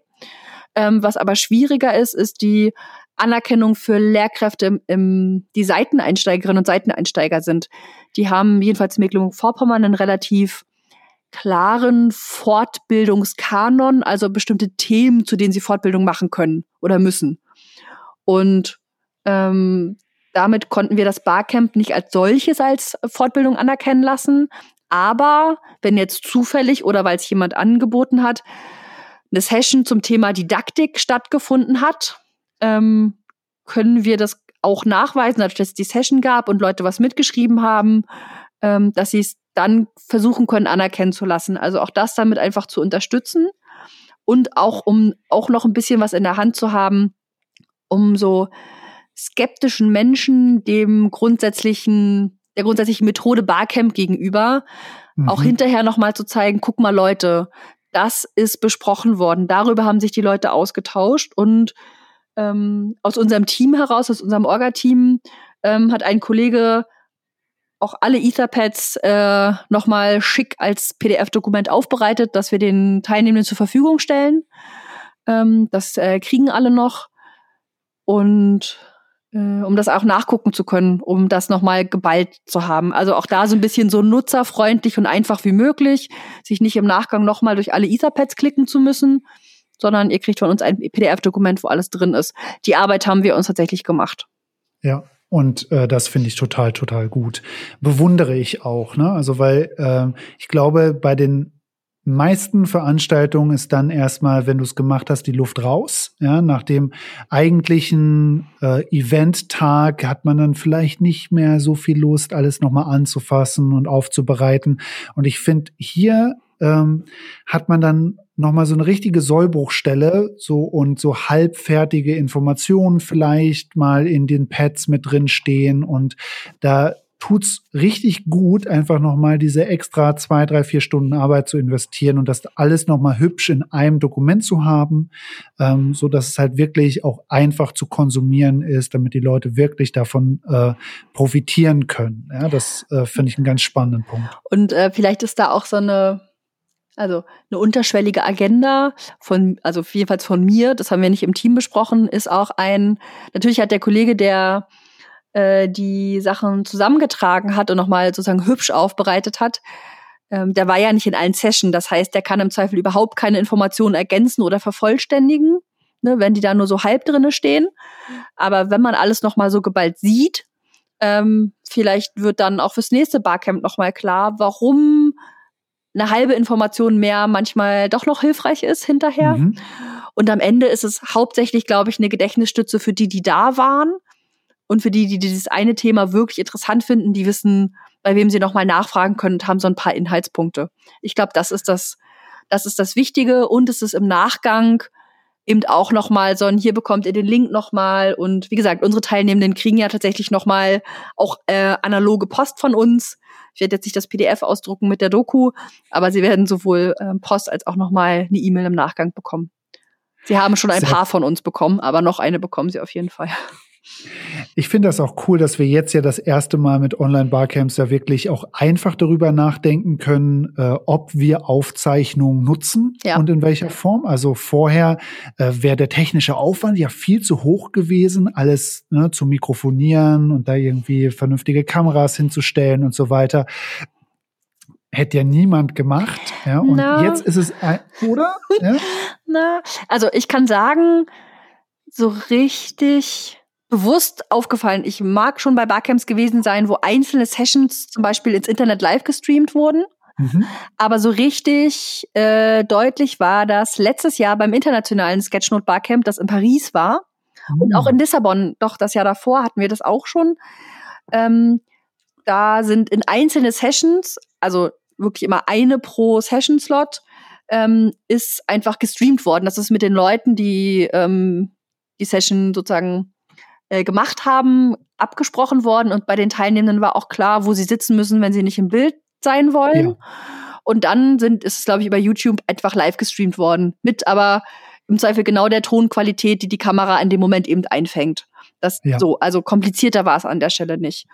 Ähm, was aber schwieriger ist, ist die Anerkennung für Lehrkräfte, im, die Seiteneinsteigerinnen und Seiteneinsteiger sind. Die haben jedenfalls in Mecklenburg-Vorpommern einen relativ klaren Fortbildungskanon, also bestimmte Themen, zu denen sie Fortbildung machen können oder müssen. Und ähm, damit konnten wir das Barcamp nicht als solches als Fortbildung anerkennen lassen. Aber wenn jetzt zufällig oder weil es jemand angeboten hat, eine Session zum Thema Didaktik stattgefunden hat, ähm, können wir das auch nachweisen, dass es die Session gab und Leute was mitgeschrieben haben, ähm, dass sie es dann versuchen können, anerkennen zu lassen. Also auch das damit einfach zu unterstützen und auch um auch noch ein bisschen was in der Hand zu haben, um so skeptischen Menschen dem grundsätzlichen der grundsätzlichen Methode Barcamp gegenüber mhm. auch hinterher noch mal zu zeigen, guck mal Leute, das ist besprochen worden. Darüber haben sich die Leute ausgetauscht und ähm, aus unserem Team heraus, aus unserem Orga-Team, ähm, hat ein Kollege auch alle Etherpads äh, nochmal schick als PDF-Dokument aufbereitet, dass wir den Teilnehmenden zur Verfügung stellen. Ähm, das äh, kriegen alle noch. Und äh, um das auch nachgucken zu können, um das nochmal geballt zu haben. Also auch da so ein bisschen so nutzerfreundlich und einfach wie möglich, sich nicht im Nachgang nochmal durch alle Etherpads klicken zu müssen, sondern ihr kriegt von uns ein PDF-Dokument, wo alles drin ist. Die Arbeit haben wir uns tatsächlich gemacht. Ja, und äh, das finde ich total, total gut. Bewundere ich auch, ne? Also weil äh, ich glaube, bei den meisten Veranstaltungen ist dann erstmal, wenn du es gemacht hast, die Luft raus. Ja, nach dem eigentlichen äh, Eventtag hat man dann vielleicht nicht mehr so viel Lust, alles nochmal anzufassen und aufzubereiten. Und ich finde, hier ähm, hat man dann nochmal so eine richtige Sollbruchstelle so und so halbfertige Informationen vielleicht mal in den Pads mit drin stehen und da tut's richtig gut, einfach nochmal diese extra zwei, drei, vier Stunden Arbeit zu investieren und das alles nochmal hübsch in einem Dokument zu haben, ähm, so dass es halt wirklich auch einfach zu konsumieren ist, damit die Leute wirklich davon äh, profitieren können. Ja, das äh, finde ich einen ganz spannenden Punkt. Und äh, vielleicht ist da auch so eine also eine unterschwellige Agenda von, also jedenfalls von mir, das haben wir nicht im Team besprochen, ist auch ein, natürlich hat der Kollege, der äh, die Sachen zusammengetragen hat und nochmal sozusagen hübsch aufbereitet hat, ähm, der war ja nicht in allen Sessions. Das heißt, der kann im Zweifel überhaupt keine Informationen ergänzen oder vervollständigen, ne, wenn die da nur so halb drinne stehen. Aber wenn man alles nochmal so geballt sieht, ähm, vielleicht wird dann auch fürs nächste Barcamp nochmal klar, warum eine halbe Information mehr manchmal doch noch hilfreich ist hinterher. Mhm. Und am Ende ist es hauptsächlich, glaube ich, eine Gedächtnisstütze für die, die da waren und für die, die dieses eine Thema wirklich interessant finden, die wissen, bei wem sie nochmal nachfragen können und haben so ein paar Inhaltspunkte. Ich glaube, das ist das, das ist das Wichtige und es ist im Nachgang eben auch nochmal so ein, hier bekommt ihr den Link nochmal und wie gesagt, unsere Teilnehmenden kriegen ja tatsächlich nochmal auch äh, analoge Post von uns. Ich werde jetzt nicht das PDF ausdrucken mit der Doku, aber sie werden sowohl äh, Post als auch nochmal eine E-Mail im Nachgang bekommen. Sie haben schon ein Sehr paar von uns bekommen, aber noch eine bekommen sie auf jeden Fall. Ich finde das auch cool, dass wir jetzt ja das erste Mal mit Online-Barcamps ja wirklich auch einfach darüber nachdenken können, äh, ob wir Aufzeichnungen nutzen ja. und in welcher Form. Also vorher äh, wäre der technische Aufwand ja viel zu hoch gewesen, alles ne, zu mikrofonieren und da irgendwie vernünftige Kameras hinzustellen und so weiter hätte ja niemand gemacht. Ja, und Na. jetzt ist es, ein, oder? Ja? (laughs) Na, also ich kann sagen, so richtig bewusst aufgefallen. Ich mag schon bei Barcamps gewesen sein, wo einzelne Sessions zum Beispiel ins Internet live gestreamt wurden. Mhm. Aber so richtig äh, deutlich war das letztes Jahr beim internationalen Sketchnote Barcamp, das in Paris war. Mhm. Und auch in Lissabon, doch das Jahr davor hatten wir das auch schon. Ähm, da sind in einzelne Sessions, also wirklich immer eine pro Session-Slot, ähm, ist einfach gestreamt worden. Das ist mit den Leuten, die ähm, die Session sozusagen äh, gemacht haben, abgesprochen worden und bei den Teilnehmenden war auch klar, wo sie sitzen müssen, wenn sie nicht im Bild sein wollen. Ja. Und dann sind, ist es, glaube ich, über YouTube einfach live gestreamt worden. Mit aber im Zweifel genau der Tonqualität, die die Kamera in dem Moment eben einfängt. Das ja. so, also komplizierter war es an der Stelle nicht.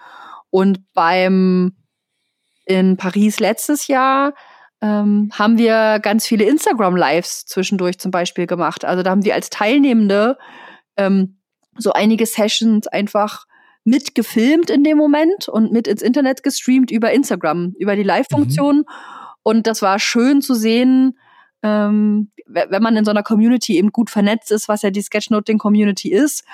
Und beim in Paris letztes Jahr ähm, haben wir ganz viele Instagram-Lives zwischendurch zum Beispiel gemacht. Also da haben wir als Teilnehmende ähm, so einige Sessions einfach mitgefilmt in dem Moment und mit ins Internet gestreamt über Instagram, über die Live-Funktion. Mhm. Und das war schön zu sehen, ähm, wenn man in so einer Community eben gut vernetzt ist, was ja die Sketchnoting-Community ist,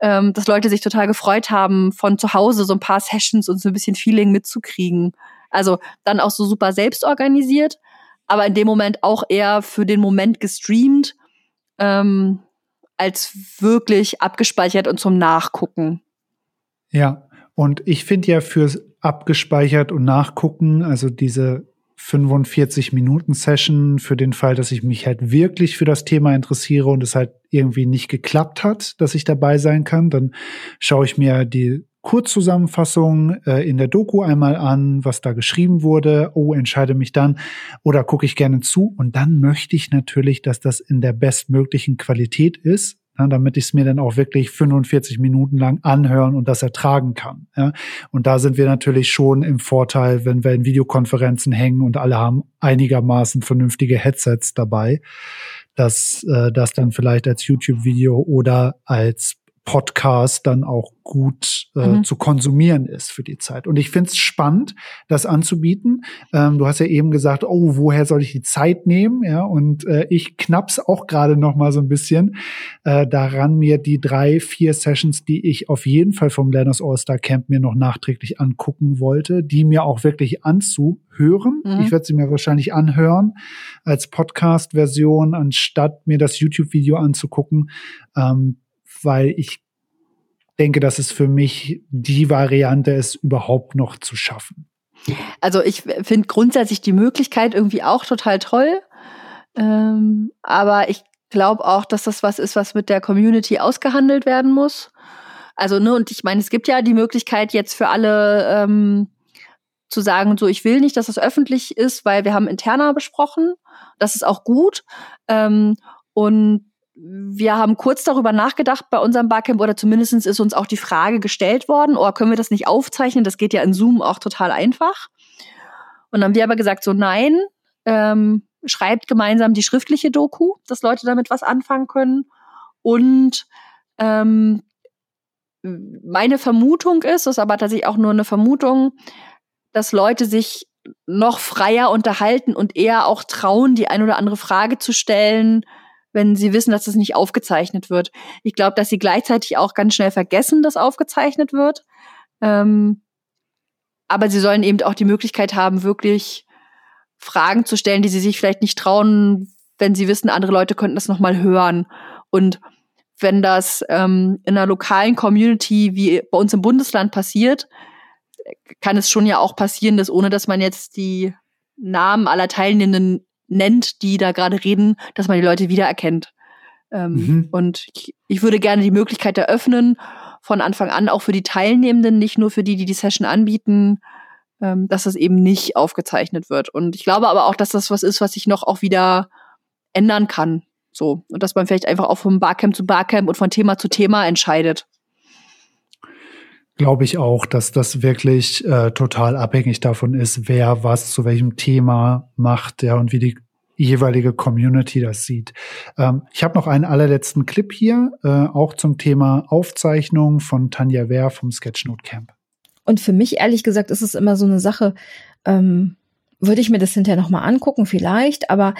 ähm, dass Leute sich total gefreut haben, von zu Hause so ein paar Sessions und so ein bisschen Feeling mitzukriegen. Also dann auch so super selbst organisiert, aber in dem Moment auch eher für den Moment gestreamt. Ähm, als wirklich abgespeichert und zum Nachgucken. Ja, und ich finde ja fürs abgespeichert und nachgucken, also diese 45 Minuten Session für den Fall, dass ich mich halt wirklich für das Thema interessiere und es halt irgendwie nicht geklappt hat, dass ich dabei sein kann, dann schaue ich mir die Kurzzusammenfassung äh, in der Doku einmal an, was da geschrieben wurde. Oh, entscheide mich dann oder gucke ich gerne zu. Und dann möchte ich natürlich, dass das in der bestmöglichen Qualität ist, ja, damit ich es mir dann auch wirklich 45 Minuten lang anhören und das ertragen kann. Ja. Und da sind wir natürlich schon im Vorteil, wenn wir in Videokonferenzen hängen und alle haben einigermaßen vernünftige Headsets dabei, dass äh, das dann vielleicht als YouTube-Video oder als Podcast dann auch gut äh, mhm. zu konsumieren ist für die Zeit. Und ich finde es spannend, das anzubieten. Ähm, du hast ja eben gesagt, oh, woher soll ich die Zeit nehmen? Ja, und äh, ich knapp's auch gerade noch mal so ein bisschen äh, daran, mir die drei, vier Sessions, die ich auf jeden Fall vom Lerners All-Star Camp mir noch nachträglich angucken wollte, die mir auch wirklich anzuhören. Mhm. Ich werde sie mir wahrscheinlich anhören als Podcast-Version, anstatt mir das YouTube-Video anzugucken. Ähm, weil ich denke, dass es für mich die Variante ist, überhaupt noch zu schaffen. Also ich finde grundsätzlich die Möglichkeit irgendwie auch total toll. Ähm, aber ich glaube auch, dass das was ist, was mit der Community ausgehandelt werden muss. Also, ne, und ich meine, es gibt ja die Möglichkeit jetzt für alle ähm, zu sagen, so, ich will nicht, dass das öffentlich ist, weil wir haben interner besprochen. Das ist auch gut. Ähm, und wir haben kurz darüber nachgedacht bei unserem Barcamp oder zumindest ist uns auch die Frage gestellt worden, oh, können wir das nicht aufzeichnen? Das geht ja in Zoom auch total einfach. Und dann haben wir aber gesagt, so nein, ähm, schreibt gemeinsam die schriftliche Doku, dass Leute damit was anfangen können. Und ähm, meine Vermutung ist, das ist aber tatsächlich auch nur eine Vermutung, dass Leute sich noch freier unterhalten und eher auch trauen, die ein oder andere Frage zu stellen, wenn sie wissen, dass das nicht aufgezeichnet wird. Ich glaube, dass sie gleichzeitig auch ganz schnell vergessen, dass aufgezeichnet wird. Ähm, aber sie sollen eben auch die Möglichkeit haben, wirklich Fragen zu stellen, die sie sich vielleicht nicht trauen, wenn sie wissen, andere Leute könnten das nochmal hören. Und wenn das ähm, in einer lokalen Community wie bei uns im Bundesland passiert, kann es schon ja auch passieren, dass ohne dass man jetzt die Namen aller Teilnehmenden nennt, die da gerade reden, dass man die Leute wiedererkennt. Ähm, mhm. Und ich, ich würde gerne die Möglichkeit eröffnen, von Anfang an auch für die Teilnehmenden, nicht nur für die, die die Session anbieten, ähm, dass das eben nicht aufgezeichnet wird. Und ich glaube aber auch, dass das was ist, was sich noch auch wieder ändern kann. So. Und dass man vielleicht einfach auch vom Barcamp zu Barcamp und von Thema zu Thema entscheidet. Glaube ich auch, dass das wirklich äh, total abhängig davon ist, wer was zu welchem Thema macht, ja, und wie die jeweilige Community das sieht. Ähm, ich habe noch einen allerletzten Clip hier, äh, auch zum Thema Aufzeichnung von Tanja Wehr vom Sketchnote Camp. Und für mich, ehrlich gesagt, ist es immer so eine Sache, ähm, würde ich mir das hinterher nochmal angucken, vielleicht, aber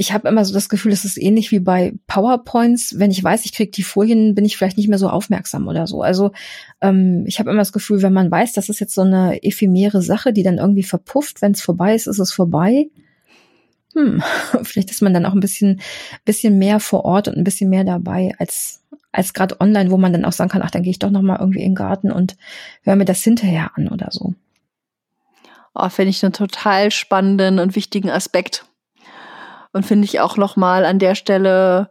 ich habe immer so das Gefühl, es ist ähnlich wie bei PowerPoints. Wenn ich weiß, ich kriege die Folien, bin ich vielleicht nicht mehr so aufmerksam oder so. Also ähm, ich habe immer das Gefühl, wenn man weiß, das ist jetzt so eine ephemere Sache, die dann irgendwie verpufft, wenn es vorbei ist, ist es vorbei hm, (laughs) vielleicht ist man dann auch ein bisschen, bisschen mehr vor Ort und ein bisschen mehr dabei als, als gerade online, wo man dann auch sagen kann, ach, dann gehe ich doch noch mal irgendwie in den Garten und höre mir das hinterher an oder so. Oh, finde ich einen total spannenden und wichtigen Aspekt. Und finde ich auch noch mal an der Stelle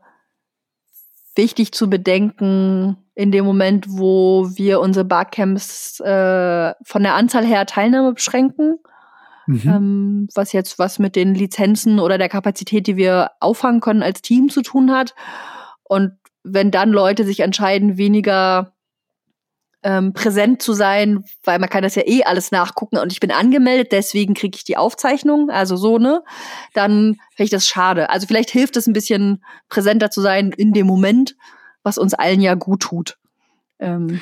wichtig zu bedenken, in dem Moment, wo wir unsere Barcamps äh, von der Anzahl her Teilnahme beschränken Mhm. Ähm, was jetzt was mit den Lizenzen oder der Kapazität, die wir auffangen können als Team zu tun hat. Und wenn dann Leute sich entscheiden, weniger ähm, präsent zu sein, weil man kann das ja eh alles nachgucken und ich bin angemeldet, deswegen kriege ich die Aufzeichnung, also so, ne? Dann finde ich das schade. Also vielleicht hilft es ein bisschen präsenter zu sein in dem Moment, was uns allen ja gut tut. Ähm,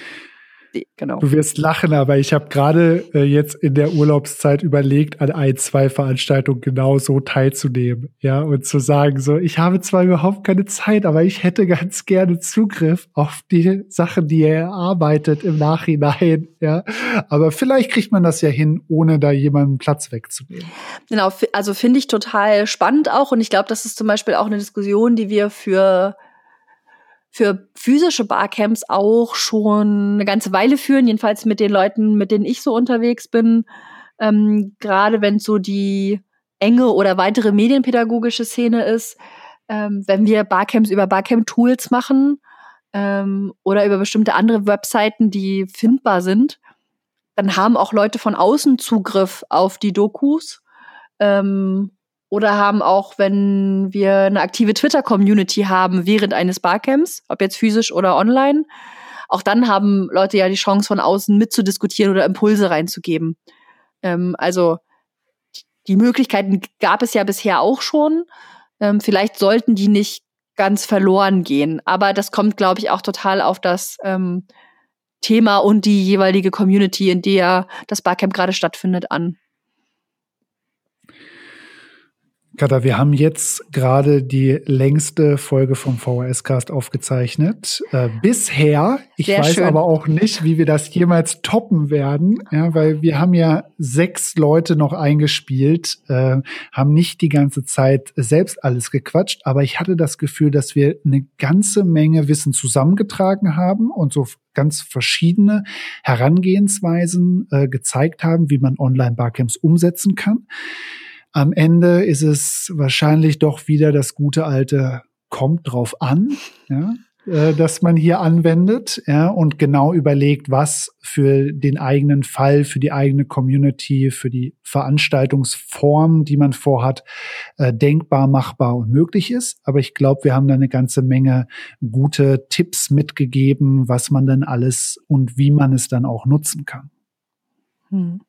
genau. Du wirst lachen, aber ich habe gerade äh, jetzt in der Urlaubszeit überlegt, an ein, zwei Veranstaltungen genau so teilzunehmen. Ja, und zu sagen, so, ich habe zwar überhaupt keine Zeit, aber ich hätte ganz gerne Zugriff auf die Sachen, die er erarbeitet im Nachhinein. (laughs) Ja, aber vielleicht kriegt man das ja hin, ohne da jemanden Platz wegzunehmen. Genau, also finde ich total spannend auch. Und ich glaube, das ist zum Beispiel auch eine Diskussion, die wir für für physische Barcamps auch schon eine ganze Weile führen, jedenfalls mit den Leuten, mit denen ich so unterwegs bin. Ähm, Gerade wenn so die enge oder weitere medienpädagogische Szene ist, ähm, wenn wir Barcamps über Barcamp-Tools machen ähm, oder über bestimmte andere Webseiten, die findbar sind, dann haben auch Leute von außen Zugriff auf die Dokus. Ähm, oder haben auch, wenn wir eine aktive Twitter-Community haben während eines Barcamps, ob jetzt physisch oder online, auch dann haben Leute ja die Chance von außen mitzudiskutieren oder Impulse reinzugeben. Ähm, also die Möglichkeiten gab es ja bisher auch schon. Ähm, vielleicht sollten die nicht ganz verloren gehen. Aber das kommt, glaube ich, auch total auf das ähm, Thema und die jeweilige Community, in der das Barcamp gerade stattfindet, an. Katha, wir haben jetzt gerade die längste Folge vom VHS-Cast aufgezeichnet. Äh, bisher. Ich Sehr weiß schön. aber auch nicht, wie wir das jemals toppen werden, ja, weil wir haben ja sechs Leute noch eingespielt, äh, haben nicht die ganze Zeit selbst alles gequatscht, aber ich hatte das Gefühl, dass wir eine ganze Menge Wissen zusammengetragen haben und so ganz verschiedene Herangehensweisen äh, gezeigt haben, wie man Online-Barcamps umsetzen kann. Am Ende ist es wahrscheinlich doch wieder das gute alte kommt drauf an, ja, äh, dass man hier anwendet ja, und genau überlegt, was für den eigenen Fall, für die eigene Community, für die Veranstaltungsform, die man vorhat, äh, denkbar, machbar und möglich ist. Aber ich glaube, wir haben da eine ganze Menge gute Tipps mitgegeben, was man dann alles und wie man es dann auch nutzen kann. Hm.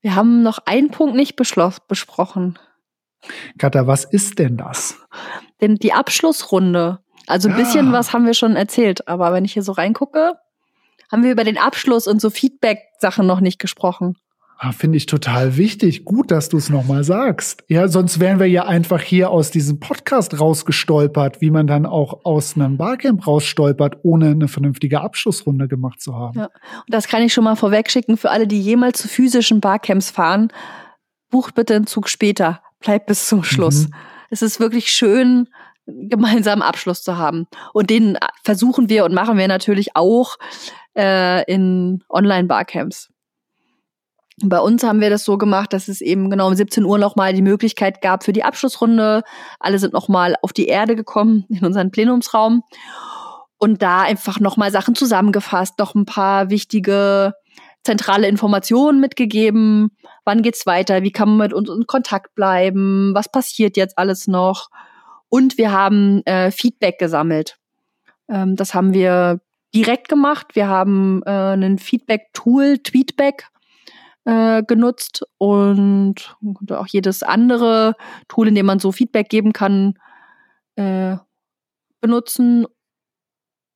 Wir haben noch einen Punkt nicht besprochen. Katha, was ist denn das? Denn die Abschlussrunde. Also ein bisschen ah. was haben wir schon erzählt, aber wenn ich hier so reingucke, haben wir über den Abschluss und so Feedback-Sachen noch nicht gesprochen. Ah, Finde ich total wichtig. Gut, dass du es nochmal sagst. Ja, sonst wären wir ja einfach hier aus diesem Podcast rausgestolpert, wie man dann auch aus einem Barcamp rausstolpert, ohne eine vernünftige Abschlussrunde gemacht zu haben. Ja. Und das kann ich schon mal vorwegschicken für alle, die jemals zu physischen Barcamps fahren. bucht bitte einen Zug später, bleibt bis zum Schluss. Mhm. Es ist wirklich schön, gemeinsamen Abschluss zu haben. Und den versuchen wir und machen wir natürlich auch äh, in Online-Barcamps. Bei uns haben wir das so gemacht, dass es eben genau um 17 Uhr nochmal die Möglichkeit gab für die Abschlussrunde. Alle sind nochmal auf die Erde gekommen (laughs) in unseren Plenumsraum und da einfach nochmal Sachen zusammengefasst, noch ein paar wichtige zentrale Informationen mitgegeben. Wann geht's weiter? Wie kann man mit uns in Kontakt bleiben? Was passiert jetzt alles noch? Und wir haben äh, Feedback gesammelt. Ähm, das haben wir direkt gemacht. Wir haben äh, ein Feedback-Tool, Tweetback, äh, genutzt und auch jedes andere Tool, in dem man so Feedback geben kann, äh, benutzen.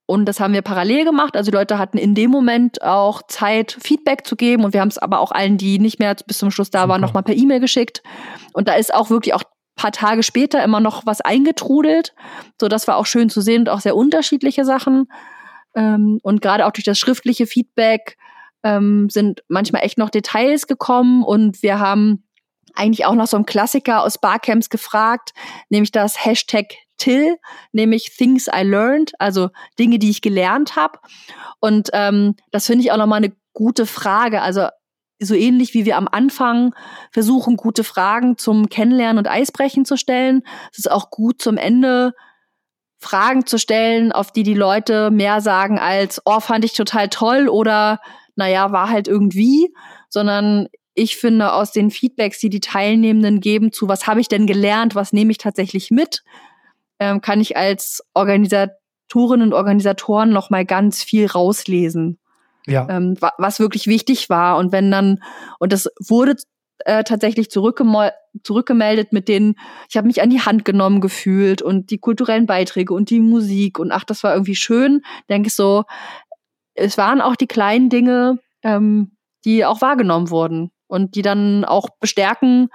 Und das haben wir parallel gemacht. Also die Leute hatten in dem Moment auch Zeit, Feedback zu geben. Und wir haben es aber auch allen, die nicht mehr bis zum Schluss da waren, nochmal per E-Mail geschickt. Und da ist auch wirklich auch paar Tage später immer noch was eingetrudelt. So, das war auch schön zu sehen und auch sehr unterschiedliche Sachen. Ähm, und gerade auch durch das schriftliche Feedback ähm, sind manchmal echt noch Details gekommen und wir haben eigentlich auch noch so einen Klassiker aus Barcamps gefragt, nämlich das Hashtag Till, nämlich Things I Learned, also Dinge, die ich gelernt habe. Und ähm, das finde ich auch nochmal eine gute Frage. Also so ähnlich wie wir am Anfang versuchen, gute Fragen zum Kennenlernen und Eisbrechen zu stellen, es ist auch gut zum Ende Fragen zu stellen, auf die die Leute mehr sagen als, oh, fand ich total toll oder, naja, war halt irgendwie, sondern ich finde aus den Feedbacks, die die Teilnehmenden geben zu, was habe ich denn gelernt, was nehme ich tatsächlich mit, ähm, kann ich als Organisatorinnen und Organisatoren noch mal ganz viel rauslesen ja. ähm, was wirklich wichtig war. Und wenn dann, und das wurde äh, tatsächlich zurückgemeldet mit denen, ich habe mich an die Hand genommen gefühlt und die kulturellen Beiträge und die Musik und ach, das war irgendwie schön, denke ich so, es waren auch die kleinen Dinge, ähm, die auch wahrgenommen wurden und die dann auch bestärken,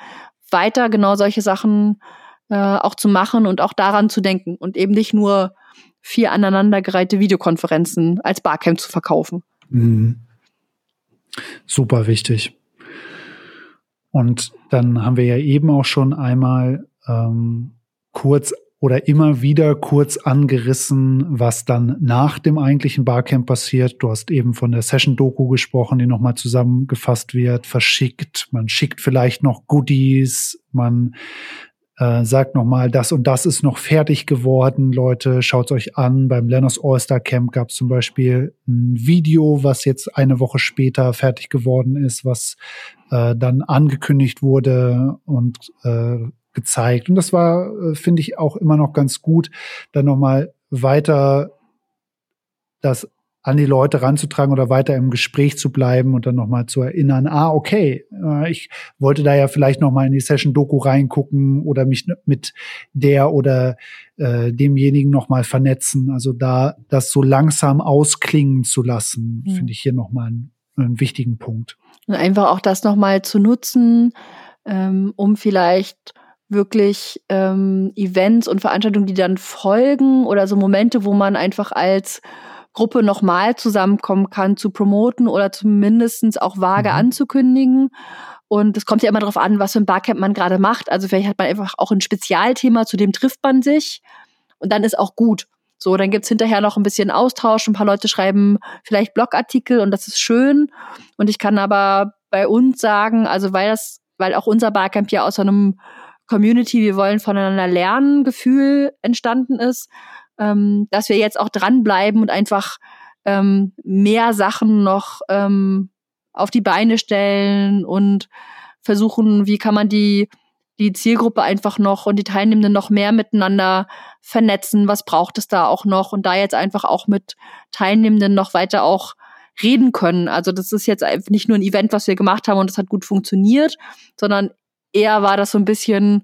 weiter genau solche Sachen äh, auch zu machen und auch daran zu denken und eben nicht nur vier aneinandergereihte Videokonferenzen als Barcamp zu verkaufen. Mhm. Super wichtig. Und dann haben wir ja eben auch schon einmal ähm, kurz oder immer wieder kurz angerissen, was dann nach dem eigentlichen Barcamp passiert. Du hast eben von der Session-Doku gesprochen, die nochmal zusammengefasst wird, verschickt. Man schickt vielleicht noch Goodies, man äh, sagt nochmal, das und das ist noch fertig geworden, Leute, schaut euch an. Beim Lenners All-Star Camp gab es zum Beispiel ein Video, was jetzt eine Woche später fertig geworden ist, was äh, dann angekündigt wurde und äh, gezeigt. Und das war, äh, finde ich, auch immer noch ganz gut, dann nochmal weiter das an die Leute ranzutragen oder weiter im Gespräch zu bleiben und dann nochmal zu erinnern, ah, okay, äh, ich wollte da ja vielleicht nochmal in die Session-Doku reingucken oder mich mit der oder äh, demjenigen nochmal vernetzen. Also da das so langsam ausklingen zu lassen, mhm. finde ich hier nochmal einen, einen wichtigen Punkt. Und einfach auch das nochmal zu nutzen, ähm, um vielleicht wirklich ähm, Events und Veranstaltungen, die dann folgen oder so Momente, wo man einfach als Gruppe nochmal zusammenkommen kann, zu promoten oder zumindest auch vage mhm. anzukündigen. Und es kommt ja immer darauf an, was für ein Barcamp man gerade macht. Also vielleicht hat man einfach auch ein Spezialthema, zu dem trifft man sich und dann ist auch gut. So, dann gibt's hinterher noch ein bisschen Austausch. Ein paar Leute schreiben vielleicht Blogartikel und das ist schön. Und ich kann aber bei uns sagen, also weil das, weil auch unser Barcamp ja aus einem Community, wir wollen voneinander lernen, Gefühl entstanden ist, ähm, dass wir jetzt auch dranbleiben und einfach ähm, mehr Sachen noch ähm, auf die Beine stellen und versuchen, wie kann man die, die Zielgruppe einfach noch und die Teilnehmenden noch mehr miteinander vernetzen, was braucht es da auch noch und da jetzt einfach auch mit Teilnehmenden noch weiter auch reden können. Also das ist jetzt nicht nur ein Event, was wir gemacht haben und das hat gut funktioniert, sondern eher war das so ein bisschen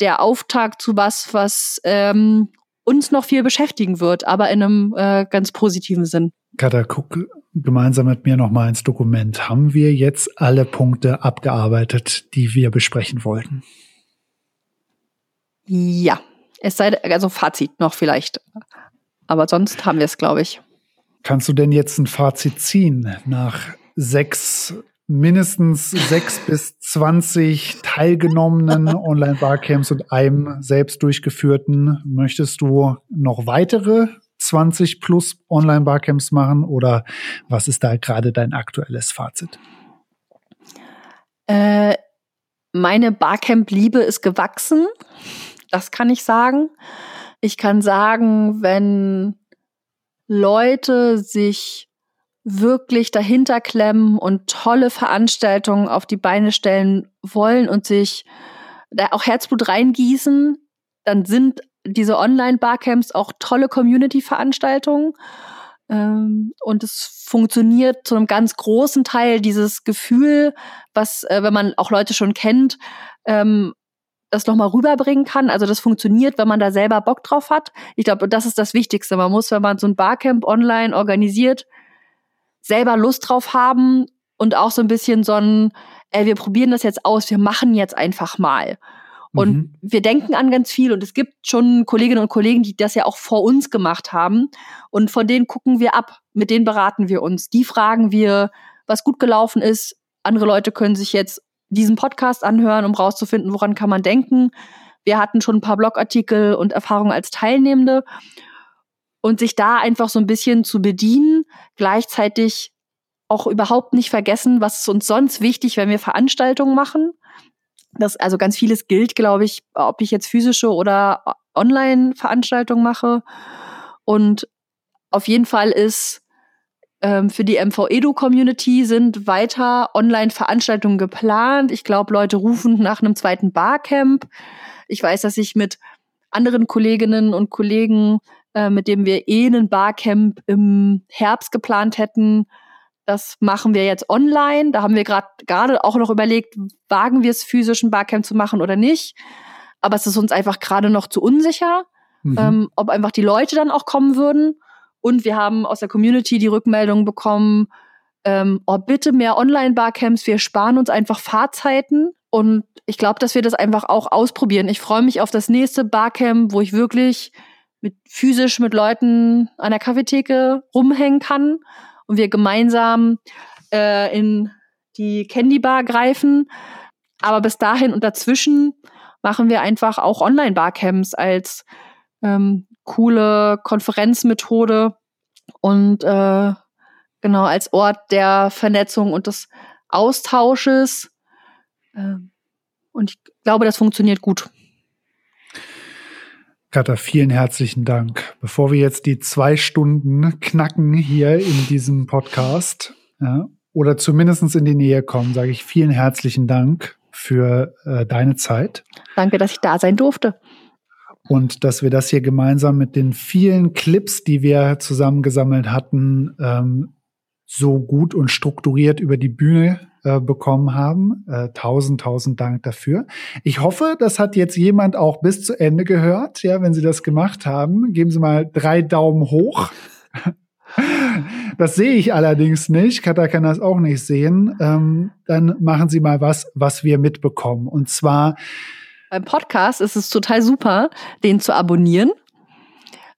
der Auftakt zu was, was ähm, uns noch viel beschäftigen wird, aber in einem äh, ganz positiven Sinn. Katha, guck gemeinsam mit mir nochmal ins Dokument. Haben wir jetzt alle Punkte abgearbeitet, die wir besprechen wollten? Ja, es sei also Fazit noch vielleicht. Aber sonst haben wir es, glaube ich. Kannst du denn jetzt ein Fazit ziehen nach sechs mindestens sechs bis zwanzig teilgenommenen Online-Barcamps und einem selbst durchgeführten. Möchtest du noch weitere 20 plus Online-Barcamps machen oder was ist da gerade dein aktuelles Fazit? Äh, meine Barcamp-Liebe ist gewachsen. Das kann ich sagen. Ich kann sagen, wenn Leute sich wirklich dahinter klemmen und tolle Veranstaltungen auf die Beine stellen wollen und sich da auch Herzblut reingießen, dann sind diese Online-Barcamps auch tolle Community-Veranstaltungen. Ähm, und es funktioniert zu einem ganz großen Teil dieses Gefühl, was, äh, wenn man auch Leute schon kennt, ähm, das nochmal rüberbringen kann. Also das funktioniert, wenn man da selber Bock drauf hat. Ich glaube, das ist das Wichtigste. Man muss, wenn man so ein Barcamp online organisiert, selber Lust drauf haben und auch so ein bisschen so ein, ey, wir probieren das jetzt aus, wir machen jetzt einfach mal. Und mhm. wir denken an ganz viel und es gibt schon Kolleginnen und Kollegen, die das ja auch vor uns gemacht haben. Und von denen gucken wir ab, mit denen beraten wir uns. Die fragen wir, was gut gelaufen ist. Andere Leute können sich jetzt diesen Podcast anhören, um rauszufinden, woran kann man denken. Wir hatten schon ein paar Blogartikel und Erfahrungen als Teilnehmende. Und sich da einfach so ein bisschen zu bedienen, gleichzeitig auch überhaupt nicht vergessen, was ist uns sonst wichtig, wenn wir Veranstaltungen machen das, also ganz vieles gilt, glaube ich, ob ich jetzt physische oder Online-Veranstaltungen mache. Und auf jeden Fall ist ähm, für die MV-Edu-Community sind weiter Online-Veranstaltungen geplant. Ich glaube, Leute rufen nach einem zweiten Barcamp. Ich weiß, dass ich mit anderen Kolleginnen und Kollegen, äh, mit denen wir eh einen Barcamp im Herbst geplant hätten, das machen wir jetzt online. Da haben wir gerade auch noch überlegt, wagen wir es physisch ein Barcamp zu machen oder nicht. Aber es ist uns einfach gerade noch zu unsicher, mhm. ähm, ob einfach die Leute dann auch kommen würden. Und wir haben aus der Community die Rückmeldung bekommen, ähm, oh, bitte mehr Online-Barcamps, wir sparen uns einfach Fahrzeiten. Und ich glaube, dass wir das einfach auch ausprobieren. Ich freue mich auf das nächste Barcamp, wo ich wirklich mit physisch mit Leuten an der Kaffeetheke rumhängen kann und wir gemeinsam äh, in die Candy Bar greifen. Aber bis dahin und dazwischen machen wir einfach auch Online-Barcamps als ähm, coole Konferenzmethode und äh, genau als Ort der Vernetzung und des Austausches. Äh, und ich glaube, das funktioniert gut. Katha, vielen herzlichen Dank. Bevor wir jetzt die zwei Stunden knacken hier in diesem Podcast ja, oder zumindest in die Nähe kommen, sage ich vielen herzlichen Dank für äh, deine Zeit. Danke, dass ich da sein durfte. Und dass wir das hier gemeinsam mit den vielen Clips, die wir zusammengesammelt hatten, ähm, so gut und strukturiert über die Bühne äh, bekommen haben. Äh, tausend, tausend Dank dafür. Ich hoffe, das hat jetzt jemand auch bis zu Ende gehört. Ja, wenn Sie das gemacht haben, geben Sie mal drei Daumen hoch. Das sehe ich allerdings nicht. Katha kann das auch nicht sehen. Ähm, dann machen Sie mal was, was wir mitbekommen. Und zwar beim Podcast ist es total super, den zu abonnieren,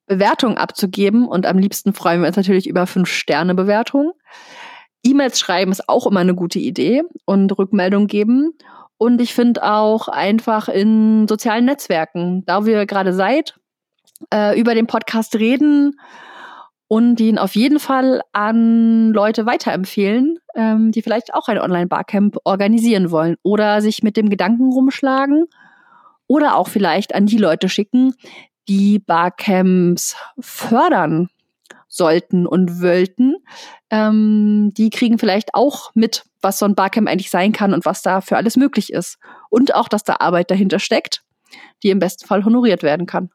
Bewertungen abzugeben und am liebsten freuen wir uns natürlich über fünf Sterne Bewertungen. E-Mails schreiben ist auch immer eine gute Idee und Rückmeldung geben. Und ich finde auch einfach in sozialen Netzwerken, da wo ihr gerade seid, äh, über den Podcast reden und ihn auf jeden Fall an Leute weiterempfehlen, ähm, die vielleicht auch ein Online-Barcamp organisieren wollen oder sich mit dem Gedanken rumschlagen oder auch vielleicht an die Leute schicken, die Barcamps fördern sollten und wollten, ähm, die kriegen vielleicht auch mit, was so ein Barcamp eigentlich sein kann und was da für alles möglich ist. Und auch, dass da Arbeit dahinter steckt, die im besten Fall honoriert werden kann.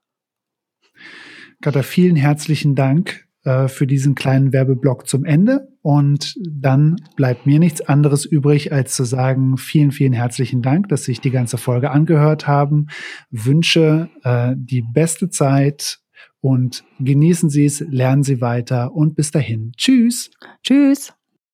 Katha, vielen herzlichen Dank äh, für diesen kleinen Werbeblock zum Ende. Und dann bleibt mir nichts anderes übrig, als zu sagen, vielen, vielen herzlichen Dank, dass Sie sich die ganze Folge angehört haben. Wünsche äh, die beste Zeit und genießen Sie es, lernen Sie weiter und bis dahin. Tschüss. Tschüss.